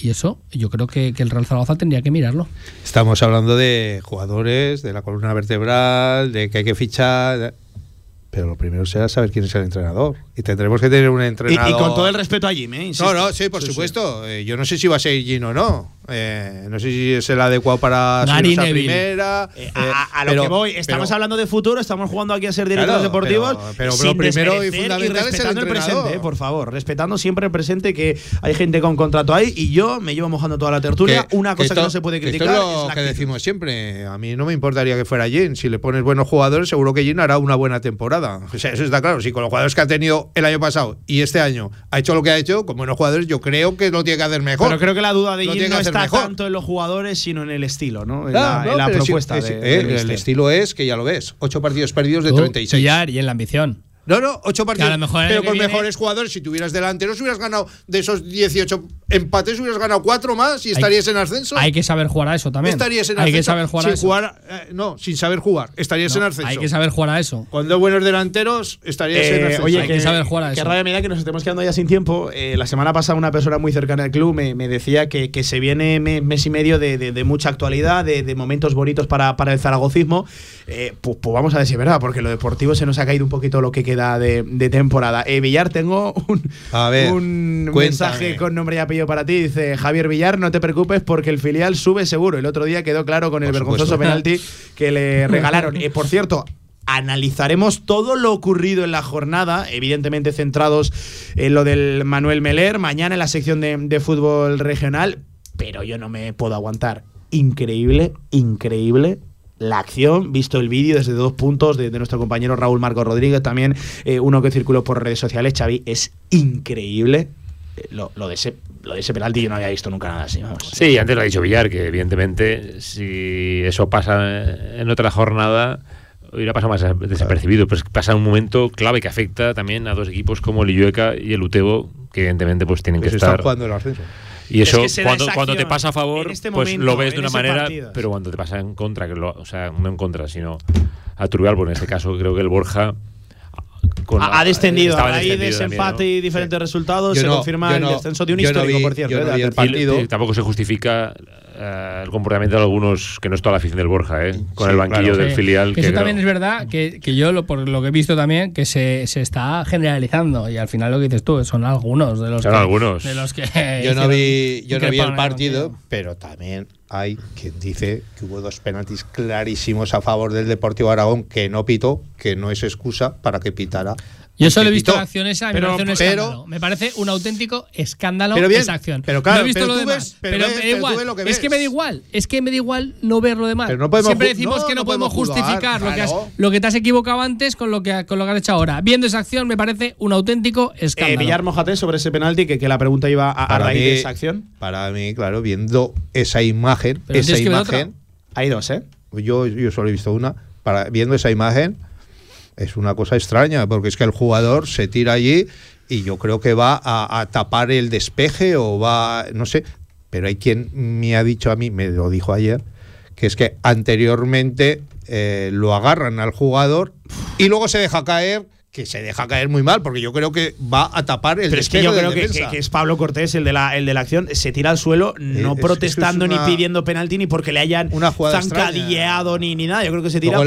Y eso yo creo que, el Real Zaragoza tendría que mirarlo. Estamos hablando de jugadores, de la columna vertebral, de que hay que fichar. Pero lo primero será saber quién es el entrenador. Y tendremos que tener un Y, entrenador. y con todo el respeto a Jim, ¿eh? Insisto. No, no, sí, por supuesto. Eh, yo no sé si va a ser Gino o no. Eh, no sé si es el adecuado para Gary a primera. Eh, eh, a, a lo pero- que voy, estamos pero- hablando de futuro, estamos jugando aquí a ser directores Claro, deportivos. pero- pero lo primero y fundamental es el respetando entrenador. presente, por favor, respetando siempre el presente que hay gente con contrato ahí y yo me llevo mojando toda la tertulia. que- Una cosa que, esto- no se puede criticar Esto es lo es la que actitud. decimos siempre. A mí no me importaría que fuera Jin. Si le pones buenos jugadores, seguro que Jin hará una buena temporada. O sea, eso está claro. Si con los jugadores que ha tenido el año pasado y este año ha hecho lo que ha hecho, con buenos jugadores, yo creo que lo tiene que hacer mejor. Pero creo que la duda de que no hacer está mejor. tanto en los jugadores, sino en el estilo, ¿no? En Ah, la, no, en la pero sí, propuesta. es- de- eh, del el estilo es que ya lo ves. Ocho partidos perdidos de Tú, 36. Villar, y en la ambición. No, no, ocho partidos. Que mejor pero con que viene- mejores jugadores. Si tuvieras delanteros, hubieras ganado de esos 18 empates, hubieras ganado cuatro más y estarías en ascenso. Hay que saber jugar a eso también. Estarías en hay ascenso. que saber jugar sin a eso. jugar, eh, no, sin saber jugar. Estarías No, en ascenso. hay que saber jugar a eso. Con dos buenos delanteros, estarías en Eh, ascenso. oye, Hay que saber jugar a que eso. rabia me da que nos estemos quedando ya sin tiempo. Eh, la semana pasada una persona muy cercana al club me, me decía que, que se viene me- mes y medio de, de- de mucha actualidad, de, de momentos bonitos para, para el zaragocismo. Eh, pues, pues vamos a ver si es verdad, porque lo deportivo se nos ha caído un poquito lo que queda de, de temporada. Eh, Villar, tengo un, A ver, un cuéntame. mensaje con nombre y apellido para ti. Dice Javier Villar, no te preocupes porque el filial sube seguro. El otro día quedó claro con el Por vergonzoso supuesto. penalti que le regalaron. Eh, por cierto, analizaremos todo lo ocurrido en la jornada, evidentemente centrados en lo del Manuel Meler, mañana en la sección de, de fútbol regional, pero yo no me puedo aguantar. Increíble, increíble. La acción, visto el vídeo desde dos puntos de, de nuestro compañero Raúl Marco Rodríguez, también eh, uno que circuló por redes sociales, Xavi, es increíble. Eh, Lo, lo de ese, lo de ese penalti yo no había visto nunca nada así. Vamos. Sí, antes lo ha dicho Villar, que evidentemente si eso pasa en otra jornada hubiera pasado más desapercibido, pero es que pasa un momento clave que afecta también a dos equipos como el Illueca y el Utebo, que evidentemente pues tienen Pues que están estar... jugando el ascenso. Y Es eso, que cuando, te pasa a favor, este pues lo ves de una manera, partido. pero cuando te pasa en contra, que lo, o sea, no en contra, sino a Turrialbo, pues en este caso creo que el Borja con Ha, la- ha descendido. estaba A raíz de descendido ese también, empate ¿no? y diferentes resultados, Yo se no- confirma el descenso de un histórico, vi- por cierto. eh. Y- partido. y tampoco se justifica eh, el comportamiento de algunos, que no es toda la afición del Borja, ¿eh? con Sí, el banquillo claro. del Sí. filial. Que que eso creo- también es verdad que, que yo, lo, por lo que he visto también, que se, se está generalizando. Y al final lo que dices tú, son algunos de los Son que. algunos. De los que Yo no vi, yo no vi el partido, pero también hay quien dice que hubo dos penaltis clarísimos a favor del Deportivo Aragón que no pitó, que no es excusa para que pitara. Yo solo he visto la acción esa y Pero- me parece un pero- escándalo. Me parece un auténtico escándalo Pero bien, esa acción. pero claro, no he visto pero lo demás. ves- pero pero, ves- igual. ves lo que es que me da igual. Es que me da igual no ver lo demás. Pero no podemos Siempre decimos no, que no, no podemos justificar lo, que has, claro. lo que te has equivocado antes con lo que, con lo que has hecho ahora. Viendo esa acción me parece un auténtico Eh, escándalo. Villar Mojate sobre ese penalti, que, que la pregunta iba a, a Para raíz mí- de esa acción. Para mí, claro, viendo esa imagen, Pero esa imagen, Hay dos, ¿eh? yo, yo solo he visto una, para, viendo esa imagen, es una cosa extraña, porque es que el jugador se tira allí y yo creo que va a, tapar el despeje o va, no sé, pero hay quien me ha dicho a mí, me lo dijo ayer, que es que anteriormente eh, lo agarran al jugador y luego se deja caer, que se deja caer muy mal, porque yo creo que va a tapar el Pero es que yo creo que, defensa. que- que es Pablo Cortés, el de la, el de la acción, se tira al suelo, no es- protestando eso es una- ni pidiendo penalti ni porque le hayan Una zancadilleado ni, ni nada. Yo creo que se tira por,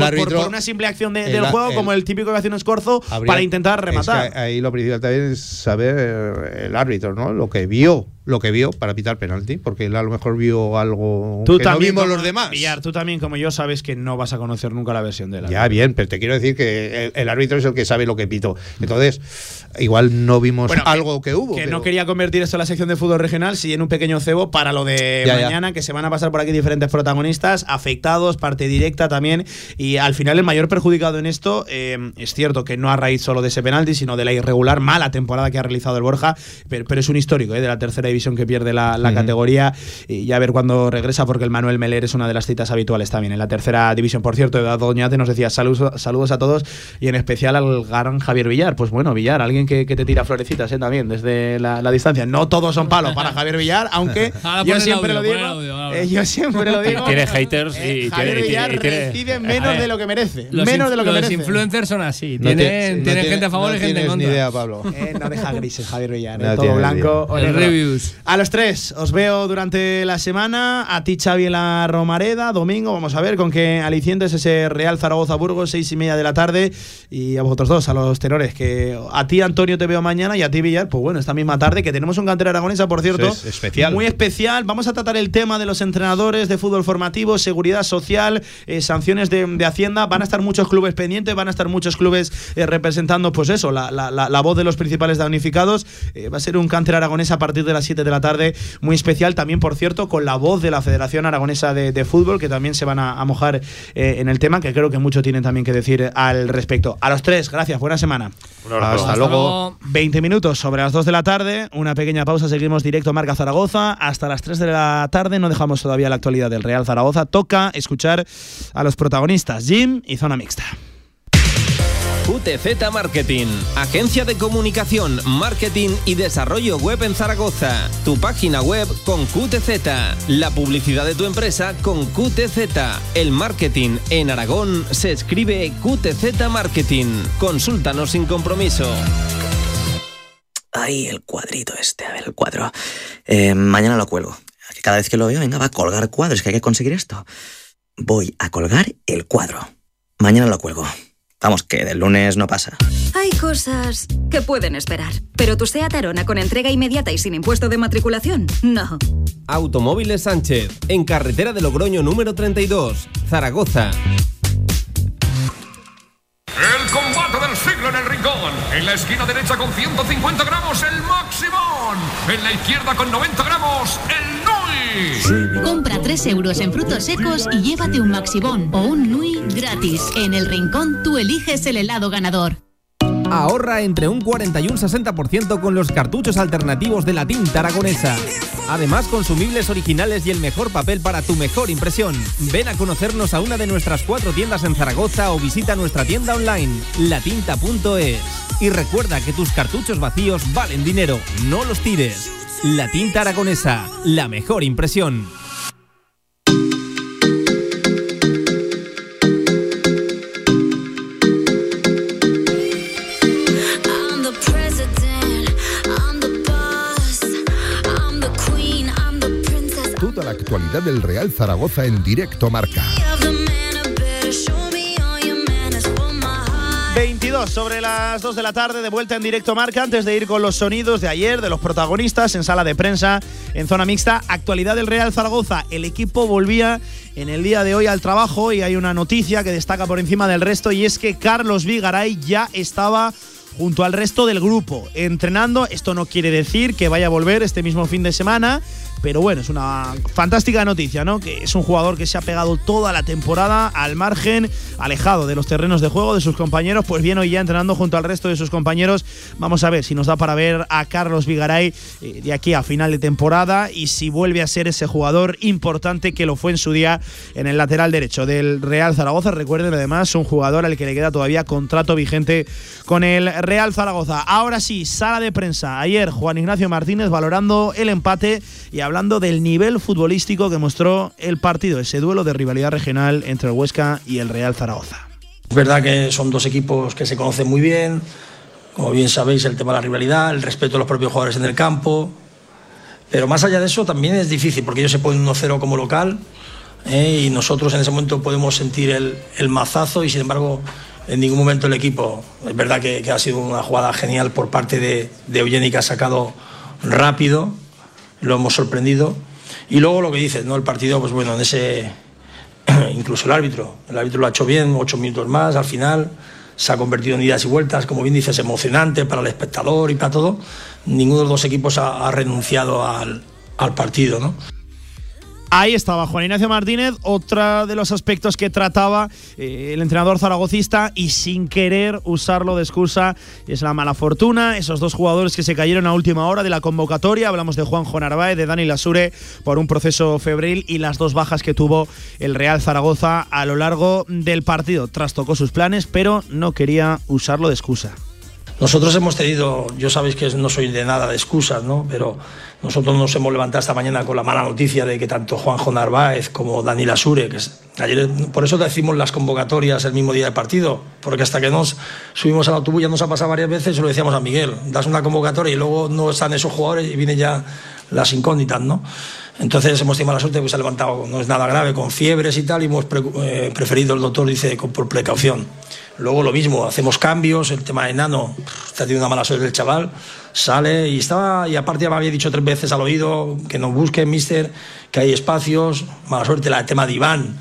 una simple acción de- el- del juego, el- como el típico que hace un escorzo, Habría- para intentar es rematar. que ahí lo principal también es saber eh, el árbitro, ¿no? Lo que vio, lo que vio para pitar penalti, porque él a lo mejor vio algo Tú que no también, vimos como- los demás. Villar, tú también, como yo, sabes que no vas a conocer nunca la versión de la. Ya, bien, pero te quiero decir que el, el árbitro es el que sabe lo que pitó. Entonces, igual no vimos Bueno, algo que, hubo. Que pero- no quería convertir esto en la sección de fútbol regional, si en un pequeño cebo para lo de Ya, ya. mañana, que se van a pasar por aquí diferentes protagonistas, afectados, parte directa también. Y al final, el mayor perjudicado en esto eh, es cierto que no a raíz solo de ese penalti, sino de la irregular, mala temporada que ha realizado el Borja, pero, pero es un histórico eh, de la tercera división que pierde la, la Ujú. categoría. Y ya a ver cuándo regresa, porque el Manuel Meler es una de las citas habituales también en la tercera división. Por cierto, Eduardo Doñate nos decía saludos, saludos a todos y en especial al gran Javier Villar. Pues bueno, Villar, alguien que, que te tira florecitas eh, también desde la, la distancia. No todos son palos para Javier Villar, aunque yo siempre audio, lo pon digo. el audio, ahora. eh, yo siempre lo digo. Tiene haters y- eh, y Javier tiene- Villar y tiene- recibe menos de lo que merece. Los menos de lo que los merece. influencers son así. No tienen no tienen tiene- gente a favor no y gente en tienes contra. ni idea, Pablo. Eh, no deja grises Javier Villar, eh, No todo blanco o A los tres, os veo durante la semana. A ti, Xavi, en la Romareda. Domingo, vamos a ver con qué alicientes ese Real Zaragoza-Burgos, seis y media de la tarde. Y a vosotros dos, a los tenores. Que a ti, Antonio, te veo mañana. Y a ti, Villar, pues bueno, esta misma tarde. Que tenemos un cantera aragonesa, por cierto. Es especial. Muy especial. Vamos a tratar el tema de los entrenadores de fútbol formativo, seguridad social, eh, sanciones de, de Hacienda. Van a estar muchos clubes pendientes, van a estar muchos clubes eh, representando, pues eso, la, la- la- la voz de los principales damnificados. Eh, va a ser un cáncer aragonés a partir de las 7 de la tarde, muy especial. También, por cierto, con la voz de la Federación Aragonesa de, de Fútbol, que también se van a, a mojar eh, en el tema, que creo que mucho tienen también que decir al respecto. A los tres, gracias, buena semana. Un abrazo. Hasta luego. 20 minutos sobre las 2 de la tarde, una pequeña pausa, seguimos directo Marca Zaragoza hasta las 3 de la tarde, no dejamos todavía la actualidad del Real Zaragoza, toca escuchar a los protagonistas, Jim y Zona Mixta. QTZ Marketing, agencia de comunicación, marketing y desarrollo web en Zaragoza. Tu página web con QTZ, la publicidad de tu empresa con QTZ. El marketing en Aragón se escribe QTZ Marketing. Consúltanos sin compromiso. Ay, el cuadrito este, a ver, el cuadro. Eh, mañana lo cuelgo. Cada vez que lo veo, venga, va a colgar cuadros, que hay que conseguir esto. Voy a colgar el cuadro. Mañana lo cuelgo. Vamos, que del lunes no pasa. Hay cosas que pueden esperar, pero tu SEAT Arona con entrega inmediata y sin impuesto de matriculación, no. Automóviles Sánchez, en carretera de Logroño número 32, Zaragoza. El combate del siglo en el rincón. En la esquina derecha con 150 gramos el Maximón. En la izquierda con 90 gramos el. Compra 3 euros en frutos secos y llévate un Maxibón o un Nui gratis. En el rincón tú eliges el helado ganador. Ahorra entre un 40 y un 60% con los cartuchos alternativos de la tinta aragonesa. Además, consumibles originales y el mejor papel para tu mejor impresión. Ven a conocernos a una de nuestras cuatro tiendas en Zaragoza o visita nuestra tienda online, latinta.es. Y recuerda que tus cartuchos vacíos valen dinero, no los tires. La tinta aragonesa, la mejor impresión. Toda la actualidad del Real Zaragoza en directo marca. 22 sobre las 2 de la tarde, de vuelta en directo marca, antes de ir con los sonidos de ayer, de los protagonistas en sala de prensa, en zona mixta. Actualidad del Real Zaragoza. El equipo volvía en el día de hoy al trabajo y hay una noticia que destaca por encima del resto y es que Carlos Vigaray ya estaba junto al resto del grupo entrenando. Esto no quiere decir que vaya a volver este mismo fin de semana. Pero bueno, es una fantástica noticia, ¿no? Que es un jugador que se ha pegado toda la temporada al margen, alejado de los terrenos de juego de sus compañeros. Pues bien, hoy ya entrenando junto al resto de sus compañeros. Vamos a ver si nos da para ver a Carlos Vigaray eh, de aquí a final de temporada y si vuelve a ser ese jugador importante que lo fue en su día en el lateral derecho del Real Zaragoza. Recuerden además, un jugador al que le queda todavía contrato vigente con el Real Zaragoza. Ahora sí, sala de prensa. Ayer Juan Ignacio Martínez valorando el empate y hablando del nivel futbolístico que mostró el partido, ese duelo de rivalidad regional entre el Huesca y el Real Zaragoza. Es verdad que son dos equipos que se conocen muy bien, como bien sabéis el tema de la rivalidad, el respeto a los propios jugadores en el campo, pero más allá de eso también es difícil porque ellos se ponen 1-0 como local ¿eh? y nosotros en ese momento podemos sentir el, el mazazo y sin embargo en ningún momento el equipo, es verdad que, ha sido una jugada genial por parte de, de Eugeni que ha sacado rápido, lo hemos sorprendido. Y luego lo que dices, ¿no? El partido, pues bueno, en ese. Incluso el árbitro. El árbitro lo ha hecho bien, ocho minutos más, al final se ha convertido en idas y vueltas, como bien dices, emocionante para el espectador y para todo. Ninguno de los dos equipos ha, ha renunciado al, al partido, ¿no? Ahí estaba Juan Ignacio Martínez, otro de los aspectos que trataba eh, el entrenador zaragocista y sin querer usarlo de excusa es la mala fortuna, esos dos jugadores que se cayeron a última hora de la convocatoria, hablamos de Juanjo Narváez, de Dani Lasure por un proceso febril y las dos bajas que tuvo el Real Zaragoza a lo largo del partido. Trastocó sus planes, pero no quería usarlo de excusa. Nosotros hemos tenido, yo sabéis que no soy de nada de excusas, ¿no? Pero nosotros nos hemos levantado esta mañana con la mala noticia de que tanto Juanjo Narváez como Dani Lasure, que es, ayer, por eso decimos las convocatorias el mismo día del partido, porque hasta que nos subimos al autobús ya nos ha pasado varias veces, se lo decíamos a Miguel, das una convocatoria y luego no están esos jugadores y vienen ya las incógnitas, ¿no? Entonces hemos tenido la suerte que se ha levantado, no es nada grave, con fiebres y tal, y hemos pre eh, preferido, el doctor dice, con, por precaución. Luego lo mismo, hacemos cambios, el tema de Nano, está teniendo una mala suerte el chaval, sale y estaba, y aparte ya me había dicho tres veces al oído que nos busque, mister, que hay espacios, mala suerte el tema de Iván.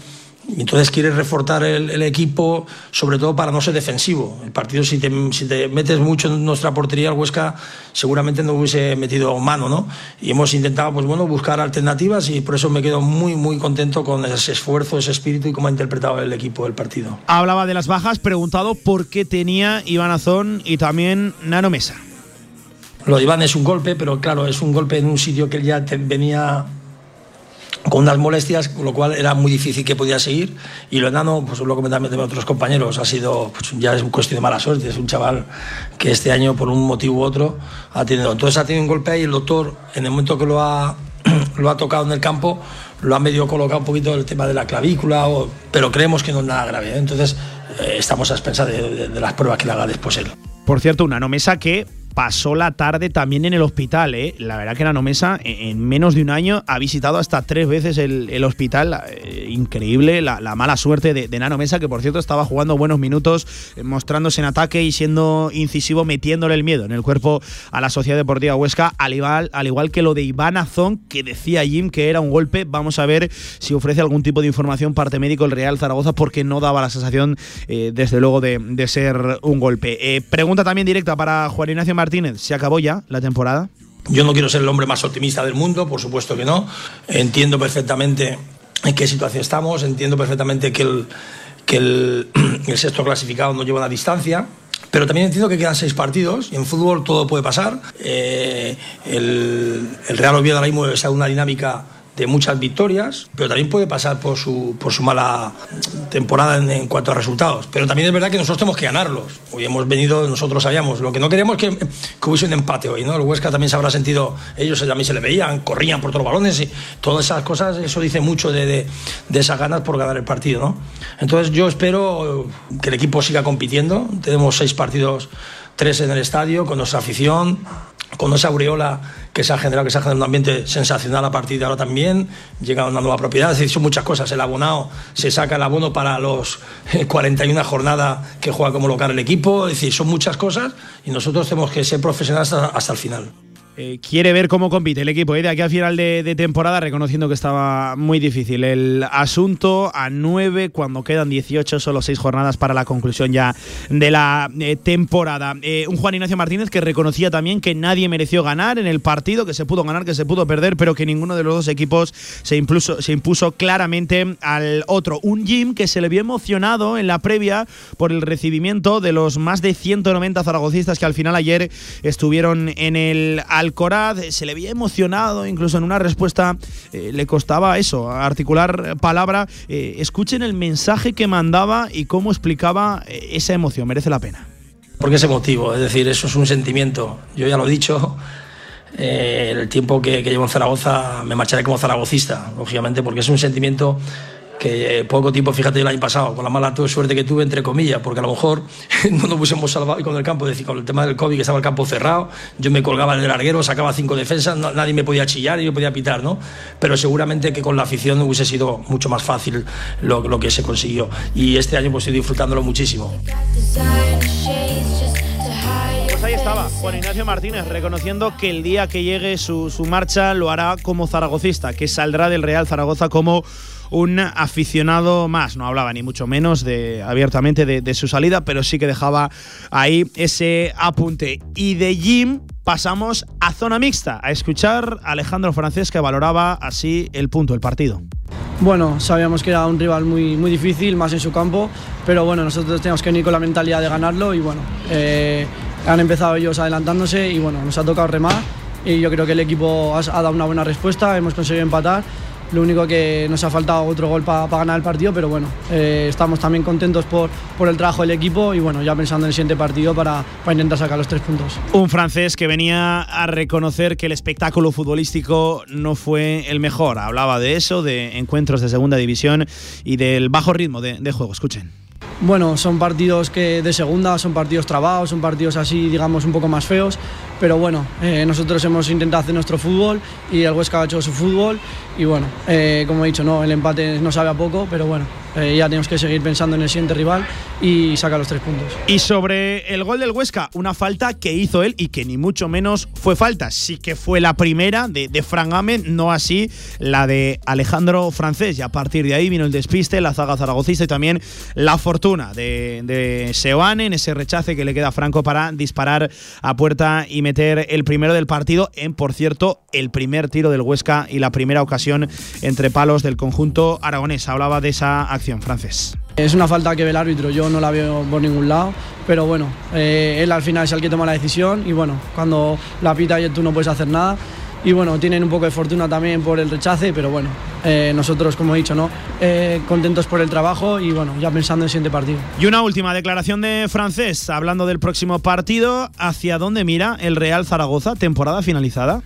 Y entonces quiere reforzar el, el, equipo, sobre todo para no ser defensivo. El partido, si te, si te, metes mucho en nuestra portería, el Huesca seguramente no hubiese metido mano, ¿no? Y hemos intentado, pues bueno, buscar alternativas y por eso me quedo muy, muy contento con ese esfuerzo, ese espíritu y cómo ha interpretado el equipo el partido. Hablaba de las bajas, preguntado por qué tenía Iván Azón y también Nano Mesa. Lo de Iván es un golpe, pero claro, es un golpe en un sitio que él ya te, venía con unas molestias, con lo cual era muy difícil que pudiera seguir. Y lo enano, pues lo comentan otros compañeros, ha sido, pues, ya es un cuestión de mala suerte. Es un chaval que este año, por un motivo u otro, ha tenido. Entonces ha tenido un golpe ahí el doctor, en el momento que lo ha, lo ha tocado en el campo, lo ha medio colocado un poquito el tema de la clavícula, pero creemos que no es nada grave. ¿eh? Entonces eh, estamos a expensas de, las pruebas que le haga después él. Por cierto, una nomesa que pasó la tarde también en el hospital. ¿eh? La verdad que la Nomesa en menos de un año ha visitado hasta tres veces el, el hospital. Eh, increíble la, la, mala suerte de, de Nano Mesa, que por cierto estaba jugando buenos minutos, eh, mostrándose en ataque y siendo incisivo, metiéndole el miedo en el cuerpo a la Sociedad Deportiva Huesca, al igual, al igual que lo de Iván Azón, que decía Jim que era un golpe. Vamos a ver si ofrece algún tipo de información parte médico el Real Zaragoza, porque no daba la sensación, eh, desde luego, de, de, ser un golpe. pregunta también directa para Juan Ignacio Martínez, ¿se acabó ya la temporada? Yo no quiero ser el hombre más optimista del mundo, por supuesto que no. Entiendo perfectamente en qué situación estamos, entiendo perfectamente que el, que el, sexto clasificado no lleva una distancia, pero también entiendo que quedan seis partidos y en fútbol todo puede pasar. Eh, el, el, Real Oviedo ahora mismo está en una dinámica de muchas victorias, pero también puede pasar por su, por su mala temporada en, cuanto a resultados. Pero también es verdad que nosotros tenemos que ganarlos. Hoy hemos venido, nosotros sabíamos, lo que no queremos es que, hubiese un empate hoy, ¿no? El Huesca también se habrá sentido, ellos también se le veían, corrían por todos los balones y todas esas cosas, eso dice mucho de, de, de esas ganas por ganar el partido. Entonces yo espero que el equipo siga compitiendo, tenemos seis partidos, tres en el estadio, con nuestra afición, con esa aureola que se ha generado, que se ha generado un ambiente sensacional a partir de ahora también, llega una nueva propiedad, decir, son muchas cosas, el abonado se saca el abono para los eh, 41 jornadas que juega como local el equipo, es decir, son muchas cosas y nosotros tenemos que ser profesionales hasta el final. Eh, quiere ver cómo compite el equipo ¿eh? de aquí a final de, temporada, reconociendo que estaba muy difícil el asunto a 9 cuando quedan 18, solo 6 jornadas para la conclusión ya de la eh, temporada. Un Juan Ignacio Martínez que reconocía también que nadie mereció ganar en el partido, que se pudo ganar, que se pudo perder, pero que ninguno de los dos equipos se impuso, se impuso claramente al otro. Un Jim que se le vio emocionado en la previa por el recibimiento de los más de 190 zaragocistas que al final ayer estuvieron en el Alcoraz se le veía emocionado, incluso en una respuesta eh, le costaba eso, articular palabra. Eh, escuchen el mensaje que mandaba y cómo explicaba eh, esa emoción, merece la pena. Porque es emotivo, es decir, eso es un sentimiento. Yo ya lo he dicho, eh, el tiempo que, llevo en Zaragoza me marcharé como zaragocista, lógicamente, porque es un sentimiento que eh, poco tiempo, fíjate, el año pasado, con la mala suerte que tuve, entre comillas, porque a lo mejor no nos hubiésemos salvado con el campo, es decir, con el tema del COVID, que estaba el campo cerrado, yo me colgaba el larguero, sacaba cinco defensas, nadie me podía chillar y yo podía pitar, ¿no? Pero seguramente que con la afición hubiese sido mucho más fácil lo, lo que se consiguió. Y este año pues estoy disfrutándolo muchísimo. Pues ahí estaba, Juan Ignacio Martínez, reconociendo que el día que llegue su, su marcha lo hará como zaragocista, que saldrá del Real Zaragoza como un aficionado más. No hablaba ni mucho menos de abiertamente de, su salida, pero sí que dejaba ahí ese apunte. Y de Jim pasamos a zona mixta, a escuchar a Alejandro Francés que valoraba así el punto, el partido. Bueno, sabíamos que era un rival muy, muy difícil, más en su campo, pero bueno, nosotros teníamos que venir con la mentalidad de ganarlo y bueno, eh, han empezado ellos adelantándose y bueno, nos ha tocado remar y yo creo que el equipo ha dado una buena respuesta, hemos conseguido empatar. Lo único que nos ha faltado otro gol para ganar el partido, pero bueno, eh, estamos también contentos por, por el trabajo del equipo y bueno, ya pensando en el siguiente partido para, para intentar sacar los tres puntos. Un francés que venía a reconocer que el espectáculo futbolístico no fue el mejor. Hablaba de eso, de encuentros de segunda división y del bajo ritmo de, de juego. Escuchen. Bueno, son partidos que de segunda, son partidos trabados, son partidos así, digamos, un poco más feos, pero bueno, eh, nosotros hemos intentado hacer nuestro fútbol y el Huesca ha hecho su fútbol y bueno, eh, como he dicho, no, el empate no sabe a poco, pero bueno, eh, ya tenemos que seguir pensando en el siguiente rival y sacar los tres puntos. Y sobre el gol del Huesca, una falta que hizo él y que ni mucho menos fue falta. Sí que fue la primera de, de Fran Amen, no así la de Alejandro Francés. Y a partir de ahí vino el despiste, la zaga zaragocista y también la fortuna de, de Seoane en ese rechace que le queda a Franco para disparar a puerta y meter el primero del partido en, por cierto, el primer tiro del Huesca y la primera ocasión entre palos del conjunto aragonés. Hablaba de esa acción, francés. Es una falta que ve el árbitro, yo no la veo por ningún lado, pero bueno, eh, él al final es el que toma la decisión y bueno, cuando la pita y tú no puedes hacer nada. Y bueno, tienen un poco de fortuna también por el rechace, pero bueno, eh, nosotros, como he dicho, ¿no? Eh, contentos por el trabajo y bueno, ya pensando en el siguiente partido. Y una última declaración de francés, hablando del próximo partido, ¿hacia dónde mira el Real Zaragoza, temporada finalizada?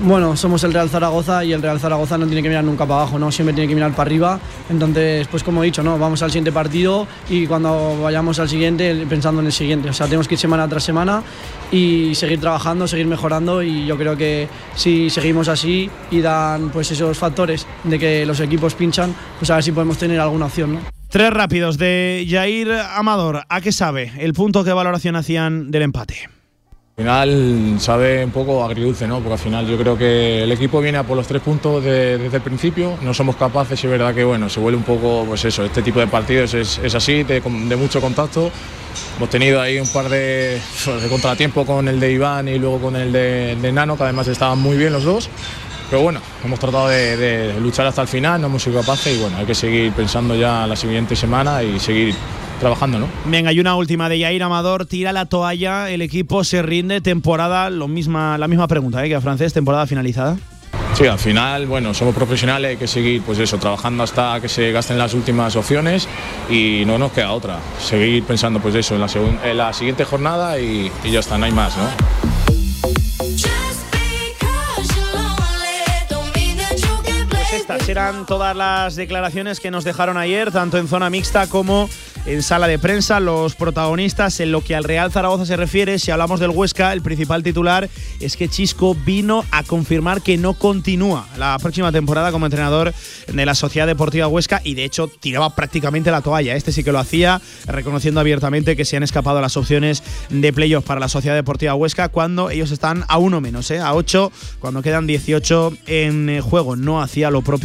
Bueno, somos el Real Zaragoza y el Real Zaragoza no tiene que mirar nunca para abajo, ¿no? Siempre tiene que mirar para arriba. Entonces, pues como he dicho, ¿no? Vamos al siguiente partido y cuando vayamos al siguiente, pensando en el siguiente. O sea, tenemos que ir semana tras semana y seguir trabajando, seguir mejorando y yo creo que si seguimos así y dan pues esos factores de que los equipos pinchan, pues a ver si podemos tener alguna opción, ¿no? Tres rápidos de Jair Amador. ¿A qué sabe el punto que valoración hacían del empate? Al final sabe un poco agridulce, ¿no? Porque al final yo creo que el equipo viene a por los tres puntos de- desde el principio, no somos capaces es verdad que bueno, se vuelve un poco, pues eso, este tipo de partidos es, así, de, mucho contacto. Hemos tenido ahí un par de, de contratiempos con el de Iván y luego con el de, Nano, que además estaban muy bien los dos. Pero bueno, hemos tratado de luchar hasta el final, no hemos sido capaces y bueno, hay que seguir pensando ya la siguiente semana y seguir trabajando, ¿no? Venga, y una última de Jair Amador. Tira la toalla, el equipo se rinde. Temporada, lo misma, la misma pregunta ¿eh? que a francés, temporada finalizada. Sí, al final, bueno, somos profesionales, hay que seguir, pues eso, trabajando hasta que se gasten las últimas opciones y no nos queda otra. Seguir pensando, pues eso, en la, en la siguiente jornada y, y ya está, no hay más, ¿no? Estas eran todas las declaraciones que nos dejaron ayer, tanto en zona mixta como en sala de prensa. Los protagonistas en lo que al Real Zaragoza se refiere, si hablamos del Huesca, el principal titular es que Chisco vino a confirmar que no continúa la próxima temporada como entrenador de la Sociedad Deportiva Huesca y de hecho tiraba prácticamente la toalla. Este sí que lo hacía, reconociendo abiertamente que se han escapado las opciones de playoff para la Sociedad Deportiva Huesca cuando ellos están a uno menos, ¿eh? a 8, cuando quedan 18 en eh, juego. No hacía lo propio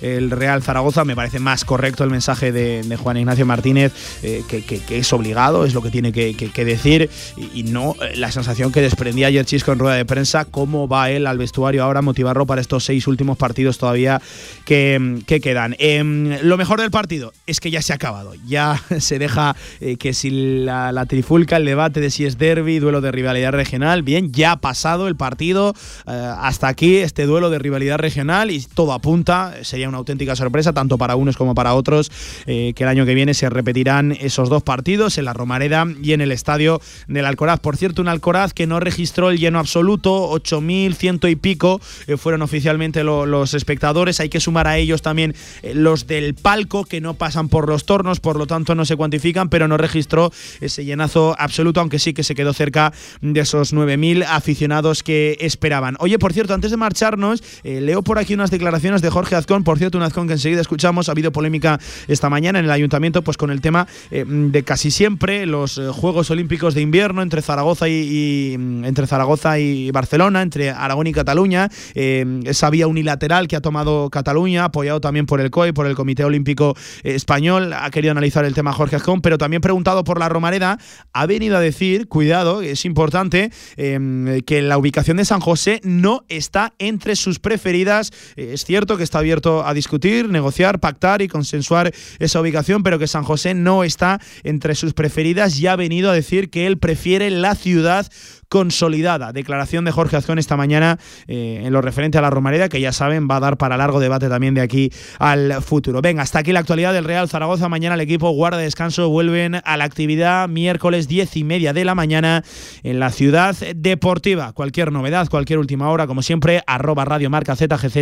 el Real Zaragoza. Me parece más correcto el mensaje de, Juan Ignacio Martínez, eh, que, es obligado, es lo que tiene que, decir, y, no eh, la sensación que desprendía ayer Chisco en rueda de prensa, cómo va él al vestuario ahora a motivarlo para estos seis últimos partidos todavía que, que quedan. Em, lo mejor del partido es que ya se ha acabado, ya se deja eh, que si la, la trifulca, el debate de si es derby, duelo de rivalidad regional, bien, ya ha pasado el partido, hasta aquí este duelo de rivalidad regional y todo apunta, sería una auténtica sorpresa tanto para unos como para otros eh, que el año que viene se repetirán esos dos partidos en la Romareda y en el estadio del Alcoraz. Por cierto, un Alcoraz que no registró el lleno absoluto, 8.100 y pico eh, fueron oficialmente lo- los espectadores, hay que sumar a ellos también eh, los del palco que no pasan por los tornos, por lo tanto no se cuantifican, pero no registró ese llenazo absoluto, aunque sí que se quedó cerca de esos 9.000 aficionados que esperaban. Oye, por cierto, antes de marcharnos, leo por aquí unas declaraciones de Jorge Azcón, por cierto, un Azcón que enseguida escuchamos, ha habido polémica esta mañana en el ayuntamiento pues con el tema eh, de casi siempre los eh, Juegos Olímpicos de invierno entre Zaragoza y, mm, entre Zaragoza y Barcelona, entre Aragón y Cataluña, eh, esa vía unilateral que ha tomado Cataluña, apoyado también por el COE, por el Comité Olímpico Español, ha querido analizar el tema Jorge Azcón, pero también preguntado por la Romareda, ha venido a decir, cuidado, es importante, eh, que la ubicación de San José no está entre sus preferidas. Es cierto que está abierto a discutir, negociar, pactar y consensuar esa ubicación, pero que San José no está entre sus preferidas y ha venido a decir que él prefiere la ciudad consolidada. Declaración de Jorge Azcón esta mañana eh, en lo referente a la Romareda, que ya saben va a dar para largo debate también de aquí al futuro. Venga, hasta aquí la actualidad del Real Zaragoza. Mañana el equipo guarda descanso, vuelven a la actividad miércoles 10 y media de la mañana en la ciudad deportiva. Cualquier novedad, cualquier última hora, como siempre, arroba Radio Marca ZGZ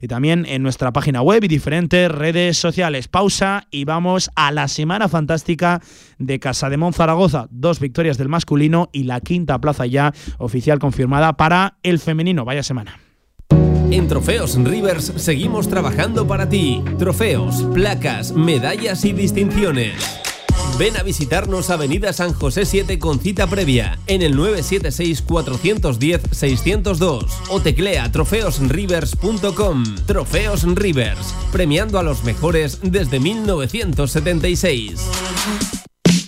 y también en nuestra página web y diferentes redes sociales. Pausa y vamos a la semana fantástica de Casa de Zaragoza. Dos victorias del masculino y la quinta plaza ya oficial confirmada para el femenino. Vaya semana. En Trofeos Rivers seguimos trabajando para ti. Trofeos, placas, medallas y distinciones. Ven a visitarnos Avenida San José 7 con cita previa en el 976-410-602 o teclea trofeosrivers.com. Trofeos Rivers, premiando a los mejores desde 1976.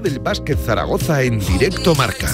Del básquet Zaragoza en directo marca.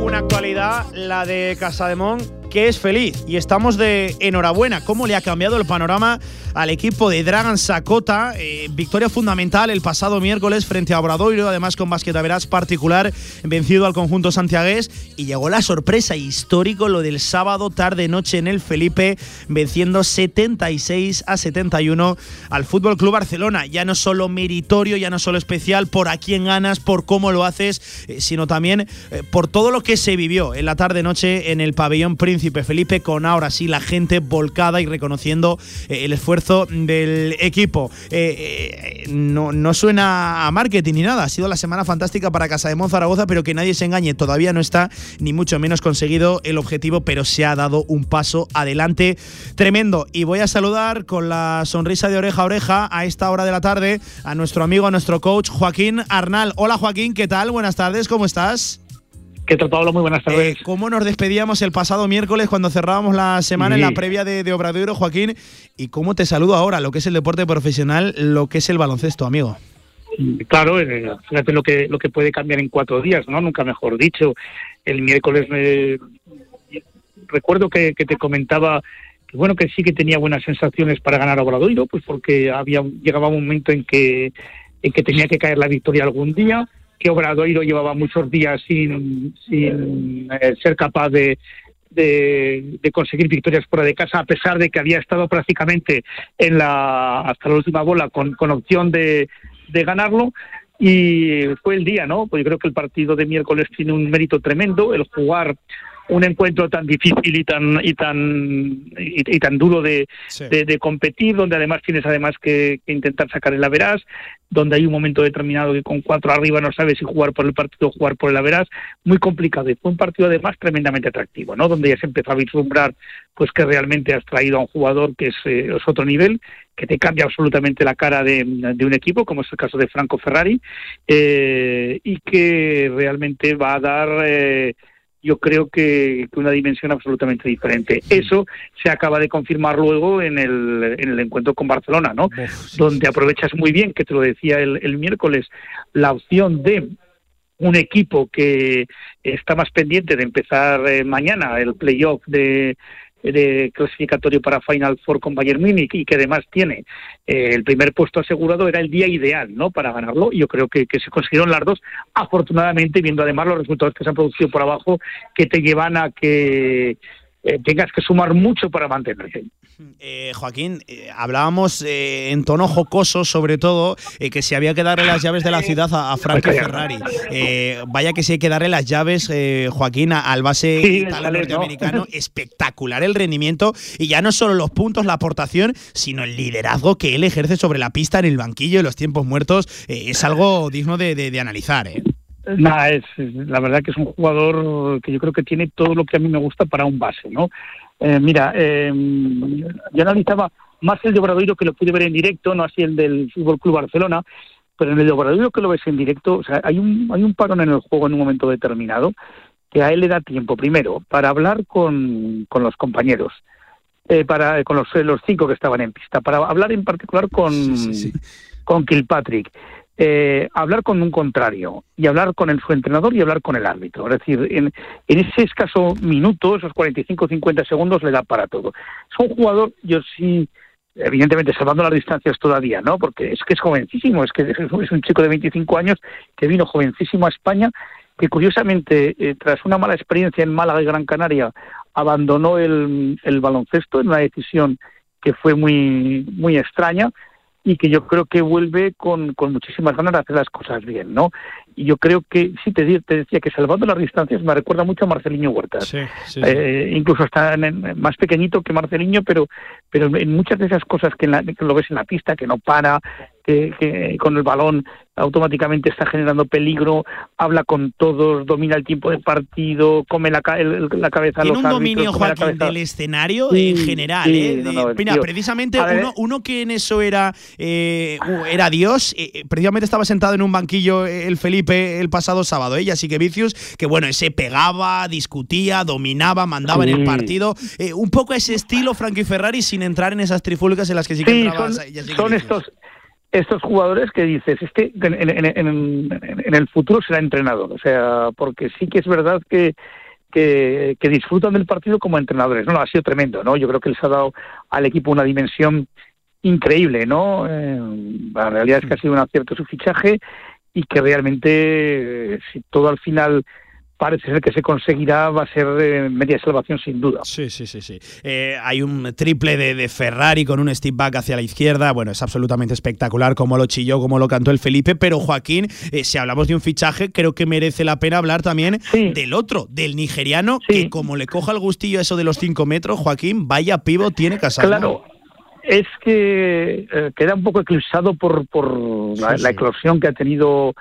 Una actualidad, la de Casademón, que es feliz y estamos de enhorabuena. ¿Cómo le ha cambiado el panorama al equipo de Dragan Sakota? Eh, victoria fundamental el pasado miércoles frente a Obradoiro, además con basquetaveras particular, vencido al conjunto santiagués. Y llegó la sorpresa histórico, lo del sábado tarde-noche en el Felipe, venciendo 76 a 71 al Fútbol Club Barcelona. Ya no solo meritorio, ya no solo especial por a quién ganas, por cómo lo haces, eh, sino también eh, por todo lo que se vivió en la tarde-noche en el pabellón Príncipe Felipe, con ahora sí la gente volcada y reconociendo el esfuerzo del equipo. Eh, eh, no, no suena a marketing ni nada, ha sido la semana fantástica para Casa de Zaragoza, pero que nadie se engañe, todavía no está ni mucho menos conseguido el objetivo, pero se ha dado un paso adelante tremendo. Y voy a saludar con la sonrisa de oreja a oreja a esta hora de la tarde a nuestro amigo, a nuestro coach Joaquín Arnal. Hola Joaquín, ¿qué tal? Buenas tardes, ¿cómo estás? ¿Qué tal, Pablo? Muy buenas tardes. Eh, ¿Cómo nos despedíamos el pasado miércoles cuando cerrábamos la semana en la previa de, de Obradoiro, Joaquín? ¿Y cómo te saludo ahora, lo que es el deporte profesional, lo que es el baloncesto, amigo? Claro, eh, fíjate lo que, lo que puede cambiar en cuatro días, ¿no? Nunca mejor dicho. El miércoles me... recuerdo que, que te comentaba que bueno que sí que tenía buenas sensaciones para ganar a Obradoiro, pues porque había llegaba un momento en que en que tenía que caer la victoria algún día, que Obradoiro llevaba muchos días sin, sin eh, ser capaz de, de, de, conseguir victorias fuera de casa, a pesar de que había estado prácticamente en la hasta la última bola con, con opción de, de ganarlo. Y fue el día, ¿no? Pues yo creo que el partido de miércoles tiene un mérito tremendo, el jugar un encuentro tan difícil y tan y tan y, y tan duro de, sí. de, de, competir, donde además tienes además que, que, intentar sacar el averas, donde hay un momento determinado que con cuatro arriba no sabes si jugar por el partido o jugar por el averas, muy complicado. Y fue un partido además tremendamente atractivo, ¿no? Donde ya se empezó a vislumbrar pues que realmente has traído a un jugador que es, eh, es otro nivel, que te cambia absolutamente la cara de, de, un equipo, como es el caso de Franco Ferrari, eh, y que realmente va a dar eh, yo creo que, que, una dimensión absolutamente diferente. Eso se acaba de confirmar luego en el, en el encuentro con Barcelona, ¿no? Sí, Donde aprovechas muy bien, que te lo decía el, el miércoles, la opción de un equipo que está más pendiente de empezar eh, mañana el playoff de, de clasificatorio para Final Four con Bayern Múnich y que además tiene eh, el primer puesto asegurado, era el día ideal ¿no? para ganarlo. Yo creo que, que se consiguieron las dos, afortunadamente, viendo además los resultados que se han producido por abajo, que te llevan a que eh, tengas que sumar mucho para mantenerte. Eh, Joaquín, eh, hablábamos eh, en tono jocoso, sobre todo, eh, que si había que darle las llaves de la ciudad a, a Franco Ferrari. Eh, vaya que si hay que darle las llaves, Joaquín, al base sí, norteamericano. ¿no? Espectacular el rendimiento y ya no solo los puntos, la aportación, sino el liderazgo que él ejerce sobre la pista en el banquillo y los tiempos muertos. es algo digno de, de, de analizar. ¿eh? Nada, es, la verdad que es un jugador que yo creo que tiene todo lo que a mí me gusta para un base, ¿no? Eh, mira, eh, yo analizaba más el de Obradoiro que lo pude ver en directo, no así el del Fútbol Club Barcelona, pero en el de Obradoiro que lo ves en directo, o sea, hay un, hay un parón en el juego en un momento determinado que a él le da tiempo, primero, para hablar con, con los compañeros, eh, para con los, los cinco que estaban en pista, para hablar en particular con, sí, sí, sí. con Kilpatrick eh, hablar con un contrario y hablar con el, su entrenador y hablar con el árbitro. Es decir, en, en ese escaso minuto, esos 45-50 segundos, le da para todo. Es un jugador, yo sí, evidentemente salvando las distancias todavía, ¿no? Porque es que es jovencísimo, es que es un chico de 25 años que vino jovencísimo a España, que curiosamente, eh, tras una mala experiencia en Málaga y Gran Canaria, abandonó el, el baloncesto en una decisión que fue muy, muy extraña y que yo creo que vuelve con, con muchísimas ganas de hacer las cosas bien, ¿no? Y yo creo que, sí, te, te decía que salvando las distancias me recuerda mucho a Marceliño Huertas. Sí, sí, eh. Incluso está en, en, más pequeñito que Marceliño, pero, pero en muchas de esas cosas que, la, que lo ves en la pista, que no para, que, que, con el balón automáticamente está generando peligro, habla con todos, domina el tiempo de partido, come la, el, la cabeza Tiene a los un dominio, Joaquín, del escenario sí, en general. Sí, ¿eh? no, no, Mira, tío. precisamente uno, uno, que en eso era, eh, era Dios, eh, precisamente estaba sentado en un banquillo el Felipe el pasado sábado, ella sí que Vicius, que bueno, ese pegaba, discutía, dominaba, mandaba sí. en el partido. Eh, un poco ese estilo Frankie Ferrari sin entrar en esas trifúlicas en las que sí que entraba. Son, son estos estos jugadores que dices, este en, en, en, en, el futuro será entrenador, o sea, porque sí que es verdad que, que, que, disfrutan del partido como entrenadores, ¿no? Ha sido tremendo, ¿no? Yo creo que les ha dado al equipo una dimensión increíble, ¿no? Eh, la realidad es que ha sido un acierto su fichaje y que realmente, eh, si todo al final parece ser que se conseguirá, va a ser eh, media salvación sin duda. Sí, sí, sí, sí. Eh, hay un triple de, de Ferrari con un step back hacia la izquierda. Bueno, es absolutamente espectacular como lo chilló, como lo cantó el Felipe. Pero Joaquín, eh, si hablamos de un fichaje, creo que merece la pena hablar también del otro, del nigeriano, que como le coja el gustillo a eso de los 5 metros, Joaquín, vaya pivo tiene Casado. Claro. Es que queda un poco eclipsado por, por la, la eclosión que ha tenido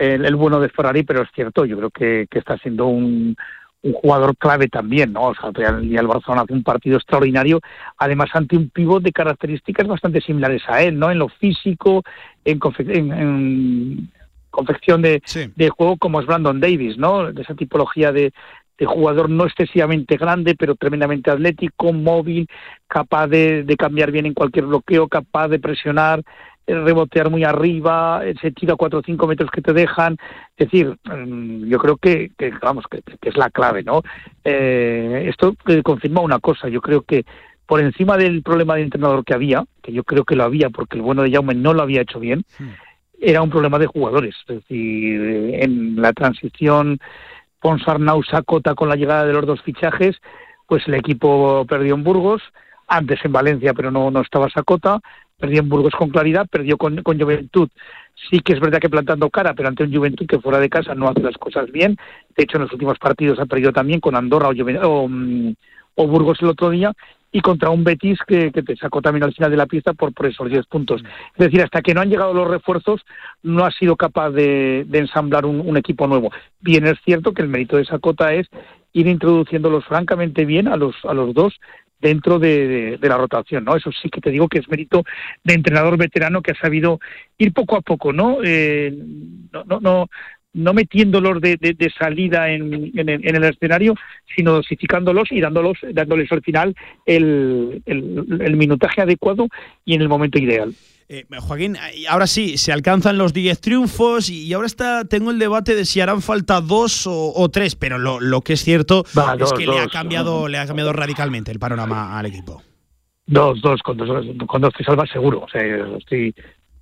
el, el bueno de Ferrari, pero es cierto, yo creo que, que está siendo un, un jugador clave también, ¿no? O sea, y el Barcelona hace un partido extraordinario, además ante un pívot de características bastante similares a él, ¿no? En lo físico, en, confe- en- en confección de, de juego como es Brandon Davis, ¿no? De esa tipología de, de jugador no excesivamente grande, pero tremendamente atlético, móvil, capaz de, de cambiar bien en cualquier bloqueo, capaz de presionar, rebotear muy arriba, eh, se tira cuatro o cinco metros que te dejan. Es decir, mm, yo creo que, que, vamos, que, que es la clave, ¿no? Eh, esto eh, confirma una cosa, yo creo que por encima del problema de entrenador que había, que yo creo que lo había porque el bueno de Jaume no lo había hecho bien, era un problema de jugadores. Es decir, eh, en la transición Ponsarnau Sacota con la llegada de los dos fichajes, pues el equipo perdió en Burgos, antes en Valencia, pero no, no estaba Sacota, perdió en Burgos con claridad, perdió con, con Juventud. Sí que es verdad que plantando cara, pero ante un Juventud que fuera de casa no hace las cosas bien. De hecho, en los últimos partidos ha perdido también con Andorra o, mm, o Burgos el otro día y contra un Betis que, que te sacó también al final de la pista por, por esos 10 puntos. Es decir, hasta que no han llegado los refuerzos, no ha sido capaz de, ensamblar un, un equipo nuevo. Bien es cierto que el mérito de Sacota es ir introduciéndolos francamente bien a los, a los dos dentro de, la rotación, ¿no? Eso sí que te digo que es mérito de entrenador veterano que ha sabido ir poco a poco, ¿no? Eh, no, no, no, no metiéndolos de, de- salida en, en el escenario, sino dosificándolos y dándolos, dándoles al final el, el- el minutaje adecuado y en el momento ideal. Eh, Joaquín, eh, ahora sí, se alcanzan los 10 triunfos y ahora está tengo el debate de si harán falta dos o, o tres, pero lo, lo que es cierto Va, es dos, que le ha cambiado le ha cambiado radicalmente el panorama al equipo. Dos, dos, con dos, con dos te salvas seguro. O sea, estoy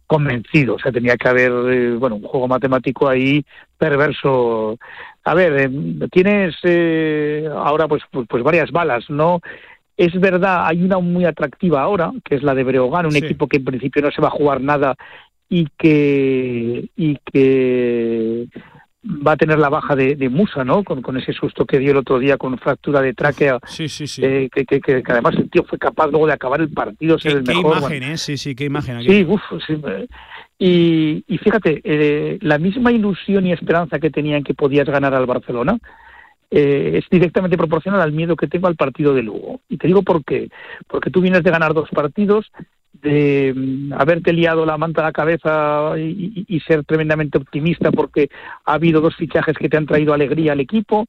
convencido. O sea, tenía que haber, eh, bueno, un juego matemático ahí perverso. A ver, eh, tienes eh, ahora pues, pues, pues varias balas, ¿no? Es verdad, hay una muy atractiva ahora, que es la de Breogán, un Sí. equipo que en principio no se va a jugar nada y que, y que va a tener la baja de, de Musa, ¿no? Con, con ese susto que dio el otro día con fractura de tráquea. Sí, sí, sí. eh, que, que- que- que además el tío fue capaz luego de acabar el partido, ser el Qué mejor. imagen, ¿eh? Sí, sí, qué imagen aquí. Sí, uf, sí, eh, y, y fíjate, eh, la misma ilusión y esperanza que tenía en que podías ganar al Barcelona eh, es directamente proporcional al miedo que tengo al partido de Lugo. Y te digo por qué. Porque tú vienes de ganar dos partidos, de mm, haberte liado la manta a la cabeza y, y- y ser tremendamente optimista porque ha habido dos fichajes que te han traído alegría al equipo,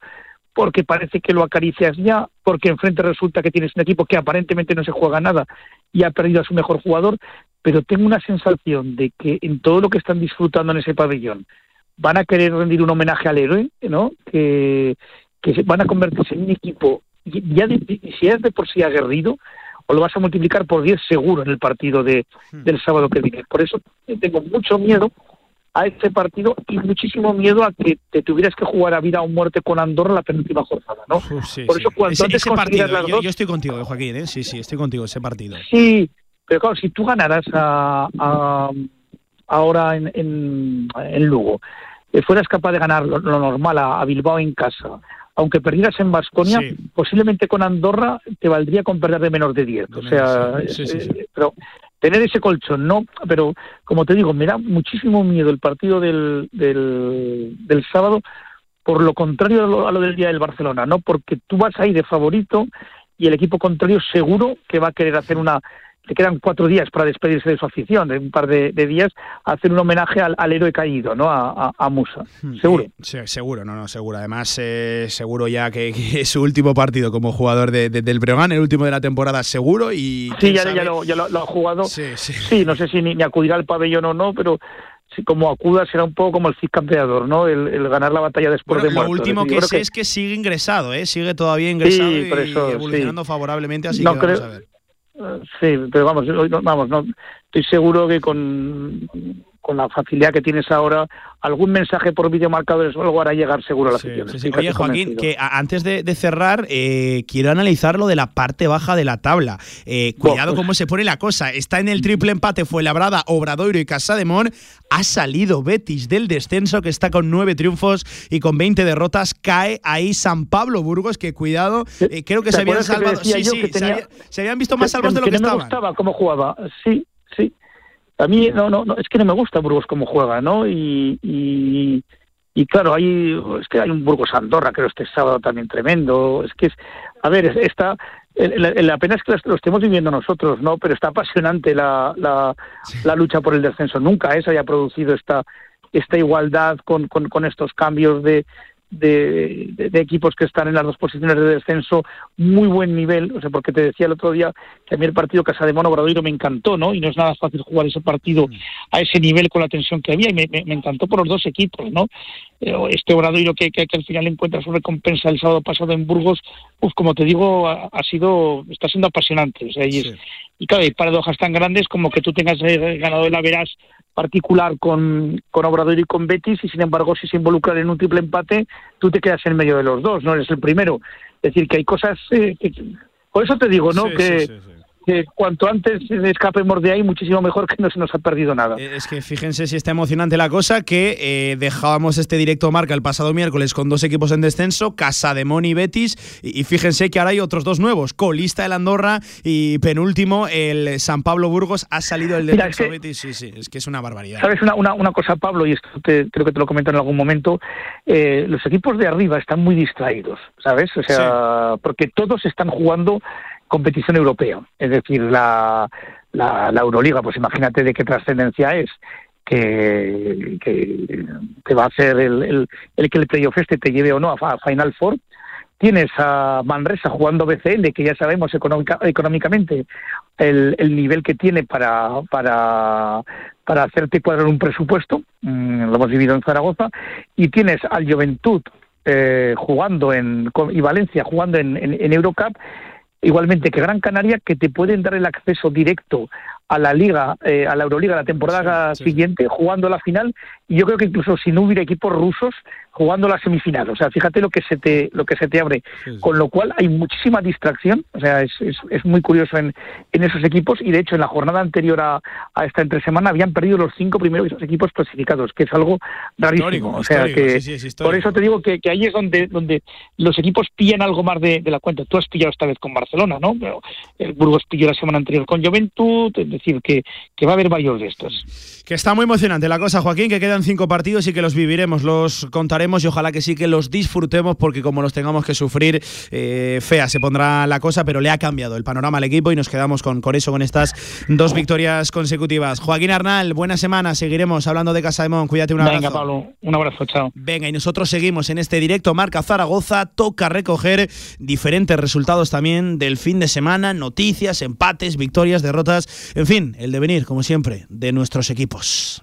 porque parece que lo acaricias ya, porque enfrente resulta que tienes un equipo que aparentemente no se juega nada y ha perdido a su mejor jugador, pero tengo una sensación de que en todo lo que están disfrutando en ese pabellón van a querer rendir un homenaje al héroe, ¿no? Que, que se- van a convertirse en un equipo y- ya de, si es de por sí aguerrido o lo vas a multiplicar por 10 seguro en el partido de, del sábado que viene. Por eso tengo mucho miedo a este partido y muchísimo miedo a que te tuvieras que jugar a vida o muerte con Andorra la penúltima jornada, ¿no? Sí, Por sí. eso cuanto ese, antes ese partido, las yo, dos- yo estoy contigo, eh, Joaquín, ¿eh? Sí, sí, estoy contigo, ese partido. Sí, pero claro, si tú ganaras a, a- ahora en, en, en Lugo, eh, fueras capaz de ganar lo, lo normal a, a Bilbao en casa, aunque perdieras en Basconia, Sí. posiblemente con Andorra te valdría con perder de menos de 10. O sea, sí, sí, sí. eh, pero tener ese colchón, no, pero como te digo, me da muchísimo miedo el partido del, del, del sábado por lo contrario a lo, a lo del día del Barcelona, ¿no? Porque tú vas ahí de favorito y el equipo contrario seguro que va a querer hacer una... Le quedan cuatro días para despedirse de su afición, de un par de, de días, hacer un homenaje al, al héroe caído, ¿no? A, a- a Musa. Seguro. Eh, sí, seguro, no, no, seguro. Además, eh, seguro ya que, que es su último partido como jugador de- de- del Breogán, el último de la temporada, seguro. Y Sí, ya, lo, ya lo, lo ha jugado. Sí, sí. no sé si ni, ni acudirá al pabellón o no, pero si como acuda será un poco como el Cid campeador, ¿no? El, el ganar la batalla después Bueno, de lo muerto. último Es decir, que sé es que sigue ingresado, ¿eh? Sigue todavía ingresado Sí, por y evolucionando sí. favorablemente, así No que vamos creo- a ver. Sí, pero vamos, vamos, no, estoy seguro que con, con la facilidad que tienes ahora, algún mensaje por videomarcadores o algo hará llegar seguro a la afición. Estoy Oye, casi Joaquín, que antes de, de cerrar, eh, quiero analizar lo de la parte baja de la tabla. Eh, cuidado pues- cómo se pone la cosa. Está en el triple empate Fuenlabrada, Obradoiro y Casademón. Ha salido Betis del descenso, que está con nueve triunfos y con 20 derrotas. Cae ahí San Pablo Burgos, que cuidado, eh, creo que ¿Te se habían que salvado. Sí, sí, que se, había- se habían visto más salvos de lo que, no me gustaba cómo jugaba. Sí, sí. A mí no, no, no, es que no me gusta Burgos cómo juega, ¿no? Y, y, y claro, hay, es que hay un Burgos Andorra, creo este sábado también tremendo. Es que es, a ver, es- está, la, la pena es que lo estemos viviendo nosotros, ¿no? Pero está apasionante la, la, la lucha por el descenso. Nunca ¿eh? se haya producido esta, esta igualdad con, con, con estos cambios de, de, de- de equipos que están en las dos posiciones de descenso, muy buen nivel, o sea, porque te decía el otro día que a mí el partido Casademón Obradoiro me encantó, ¿no? Y no es nada fácil jugar ese partido a ese nivel con la tensión que había y me, me- me encantó por los dos equipos, ¿no? Eh, Este Obradoiro que, que, que al final encuentra su recompensa el sábado pasado en Burgos, uf, como te digo, ha, ha sido, está siendo apasionante, o sea, y, es- y claro, hay paradojas tan grandes como que tú tengas ganado el Averas particular con, con Obrador y con Betis y sin embargo si se involucran en un triple empate tú te quedas en medio de los dos, no eres el primero. Es decir, que hay cosas... eh, que- por eso te digo, ¿no? Sí, que, sí, sí, sí. Que cuanto antes escapemos de ahí, muchísimo mejor que no se nos ha perdido nada. Es que fíjense si está emocionante la cosa que eh, dejábamos este directo marca el pasado miércoles con dos equipos en descenso, Casademón y Betis, y, y fíjense que ahora hay otros dos nuevos, colista el Andorra y penúltimo el San Pablo Burgos, ha salido el Mira, descenso es que- Betis, sí, sí, es que es una barbaridad. ¿Sabes una, una, una cosa, Pablo? Y esto te- creo que te lo comento en algún momento. eh, los equipos de arriba están muy distraídos, ¿sabes? O sea, porque todos están jugando competición europea. Es decir, la, la, la Euroliga, pues imagínate de qué trascendencia es. Que, que va a hacer el, el, que el playoff este te lleve o no a, Final Four. Tienes a Manresa jugando BCL, que ya sabemos económica- económicamente el, el nivel que tiene para, para, para hacerte cuadrar un presupuesto, mm, lo hemos vivido en Zaragoza, y tienes al Juventud eh, jugando en, y Valencia jugando en, en Eurocup, igualmente que Gran Canaria, que te pueden dar el acceso directo a la liga, eh, a la Euroliga la temporada siguiente, jugando la final, y yo creo que incluso si no hubiera equipos rusos jugando la semifinal, o sea, fíjate lo que se te, lo que se te abre, con lo cual hay muchísima distracción, o sea, es, es, es muy curioso en, en esos equipos, y de hecho en la jornada anterior a, a esta entre semana habían perdido los cinco primeros equipos clasificados, que es algo rarísimo, Histórico, o sea que sí, es por eso te digo que, que ahí es donde, donde los equipos pillan algo más de, de la cuenta. Tú has pillado esta vez con Barcelona, ¿no? Pero el Burgos pilló la semana anterior con Juventud, es decir, que, que va a haber varios de estos. Que está muy emocionante la cosa, Joaquín, que quedan cinco partidos y que los viviremos, los contaremos y ojalá que sí que los disfrutemos porque como los tengamos que sufrir, eh, fea se pondrá la cosa, pero le ha cambiado el panorama al equipo y nos quedamos con, con eso, con estas dos victorias consecutivas. Joaquín Arnal, buena semana, seguiremos hablando de Casa de Mon, cuídate un abrazo. Venga, Pablo, un abrazo, chao. Venga, y nosotros seguimos en este directo Marca Zaragoza. Toca recoger diferentes resultados también del fin de semana, noticias, empates, victorias, derrotas, en fin, el devenir, como siempre, de nuestros equipos.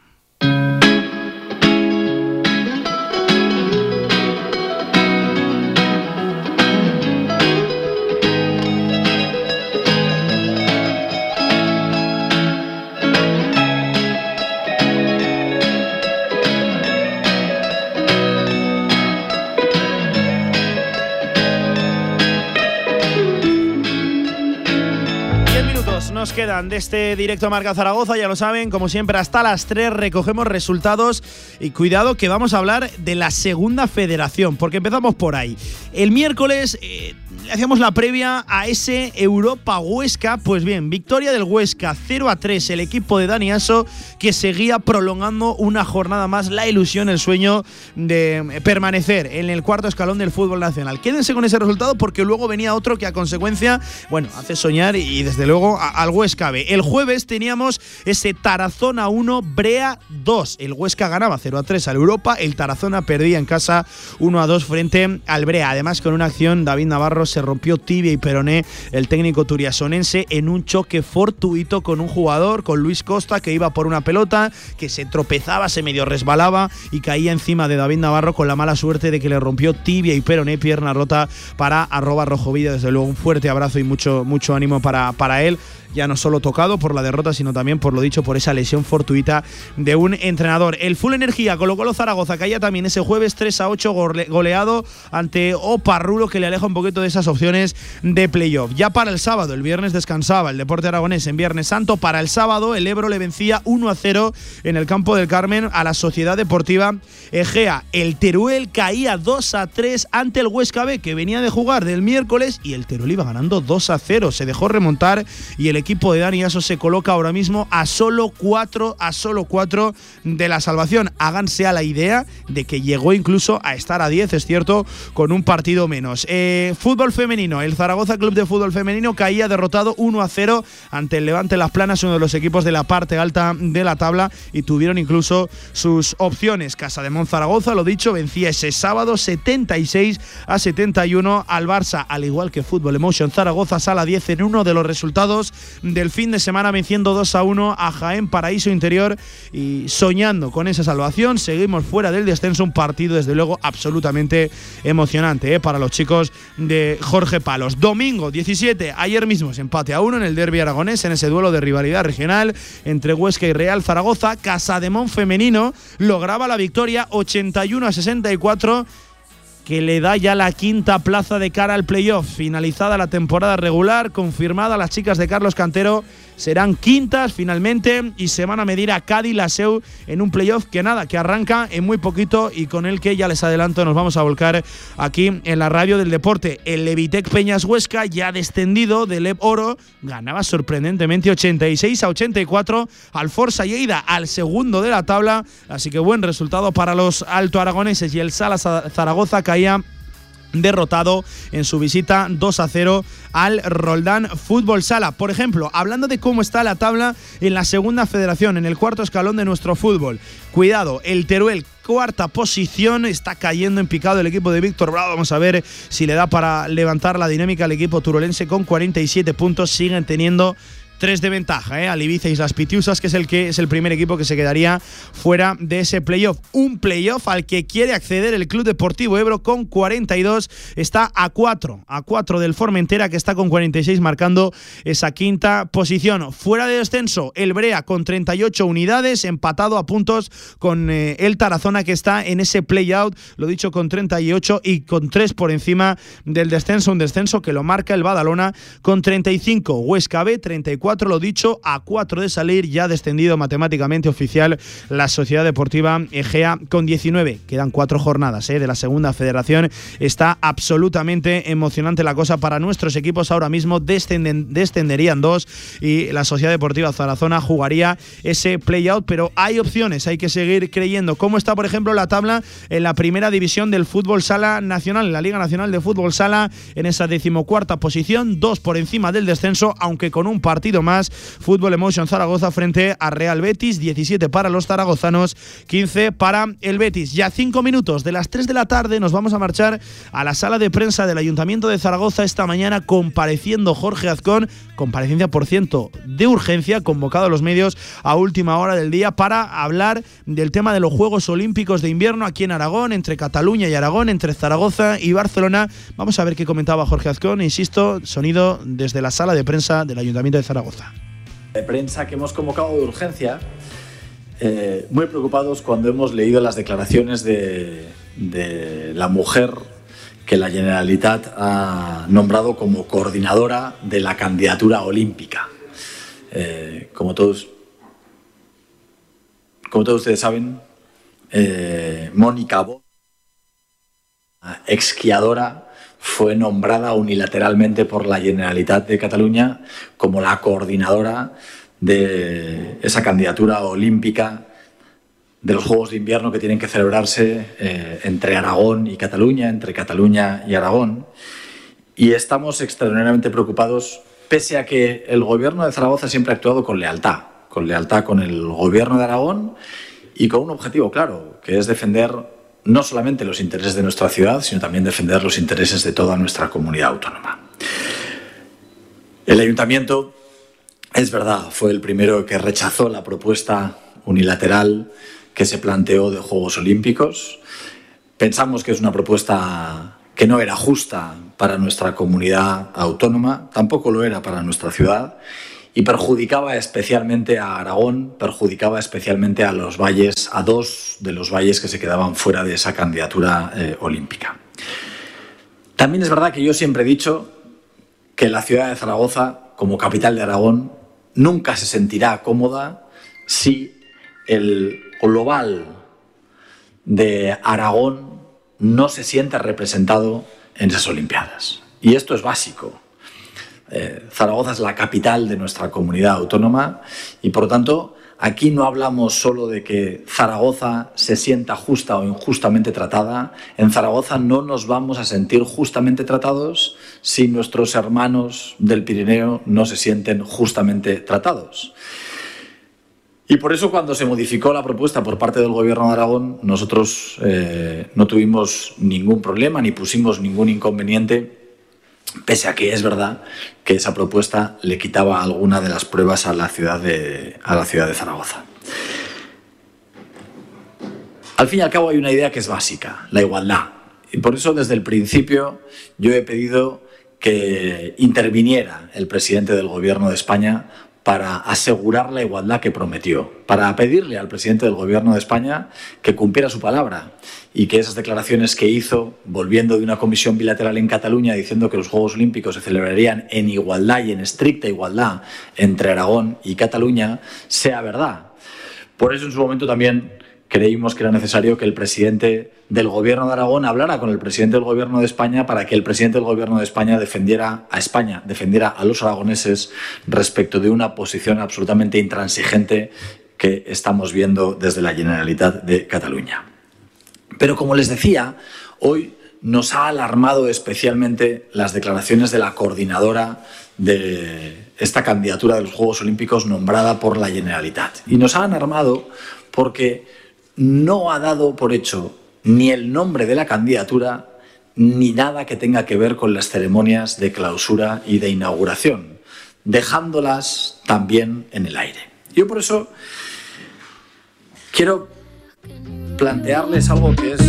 Quedan de este directo Marca Zaragoza, ya lo saben, como siempre, hasta las 3 recogemos resultados y cuidado que vamos a hablar de la segunda federación, porque empezamos por ahí. El miércoles eh, le hacíamos la previa a ese Europa Huesca, pues bien, victoria del Huesca 0 a 3, el equipo de Dani Aso que seguía prolongando una jornada más la ilusión, el sueño de permanecer en el cuarto escalón del fútbol nacional. Quédense con ese resultado porque luego venía otro que a consecuencia, bueno, hace soñar y desde luego al Huesca B. El jueves teníamos ese Tarazona 1, Brea 2. El Huesca ganaba 0 a 3 al Europa, el Tarazona perdía en casa 1 a 2 frente al Brea. Además, con una acción, David Navarro se rompió tibia y peroné el técnico turiasonense en un choque fortuito con un jugador, con Luis Costa, que iba por una pelota, que se tropezaba, se medio resbalaba y caía encima de David Navarro con la mala suerte de que le rompió tibia y peroné, pierna rota para arroba rojovilla. Desde luego, un fuerte abrazo y mucho, mucho ánimo para, para él. Ya no solo tocado por la derrota, sino también por lo dicho, por esa lesión fortuita de un entrenador. El Full Energía colocó los Zaragoza, caía también ese jueves 3 a 8 goleado ante Oparrulo, que le aleja un poquito de esas opciones de playoff. Ya para el sábado, el viernes descansaba el Deporte Aragonés en Viernes Santo. Para el sábado, el Ebro le vencía 1 a 0 en el campo del Carmen a la Sociedad Deportiva Egea. El Teruel caía 2 a 3 ante el Huesca B, que venía de jugar del miércoles y el Teruel iba ganando 2 a 0. Se dejó remontar y el equipo de Dani Aso se coloca ahora mismo a solo 4 a solo 4 de la salvación. Háganse a la idea de que llegó incluso a estar a 10, es cierto, con un partido menos. Eh, fútbol femenino, el Zaragoza Club de Fútbol Femenino caía derrotado 1 a 0 ante el Levante Las Planas, uno de los equipos de la parte alta de la tabla y tuvieron incluso sus opciones. Casa de Monzaragoza, lo dicho, vencía ese sábado 76 a 71 al Barça, al igual que Fútbol Emotion Zaragoza, sala 10 en uno de los resultados del fin de semana, venciendo 2 a 1 a Jaén Paraíso Interior y soñando con esa salvación. Seguimos fuera del descenso, un partido desde luego absolutamente emocionante ¿eh? para los chicos de Jorge Palos. Domingo 17, ayer mismo se empate a uno en el derby aragonés, en ese duelo de rivalidad regional entre Huesca y Real Zaragoza. Casa de Mon femenino lograba la victoria 81 a 64 que le da ya la quinta plaza de cara al playoff. Finalizada la temporada regular, confirmada las chicas de Carlos Cantero serán quintas finalmente y se van a medir a Cádiz Laseu en un playoff que nada, que arranca en muy poquito y con el que ya les adelanto nos vamos a volcar aquí en la radio del deporte. El Levitec Peñas Huesca ya descendido del Lev Oro ganaba sorprendentemente 86 a 84 al Forza Lleida al segundo de la tabla, así que buen resultado para los alto aragoneses y el Sala Zaragoza caía derrotado en su visita 2 a 0 al Roldán Fútbol Sala. Por ejemplo, hablando de cómo está la tabla en la segunda federación, en el cuarto escalón de nuestro fútbol. Cuidado, el Teruel cuarta posición. Está cayendo en picado el equipo de Víctor Bravo. Vamos a ver si le da para levantar la dinámica al equipo turolense con 47 puntos. Siguen teniendo tres de ventaja, ¿eh? al Ibiza y las Pitiusas, que es el que es el primer equipo que se quedaría fuera de ese playoff. Un playoff al que quiere acceder el Club Deportivo Ebro con 42, está a 4, a 4 del Formentera que está con 46 marcando esa quinta posición. Fuera de descenso, el Brea con 38 unidades, empatado a puntos con eh, el Tarazona que está en ese playout, lo dicho con 38 y con 3 por encima del descenso, un descenso que lo marca el Badalona con 35, Huesca B 34 lo dicho, a 4 de salir, ya descendido matemáticamente oficial la Sociedad Deportiva Egea con 19. Quedan cuatro jornadas ¿eh? de la segunda federación. Está absolutamente emocionante la cosa para nuestros equipos. Ahora mismo descenden, descenderían dos y la Sociedad Deportiva Zarazona jugaría ese playout, pero hay opciones, hay que seguir creyendo. ¿Cómo está, por ejemplo, la tabla en la primera división del fútbol sala nacional, en la Liga Nacional de Fútbol Sala, en esa decimocuarta posición, dos por encima del descenso, aunque con un partido más. Fútbol Emotion Zaragoza frente a Real Betis, 17 para los zaragozanos, 15 para el Betis. Ya 5 minutos de las 3 de la tarde nos vamos a marchar a la sala de prensa del Ayuntamiento de Zaragoza esta mañana compareciendo Jorge Azcón, comparecencia por ciento de urgencia, convocado a los medios a última hora del día para hablar del tema de los Juegos Olímpicos de invierno aquí en Aragón, entre Cataluña y Aragón, entre Zaragoza y Barcelona. Vamos a ver qué comentaba Jorge Azcón, insisto, sonido desde la sala de prensa del Ayuntamiento de Zaragoza. De prensa que hemos convocado de urgencia, eh, muy preocupados cuando hemos leído las declaraciones de, la mujer que la Generalitat ha nombrado como coordinadora de la candidatura olímpica. Eh, como todos como todos ustedes saben, eh, Mónica Bo, exquiadora fue nombrada unilateralmente por la Generalitat de Cataluña como la coordinadora de esa candidatura olímpica de los Juegos de Invierno que tienen que celebrarse eh, entre Aragón y Cataluña, entre Cataluña y Aragón. Y estamos extraordinariamente preocupados, pese a que el gobierno de Zaragoza siempre ha actuado con lealtad, con lealtad con el gobierno de Aragón y con un objetivo claro, que es defender no solamente los intereses de nuestra ciudad, sino también defender los intereses de toda nuestra comunidad autónoma. El ayuntamiento, es verdad, fue el primero que rechazó la propuesta unilateral que se planteó de Juegos Olímpicos. Pensamos que es una propuesta que no era justa para nuestra comunidad autónoma, tampoco lo era para nuestra ciudad, y perjudicaba especialmente a Aragón, perjudicaba especialmente a los valles, a dos de los valles que se quedaban fuera de esa candidatura eh, olímpica. También es verdad que yo siempre he dicho que la ciudad de Zaragoza, como capital de Aragón, nunca se sentirá cómoda si el global de Aragón no se siente representado en esas Olimpiadas. Y esto es básico. Eh, Zaragoza es la capital de nuestra comunidad autónoma y por lo tanto aquí no hablamos solo de que Zaragoza se sienta justa o injustamente tratada. En Zaragoza no nos vamos a sentir justamente tratados si nuestros hermanos del Pirineo no se sienten justamente tratados. Y por eso cuando se modificó la propuesta por parte del Gobierno de Aragón, nosotros eh, no tuvimos ningún problema ni pusimos ningún inconveniente, pese a que es verdad que esa propuesta le quitaba alguna de las pruebas a la ciudad de, a la ciudad de Zaragoza. Al fin y al cabo hay una idea que es básica, la igualdad. Y por eso desde el principio yo he pedido que interviniera el presidente del Gobierno de España para asegurar la igualdad que prometió, para pedirle al presidente del Gobierno de España que cumpliera su palabra y que esas declaraciones que hizo, volviendo de una comisión bilateral en Cataluña diciendo que los Juegos Olímpicos se celebrarían en igualdad y en estricta igualdad entre Aragón y Cataluña, sea verdad. Por eso en su momento también creímos que era necesario que el presidente del gobierno de Aragón hablara con el presidente del gobierno de España para que el presidente del gobierno de España defendiera a España, defendiera a los aragoneses respecto de una posición absolutamente intransigente que estamos viendo desde la Generalitat de Cataluña. Pero como les decía, hoy nos ha alarmado especialmente las declaraciones de la coordinadora de esta candidatura de los Juegos Olímpicos nombrada por la Generalitat. Y nos han alarmado porque no ha dado por hecho ni el nombre de la candidatura ni nada que tenga que ver con las ceremonias de clausura y de inauguración, dejándolas también en el aire. Yo por eso quiero plantearles algo que es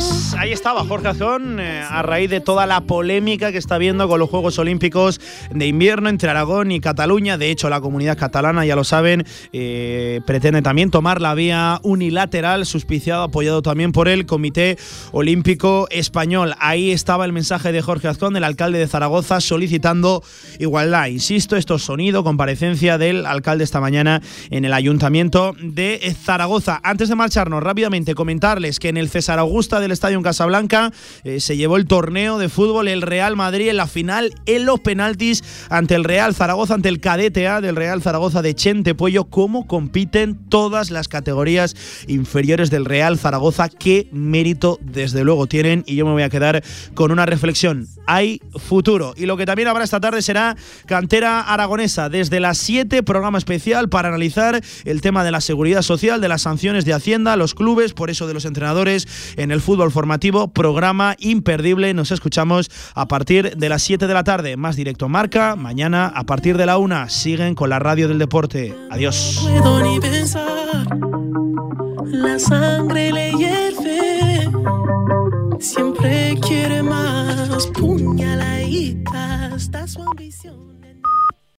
pues ahí estaba Jorge Azón, eh, a raíz de toda la polémica que está habiendo con los Juegos Olímpicos de invierno entre Aragón y Cataluña. De hecho, la comunidad catalana, ya lo saben, eh, pretende también tomar la vía unilateral, suspiciado, apoyado también por el Comité Olímpico Español. Ahí estaba el mensaje de Jorge Azón, el alcalde de Zaragoza, solicitando igualdad. Insisto, esto es sonido, comparecencia del alcalde esta mañana en el Ayuntamiento de Zaragoza. Antes de marcharnos, rápidamente comentarles que en el César Augusta del Estadio en Casablanca eh, se llevó el torneo de fútbol el Real Madrid en la final en los penaltis ante el Real Zaragoza, ante el cadete A del Real Zaragoza de Chente Puello. Cómo compiten todas las categorías inferiores del Real Zaragoza. Qué mérito desde luego tienen. Y yo me voy a quedar con una reflexión. Hay futuro. Y lo que también habrá esta tarde será Cantera Aragonesa. Desde las 7, programa especial para analizar el tema de la seguridad social, de las sanciones de Hacienda, los clubes, por eso de los entrenadores en el fútbol formativo, programa imperdible. Nos escuchamos a partir de las 7 de la tarde, más directo marca. Mañana a partir de la 1 siguen con la radio del deporte. Adiós. puedo ni pensar. La sangre le hierve. Siempre quiere más. Puñaladita hasta su ambición.